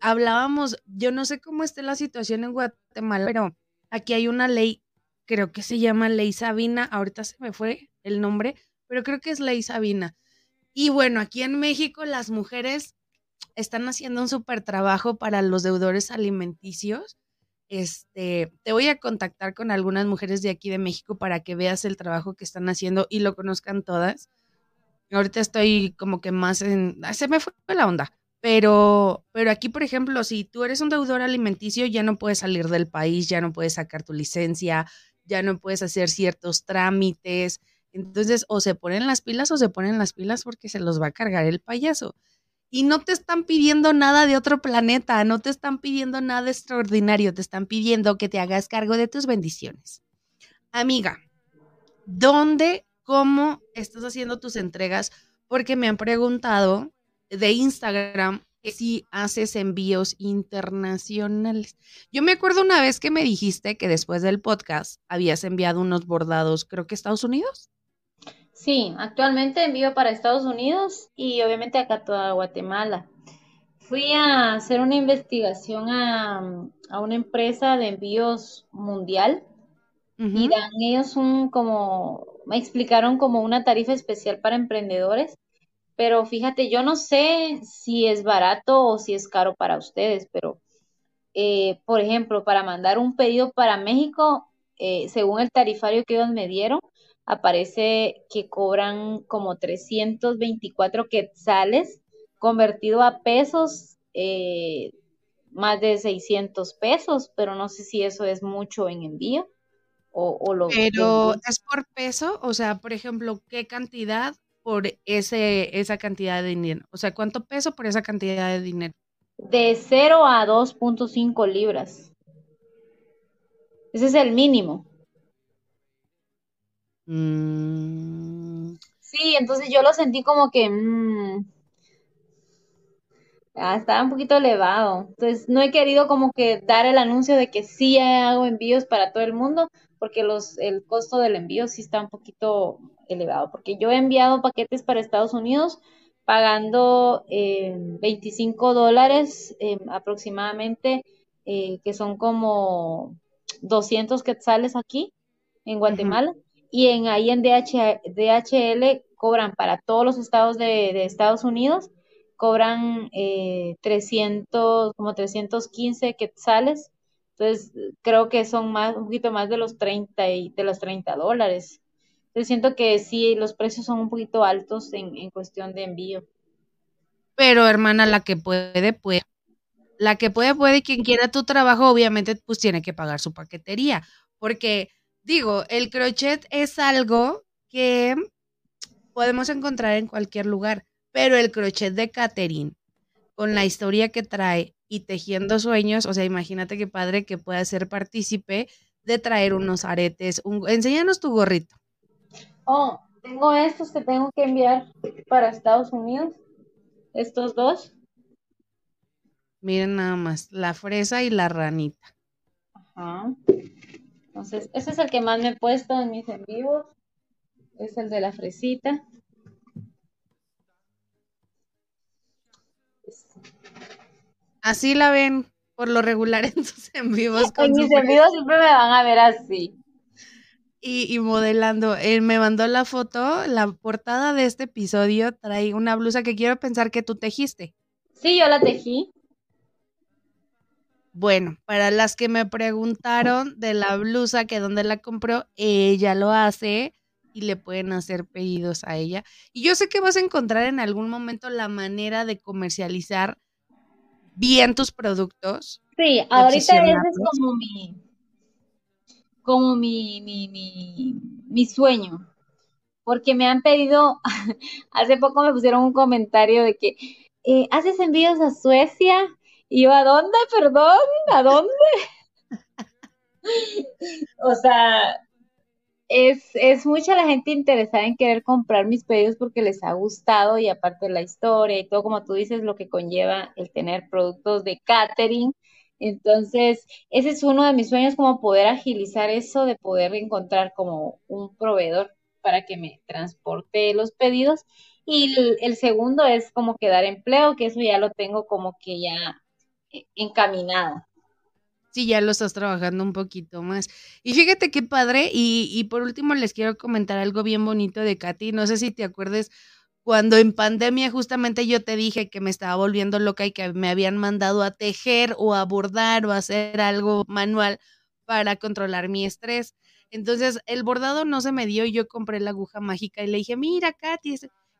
Hablábamos, yo no sé cómo esté la situación en Guatemala, pero aquí hay una ley creo que se llama Ley Sabina, ahorita se me fue el nombre, pero creo que es Ley Sabina. Y bueno, aquí en México las mujeres están haciendo un súper trabajo para los deudores alimenticios. Este, te voy a contactar con algunas mujeres de aquí de México para que veas el trabajo que están haciendo y lo conozcan todas. Ahorita estoy como que más en, se me fue la onda, pero, pero aquí, por ejemplo, si tú eres un deudor alimenticio, ya no puedes salir del país, ya no puedes sacar tu licencia, ya no puedes hacer ciertos trámites. Entonces, o se ponen las pilas o se ponen las pilas porque se los va a cargar el payaso y no te están pidiendo nada de otro planeta, no te están pidiendo nada extraordinario, te están pidiendo que te hagas cargo de tus bendiciones. Amiga, ¿dónde, cómo estás haciendo tus entregas? Porque me han preguntado de Instagram que si haces envíos internacionales. Yo me acuerdo una vez que me dijiste que después del podcast habías enviado unos bordados, creo que Estados Unidos. Sí, actualmente envío para Estados Unidos y obviamente acá toda Guatemala. Fui a hacer una investigación a, una empresa de envíos mundial y dan ellos un como, me explicaron como una tarifa especial para emprendedores, pero fíjate, yo no sé si es barato o si es caro para ustedes, pero eh, por ejemplo, para mandar un pedido para México, eh, según el tarifario que ellos me dieron, aparece que cobran como 324 quetzales, convertido a pesos, eh, más de 600 pesos, pero no sé si eso es mucho en envío. O, lo pero es por peso, o sea, por ejemplo, ¿qué cantidad por ese, esa cantidad de dinero? O sea, ¿cuánto peso por esa cantidad de dinero? De 0 a 2.5 libras. Ese es el mínimo. Mm. Sí, entonces yo lo sentí como que mm, ah, estaba un poquito elevado. Entonces no he querido como que dar el anuncio de que sí hago envíos para todo el mundo, porque los, el costo del envío sí está un poquito elevado. Porque yo he enviado paquetes para Estados Unidos pagando 25 eh, dólares eh, aproximadamente, eh, que son como 200 quetzales aquí en Guatemala y en, ahí en DHL cobran para todos los estados de, Estados Unidos, cobran 300, eh, como 315 quetzales. Entonces, creo que son más, un poquito más de los 30 y de los 30 dólares. Entonces, siento que sí, los precios son un poquito altos en, en cuestión de envío. Pero, hermana, la que puede, puede. La que puede, puede. Quien quiera tu trabajo, obviamente, pues tiene que pagar su paquetería. Porque digo, el crochet es algo que podemos encontrar en cualquier lugar, pero el crochet de Catherine, con la historia que trae y tejiendo sueños, o sea, imagínate qué padre que pueda ser partícipe de traer unos aretes. enséñanos tu gorrito. Oh, tengo estos que tengo que enviar para Estados Unidos. Estos dos. Miren nada más, la fresa y la ranita. Ajá. Entonces, ese es el que más me he puesto en mis en vivos. Es el de la fresita. Así la ven por lo regular *laughs* en sus en vivos. en mis en vivos siempre me van a ver así. Y, modelando. Él me mandó la foto, la portada de este episodio trae una blusa que quiero pensar que tú tejiste. Sí, yo la tejí. Bueno, para las que me preguntaron de la blusa, que dónde la compró, ella lo hace y le pueden hacer pedidos a ella. Y yo sé que vas a encontrar en algún momento la manera de comercializar bien tus productos. Sí, ahorita ese es como mi, como mi, mi, mi, mi sueño. Porque me han pedido, *laughs* hace poco me pusieron un comentario de que eh, haces envíos a Suecia y yo, ¿a dónde? Perdón, ¿a dónde? *laughs* o sea, es, es, mucha la gente interesada en querer comprar mis pedidos porque les ha gustado y aparte la historia y todo, como tú dices, lo que conlleva el tener productos de catering. Entonces, ese es uno de mis sueños, como poder agilizar eso, de poder encontrar como un proveedor para que me transporte los pedidos. Y el, segundo es como que dar empleo, que eso ya lo tengo como que ya encaminada. Sí, ya lo estás trabajando un poquito más. Y fíjate qué padre. Y, y por último les quiero comentar algo bien bonito de Katy. No sé si te acuerdes cuando en pandemia justamente yo te dije que me estaba volviendo loca y que me habían mandado a tejer o a bordar o a hacer algo manual para controlar mi estrés. Entonces el bordado no se me dio y yo compré la aguja mágica y le dije, mira, Katy.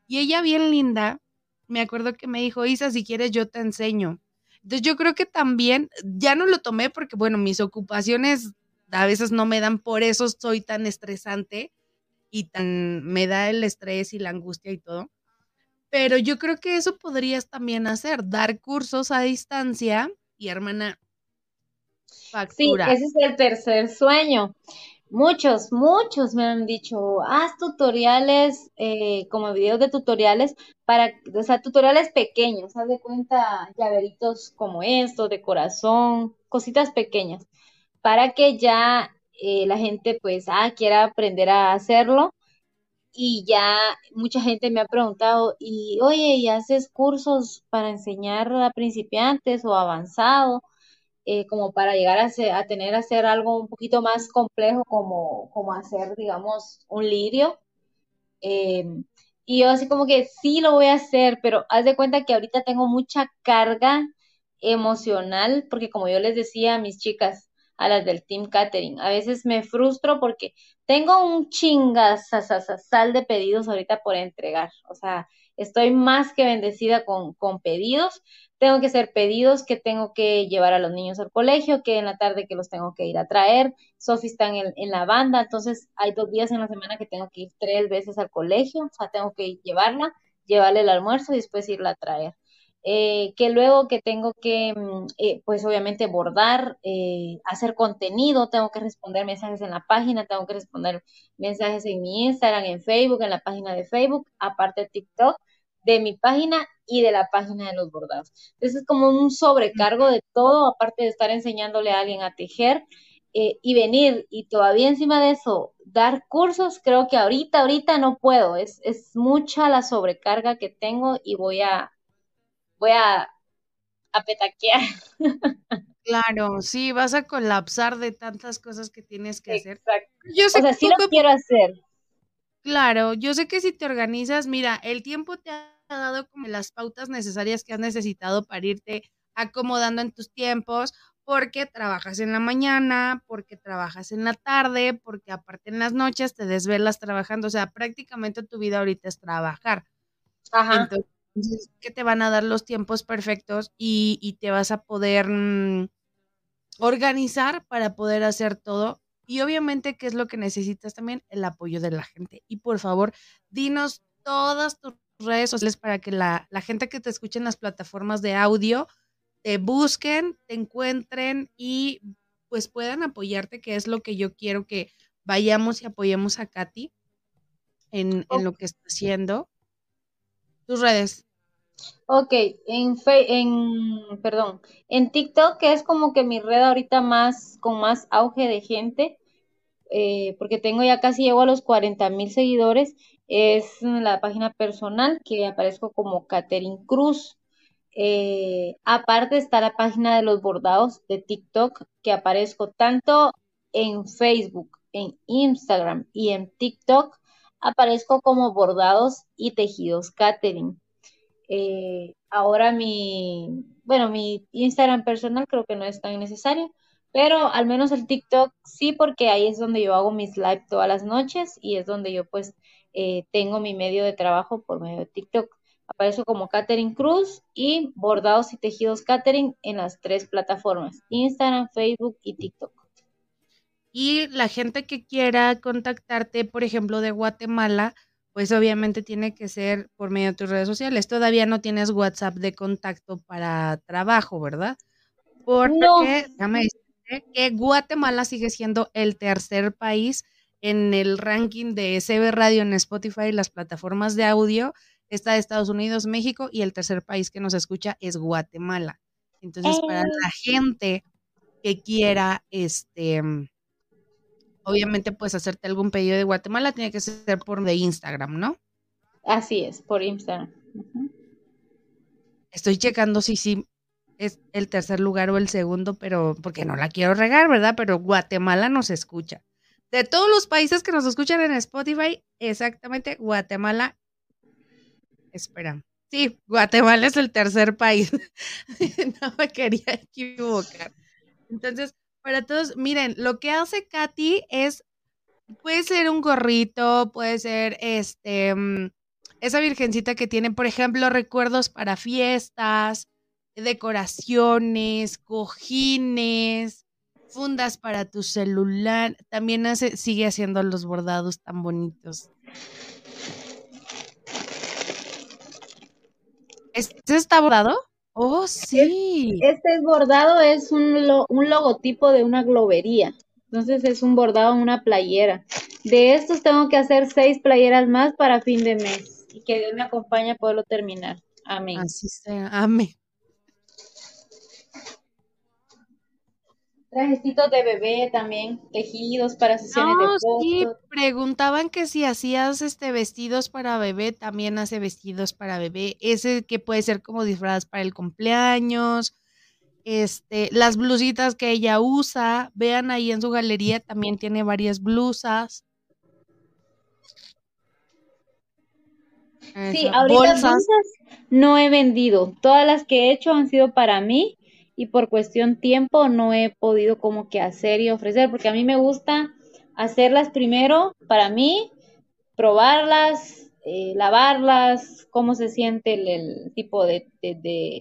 Y ella bien linda, me acuerdo que me dijo, Isa, si quieres yo te enseño. Entonces yo creo que también, ya no lo tomé porque, bueno, mis ocupaciones a veces no me dan, por eso soy tan estresante y tan, me da el estrés y la angustia y todo. Pero yo creo que eso podrías también hacer, dar cursos a distancia y hermana, factura. Sí, ese es el tercer sueño. Muchos, muchos me han dicho, haz tutoriales, eh, como videos de tutoriales para, o sea, tutoriales pequeños, haz de cuenta llaveritos como estos, de corazón, cositas pequeñas, para que ya eh, la gente pues, ah, quiera aprender a hacerlo. Y ya mucha gente me ha preguntado, y oye, ¿y haces cursos para enseñar a principiantes o avanzado? Eh, como para llegar a, tener, a hacer algo un poquito más complejo como, como hacer, digamos, un lirio. Em, y yo así como que sí lo voy a hacer, pero haz de cuenta que ahorita tengo mucha carga emocional, porque como yo les decía a mis chicas, a las del Team Catering, a veces me frustro porque tengo un sal de pedidos ahorita por entregar. O sea, estoy más que bendecida con, con pedidos tengo que hacer pedidos, que tengo que llevar a los niños al colegio, que en la tarde que los tengo que ir a traer. Sofi está en, en, la banda, entonces hay dos días en la semana que tengo que ir tres veces al colegio, o sea, tengo que llevarla, llevarle el almuerzo y después irla a traer. Eh, que luego que tengo que, mm, eh, pues obviamente bordar, eh, hacer contenido, tengo que responder mensajes en la página, tengo que responder mensajes en mi Instagram, en Facebook, en la página de Facebook, aparte de TikTok de mi página y de la página de los bordados. Entonces es como un sobrecargo de todo, aparte de estar enseñándole a alguien a tejer eh, y venir y todavía encima de eso dar cursos, creo que ahorita, ahorita no puedo, es, es mucha la sobrecarga que tengo y voy a, voy a, a petaquear. *laughs* Claro, sí, vas a colapsar de tantas cosas que tienes que hacer. Yo sé o sea, sí lo quiero hacer. Claro, yo sé que si te organizas, mira, el tiempo te ha dado como las pautas necesarias que has necesitado para irte acomodando en tus tiempos, porque trabajas en la mañana, porque trabajas en la tarde, porque aparte en las noches te desvelas trabajando, o sea, prácticamente tu vida ahorita es trabajar. Ajá. Entonces, que te van a dar los tiempos perfectos y, te vas a poder mm, organizar para poder hacer todo. Y obviamente, ¿qué es lo que necesitas también? El apoyo de la gente. Y por favor, dinos todas tus redes sociales para que la, gente que te escuche en las plataformas de audio te busquen, te encuentren y pues puedan apoyarte, que es lo que yo quiero que vayamos y apoyemos a Katy en, lo que está haciendo. Tus redes. Ok, en, en, perdón, en TikTok, que es como que mi red ahorita más, con más auge de gente, eh, porque tengo ya casi llego a los 40 mil seguidores, es la página personal que aparezco como Catherine Cruz. Eh, aparte está la página de los bordados de TikTok que aparezco tanto en Facebook, en Instagram y en TikTok. Aparezco como bordados y tejidos Catherine. Eh, ahora mi, bueno, mi Instagram personal creo que no es tan necesario, pero al menos el TikTok sí, porque ahí es donde yo hago mis live todas las noches y es donde yo pues eh, tengo mi medio de trabajo por medio de TikTok. Aparezco como Catherine Cruz y Bordados y Tejidos Catherine en las tres plataformas, Instagram, Facebook y TikTok. Y la gente que quiera contactarte, por ejemplo, de Guatemala, pues obviamente tiene que ser por medio de tus redes sociales. Todavía no tienes WhatsApp de contacto para trabajo, ¿verdad? Porque, déjame decirte que Guatemala sigue siendo el tercer país en el ranking de CB Radio en Spotify y las plataformas de audio está Estados Unidos, México y el tercer país que nos escucha es Guatemala. Entonces, para la gente que quiera, este, obviamente, pues hacerte algún pedido de Guatemala, tiene que ser por de Instagram, ¿no? Así es, por Instagram. Estoy checando si sí es el tercer lugar o el segundo, pero porque no la quiero regar, ¿verdad? Pero Guatemala nos escucha. De todos los países que nos escuchan en Spotify, exactamente Guatemala. Espera. Sí, Guatemala es el tercer país. *laughs* no me quería equivocar. Entonces, para todos, miren, lo que hace Katy es, puede ser un gorrito, puede ser este, mm, esa virgencita que tiene, por ejemplo, recuerdos para fiestas, decoraciones, cojines, fundas para tu celular. También hace, sigue haciendo los bordados tan bonitos. ¿Este está bordado? Oh, sí. Este es bordado, es un, un logotipo de una globería. Entonces es un bordado en una playera. De estos tengo que hacer seis playeras más para fin de mes. Y que Dios me acompañe a poderlo terminar. Amén. Así sea. Amén. Trajecitos de bebé también, tejidos para sesiones de fotos. Sí, preguntaban que si hacías este vestidos para bebé, también hace vestidos para bebé. Ese que puede ser como disfraz para el cumpleaños. Este, las blusitas que ella usa, vean ahí en su galería, también tiene varias blusas. Sí, ahorita bolsas no he vendido. Todas las que he hecho han sido para mí y por cuestión tiempo no he podido como que hacer y ofrecer, porque a mí me gusta hacerlas primero para mí, probarlas, eh, lavarlas, cómo se siente el, tipo de,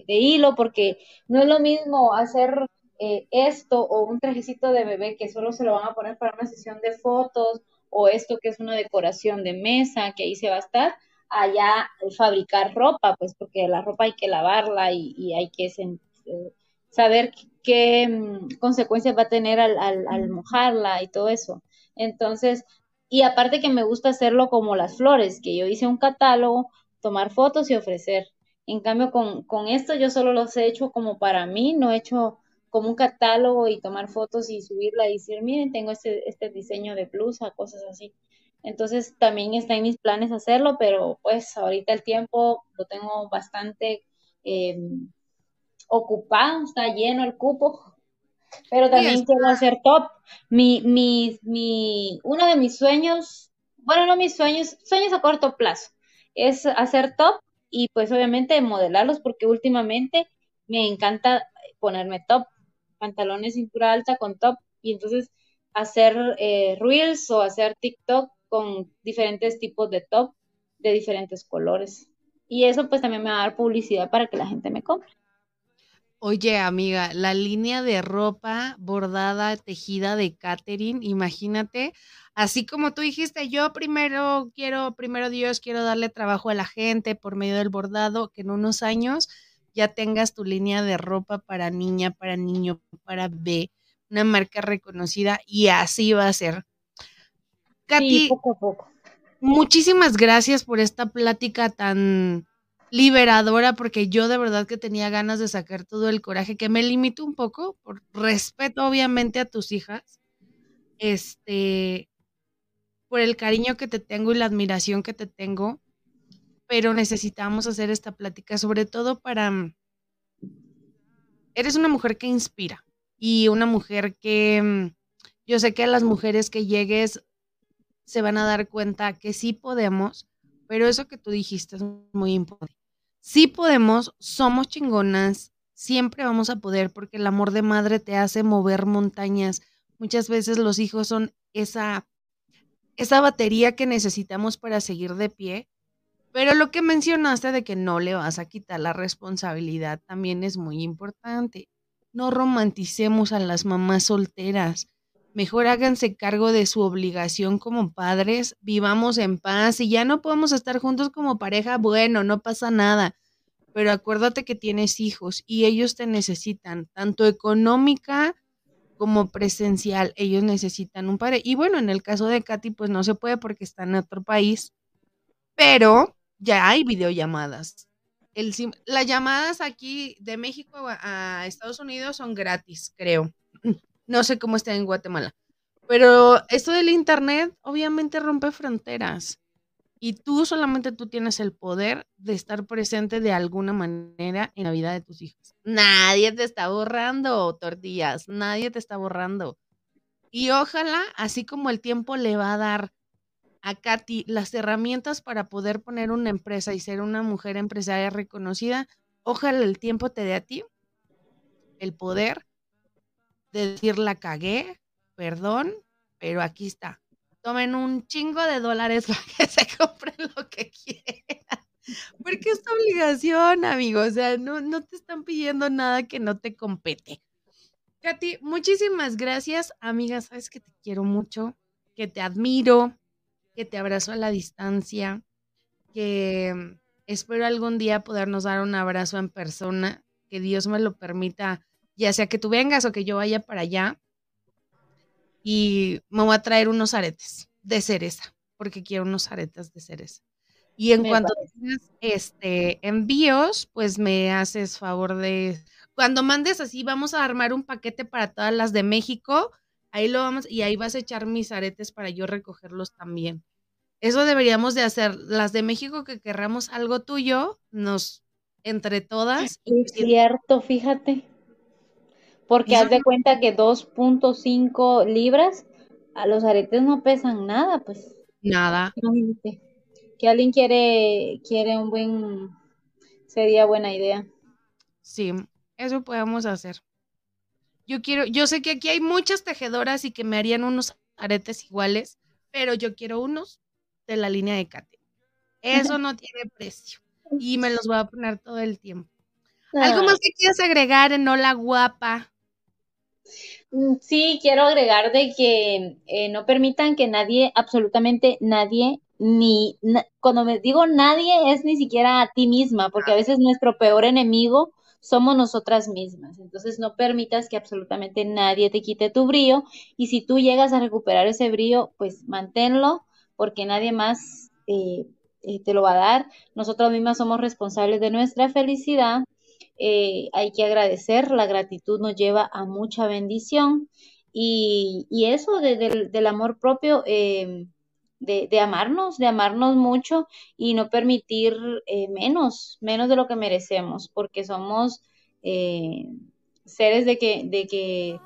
hilo, porque no es lo mismo hacer eh, esto o un trajecito de bebé que solo se lo van a poner para una sesión de fotos o esto que es una decoración de mesa, que ahí se va a estar, allá fabricar ropa, pues porque la ropa hay que lavarla y, hay que eh, saber qué mm, consecuencias va a tener al, mojarla y todo eso. Entonces, y aparte que me gusta hacerlo como las flores, que yo hice un catálogo, tomar fotos y ofrecer. En cambio, con, esto yo solo los he hecho como para mí, no he hecho como un catálogo y tomar fotos y subirla y decir, miren, tengo este, este diseño de blusa, cosas así. Entonces también está en mis planes hacerlo, pero pues ahorita el tiempo lo tengo bastante eh, ocupado, está lleno el cupo, pero también quiero hacer top. Mi, mi, mi, uno de mis sueños, bueno, no mis sueños, sueños a corto plazo, es hacer top y pues obviamente modelarlos porque últimamente me encanta ponerme top, pantalones cintura alta con top y entonces hacer eh, reels o hacer TikTok con diferentes tipos de top de diferentes colores. Y eso pues también me va a dar publicidad para que la gente me compre. Oye, amiga, la línea de ropa bordada, tejida de Catherine, imagínate, así como tú dijiste, yo primero quiero, primero Dios, quiero darle trabajo a la gente por medio del bordado, que en unos años ya tengas tu línea de ropa para niña, para niño, para B, una marca reconocida y así va a ser. Katy, poco a poco. Muchísimas gracias por esta plática tan liberadora porque yo de verdad que tenía ganas de sacar todo el coraje, que me limito un poco, por respeto obviamente a tus hijas, este, por el cariño que te tengo y la admiración que te tengo, pero necesitamos hacer esta plática, sobre todo para... Mm, eres una mujer que inspira y una mujer que mm, yo sé que a las mujeres que llegues se van a dar cuenta que sí podemos, pero eso que tú dijiste es muy importante sí podemos, somos chingonas, siempre vamos a poder porque el amor de madre te hace mover montañas. Muchas veces los hijos son esa, esa batería que necesitamos para seguir de pie. Pero lo que mencionaste de que no le vas a quitar la responsabilidad también es muy importante. No romanticemos a las mamás solteras. Mejor háganse cargo de su obligación como padres, vivamos en paz. Si ya no podemos estar juntos como pareja, bueno, no pasa nada. Pero acuérdate que tienes hijos y ellos te necesitan, tanto económica como presencial. Ellos necesitan un padre. Y bueno, en el caso de Katy, pues no se puede porque está en otro país. Pero ya hay videollamadas. El, las llamadas aquí de México a Estados Unidos son gratis, creo. No sé cómo está en Guatemala. Pero esto del Internet obviamente rompe fronteras. Y tú solamente tú tienes el poder de estar presente de alguna manera en la vida de tus hijos. Nadie te está borrando, tortillas, nadie te está borrando. Y ojalá, así como el tiempo le va a dar a Katy las herramientas para poder poner una empresa y ser una mujer empresaria reconocida, ojalá el tiempo te dé a ti el poder de decir la cagué, perdón, pero aquí está. Tomen un chingo de dólares *laughs* para que se compren lo que quieran. Porque es tu obligación, amigo. O sea, no, no te están pidiendo nada que no te compete. Katy, muchísimas gracias, amiga. Sabes que te quiero mucho, que te admiro, que te abrazo a la distancia, que mm, espero algún día podernos dar un abrazo en persona, que Dios me lo permita, ya sea que tú vengas o que yo vaya para allá. Y me voy a traer unos aretes de cereza, porque quiero unos aretes de cereza. Y en cuanto tengas este envíos, pues me haces favor de cuando mandes así, vamos a armar un paquete para todas las de México Ahí lo vamos, y ahí vas a echar mis aretes para yo recogerlos también. Eso deberíamos de hacer. Las de México que querramos algo tuyo, nos, entre todas. Es cierto, fíjate. Porque haz de cuenta que 2.5 libras, a los aretes no pesan nada, pues. Nada. Que alguien quiere, quiere un buen, sería buena idea. Sí, eso podemos hacer. Yo quiero, yo sé que aquí hay muchas tejedoras y que me harían unos aretes iguales, pero yo quiero unos de la línea de Kate. Eso no tiene precio y me los voy a poner todo el tiempo. *laughs* ¿Algo más que quieras agregar en Hola Guapa? Mm, sí, quiero agregar de que eh, no permitan que nadie, absolutamente nadie, ni cuando me digo nadie es ni siquiera a ti misma, porque a veces nuestro peor enemigo somos nosotras mismas. Entonces no permitas que absolutamente nadie te quite tu brillo y si tú llegas a recuperar ese brillo, pues manténlo porque nadie más eh, eh, te lo va a dar. Nosotras mismas somos responsables de nuestra felicidad. Eh, hay que agradecer, la gratitud nos lleva a mucha bendición y, eso del amor propio de, amarnos, de amarnos mucho y no permitir eh, menos, menos de lo que merecemos, porque somos eh, seres de que, de que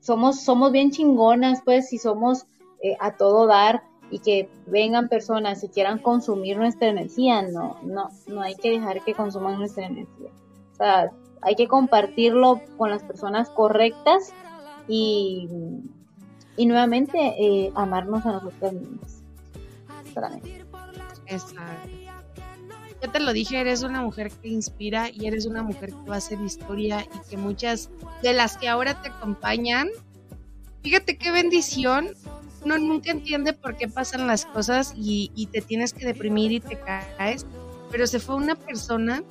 somos, somos bien chingonas, pues, y somos eh, a todo dar y que vengan personas y quieran consumir nuestra energía, no, no, no hay que dejar que consuman nuestra energía. O sea, hay que compartirlo con las personas correctas y y nuevamente eh, amarnos a nosotros mismos. Exacto. Ya te lo dije, eres una mujer que inspira y eres una mujer que va a hacer historia y que muchas de las que ahora te acompañan, fíjate qué bendición. Uno nunca entiende por qué pasan las cosas y, te tienes que deprimir y te caes, pero se fue una persona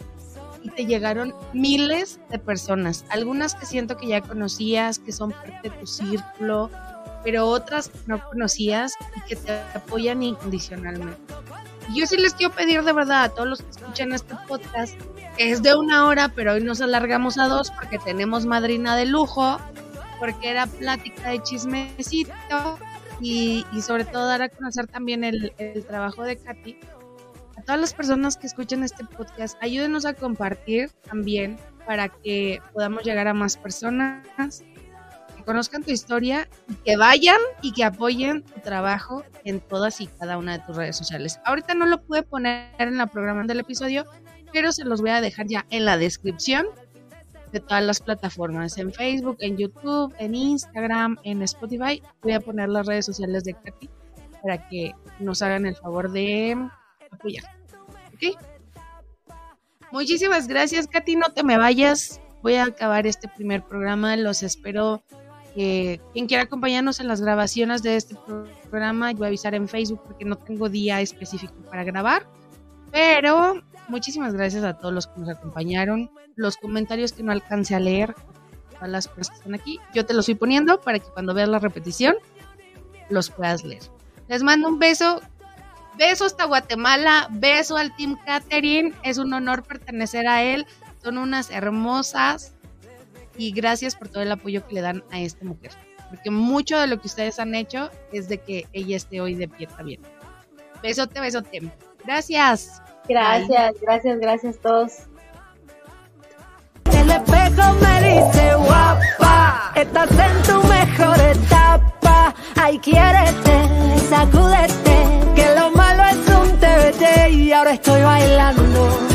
y te llegaron miles de personas, algunas que siento que ya conocías, que son parte de tu círculo, pero otras no conocías y que te apoyan incondicionalmente. yo sí les quiero pedir de verdad a todos los que escuchan este podcast, que es de una hora, pero hoy nos alargamos a dos porque tenemos madrina de lujo, porque era plática de chismecito y, y sobre todo dar a conocer también el, el trabajo de Katy. A todas las personas que escuchan este podcast, ayúdenos a compartir también para que podamos llegar a más personas conozcan tu historia que vayan y que apoyen tu trabajo en todas y cada una de tus redes sociales. Ahorita no lo pude poner en la programación del episodio, pero se los voy a dejar ya en la descripción de todas las plataformas, en Facebook, en YouTube, en Instagram, en Spotify. Voy a poner las redes sociales de Katy para que nos hagan el favor de apoyar. ¿Ok? Muchísimas gracias, Katy. No te me vayas. Voy a acabar este primer programa. Los espero quien quiera acompañarnos en las grabaciones de este programa, yo voy a avisar en Facebook porque no tengo día específico para grabar. Pero muchísimas gracias a todos los que nos acompañaron. Los comentarios que no alcance a leer, a las personas que están aquí, yo te los estoy poniendo para que cuando veas la repetición los puedas leer. Les mando un beso. Beso hasta Guatemala. Beso al Team Catherine. Es un honor pertenecer a él. Son unas hermosas y gracias por todo el apoyo que le dan a esta mujer, porque mucho de lo que ustedes han hecho es de que ella esté hoy de pie también. Besote, besote. Gracias. Gracias, gracias, gracias a todos. El espejo me dice guapa, estás en tu mejor etapa. Ay, quiérete, sacúdete, que lo malo es un TBT y ahora estoy bailando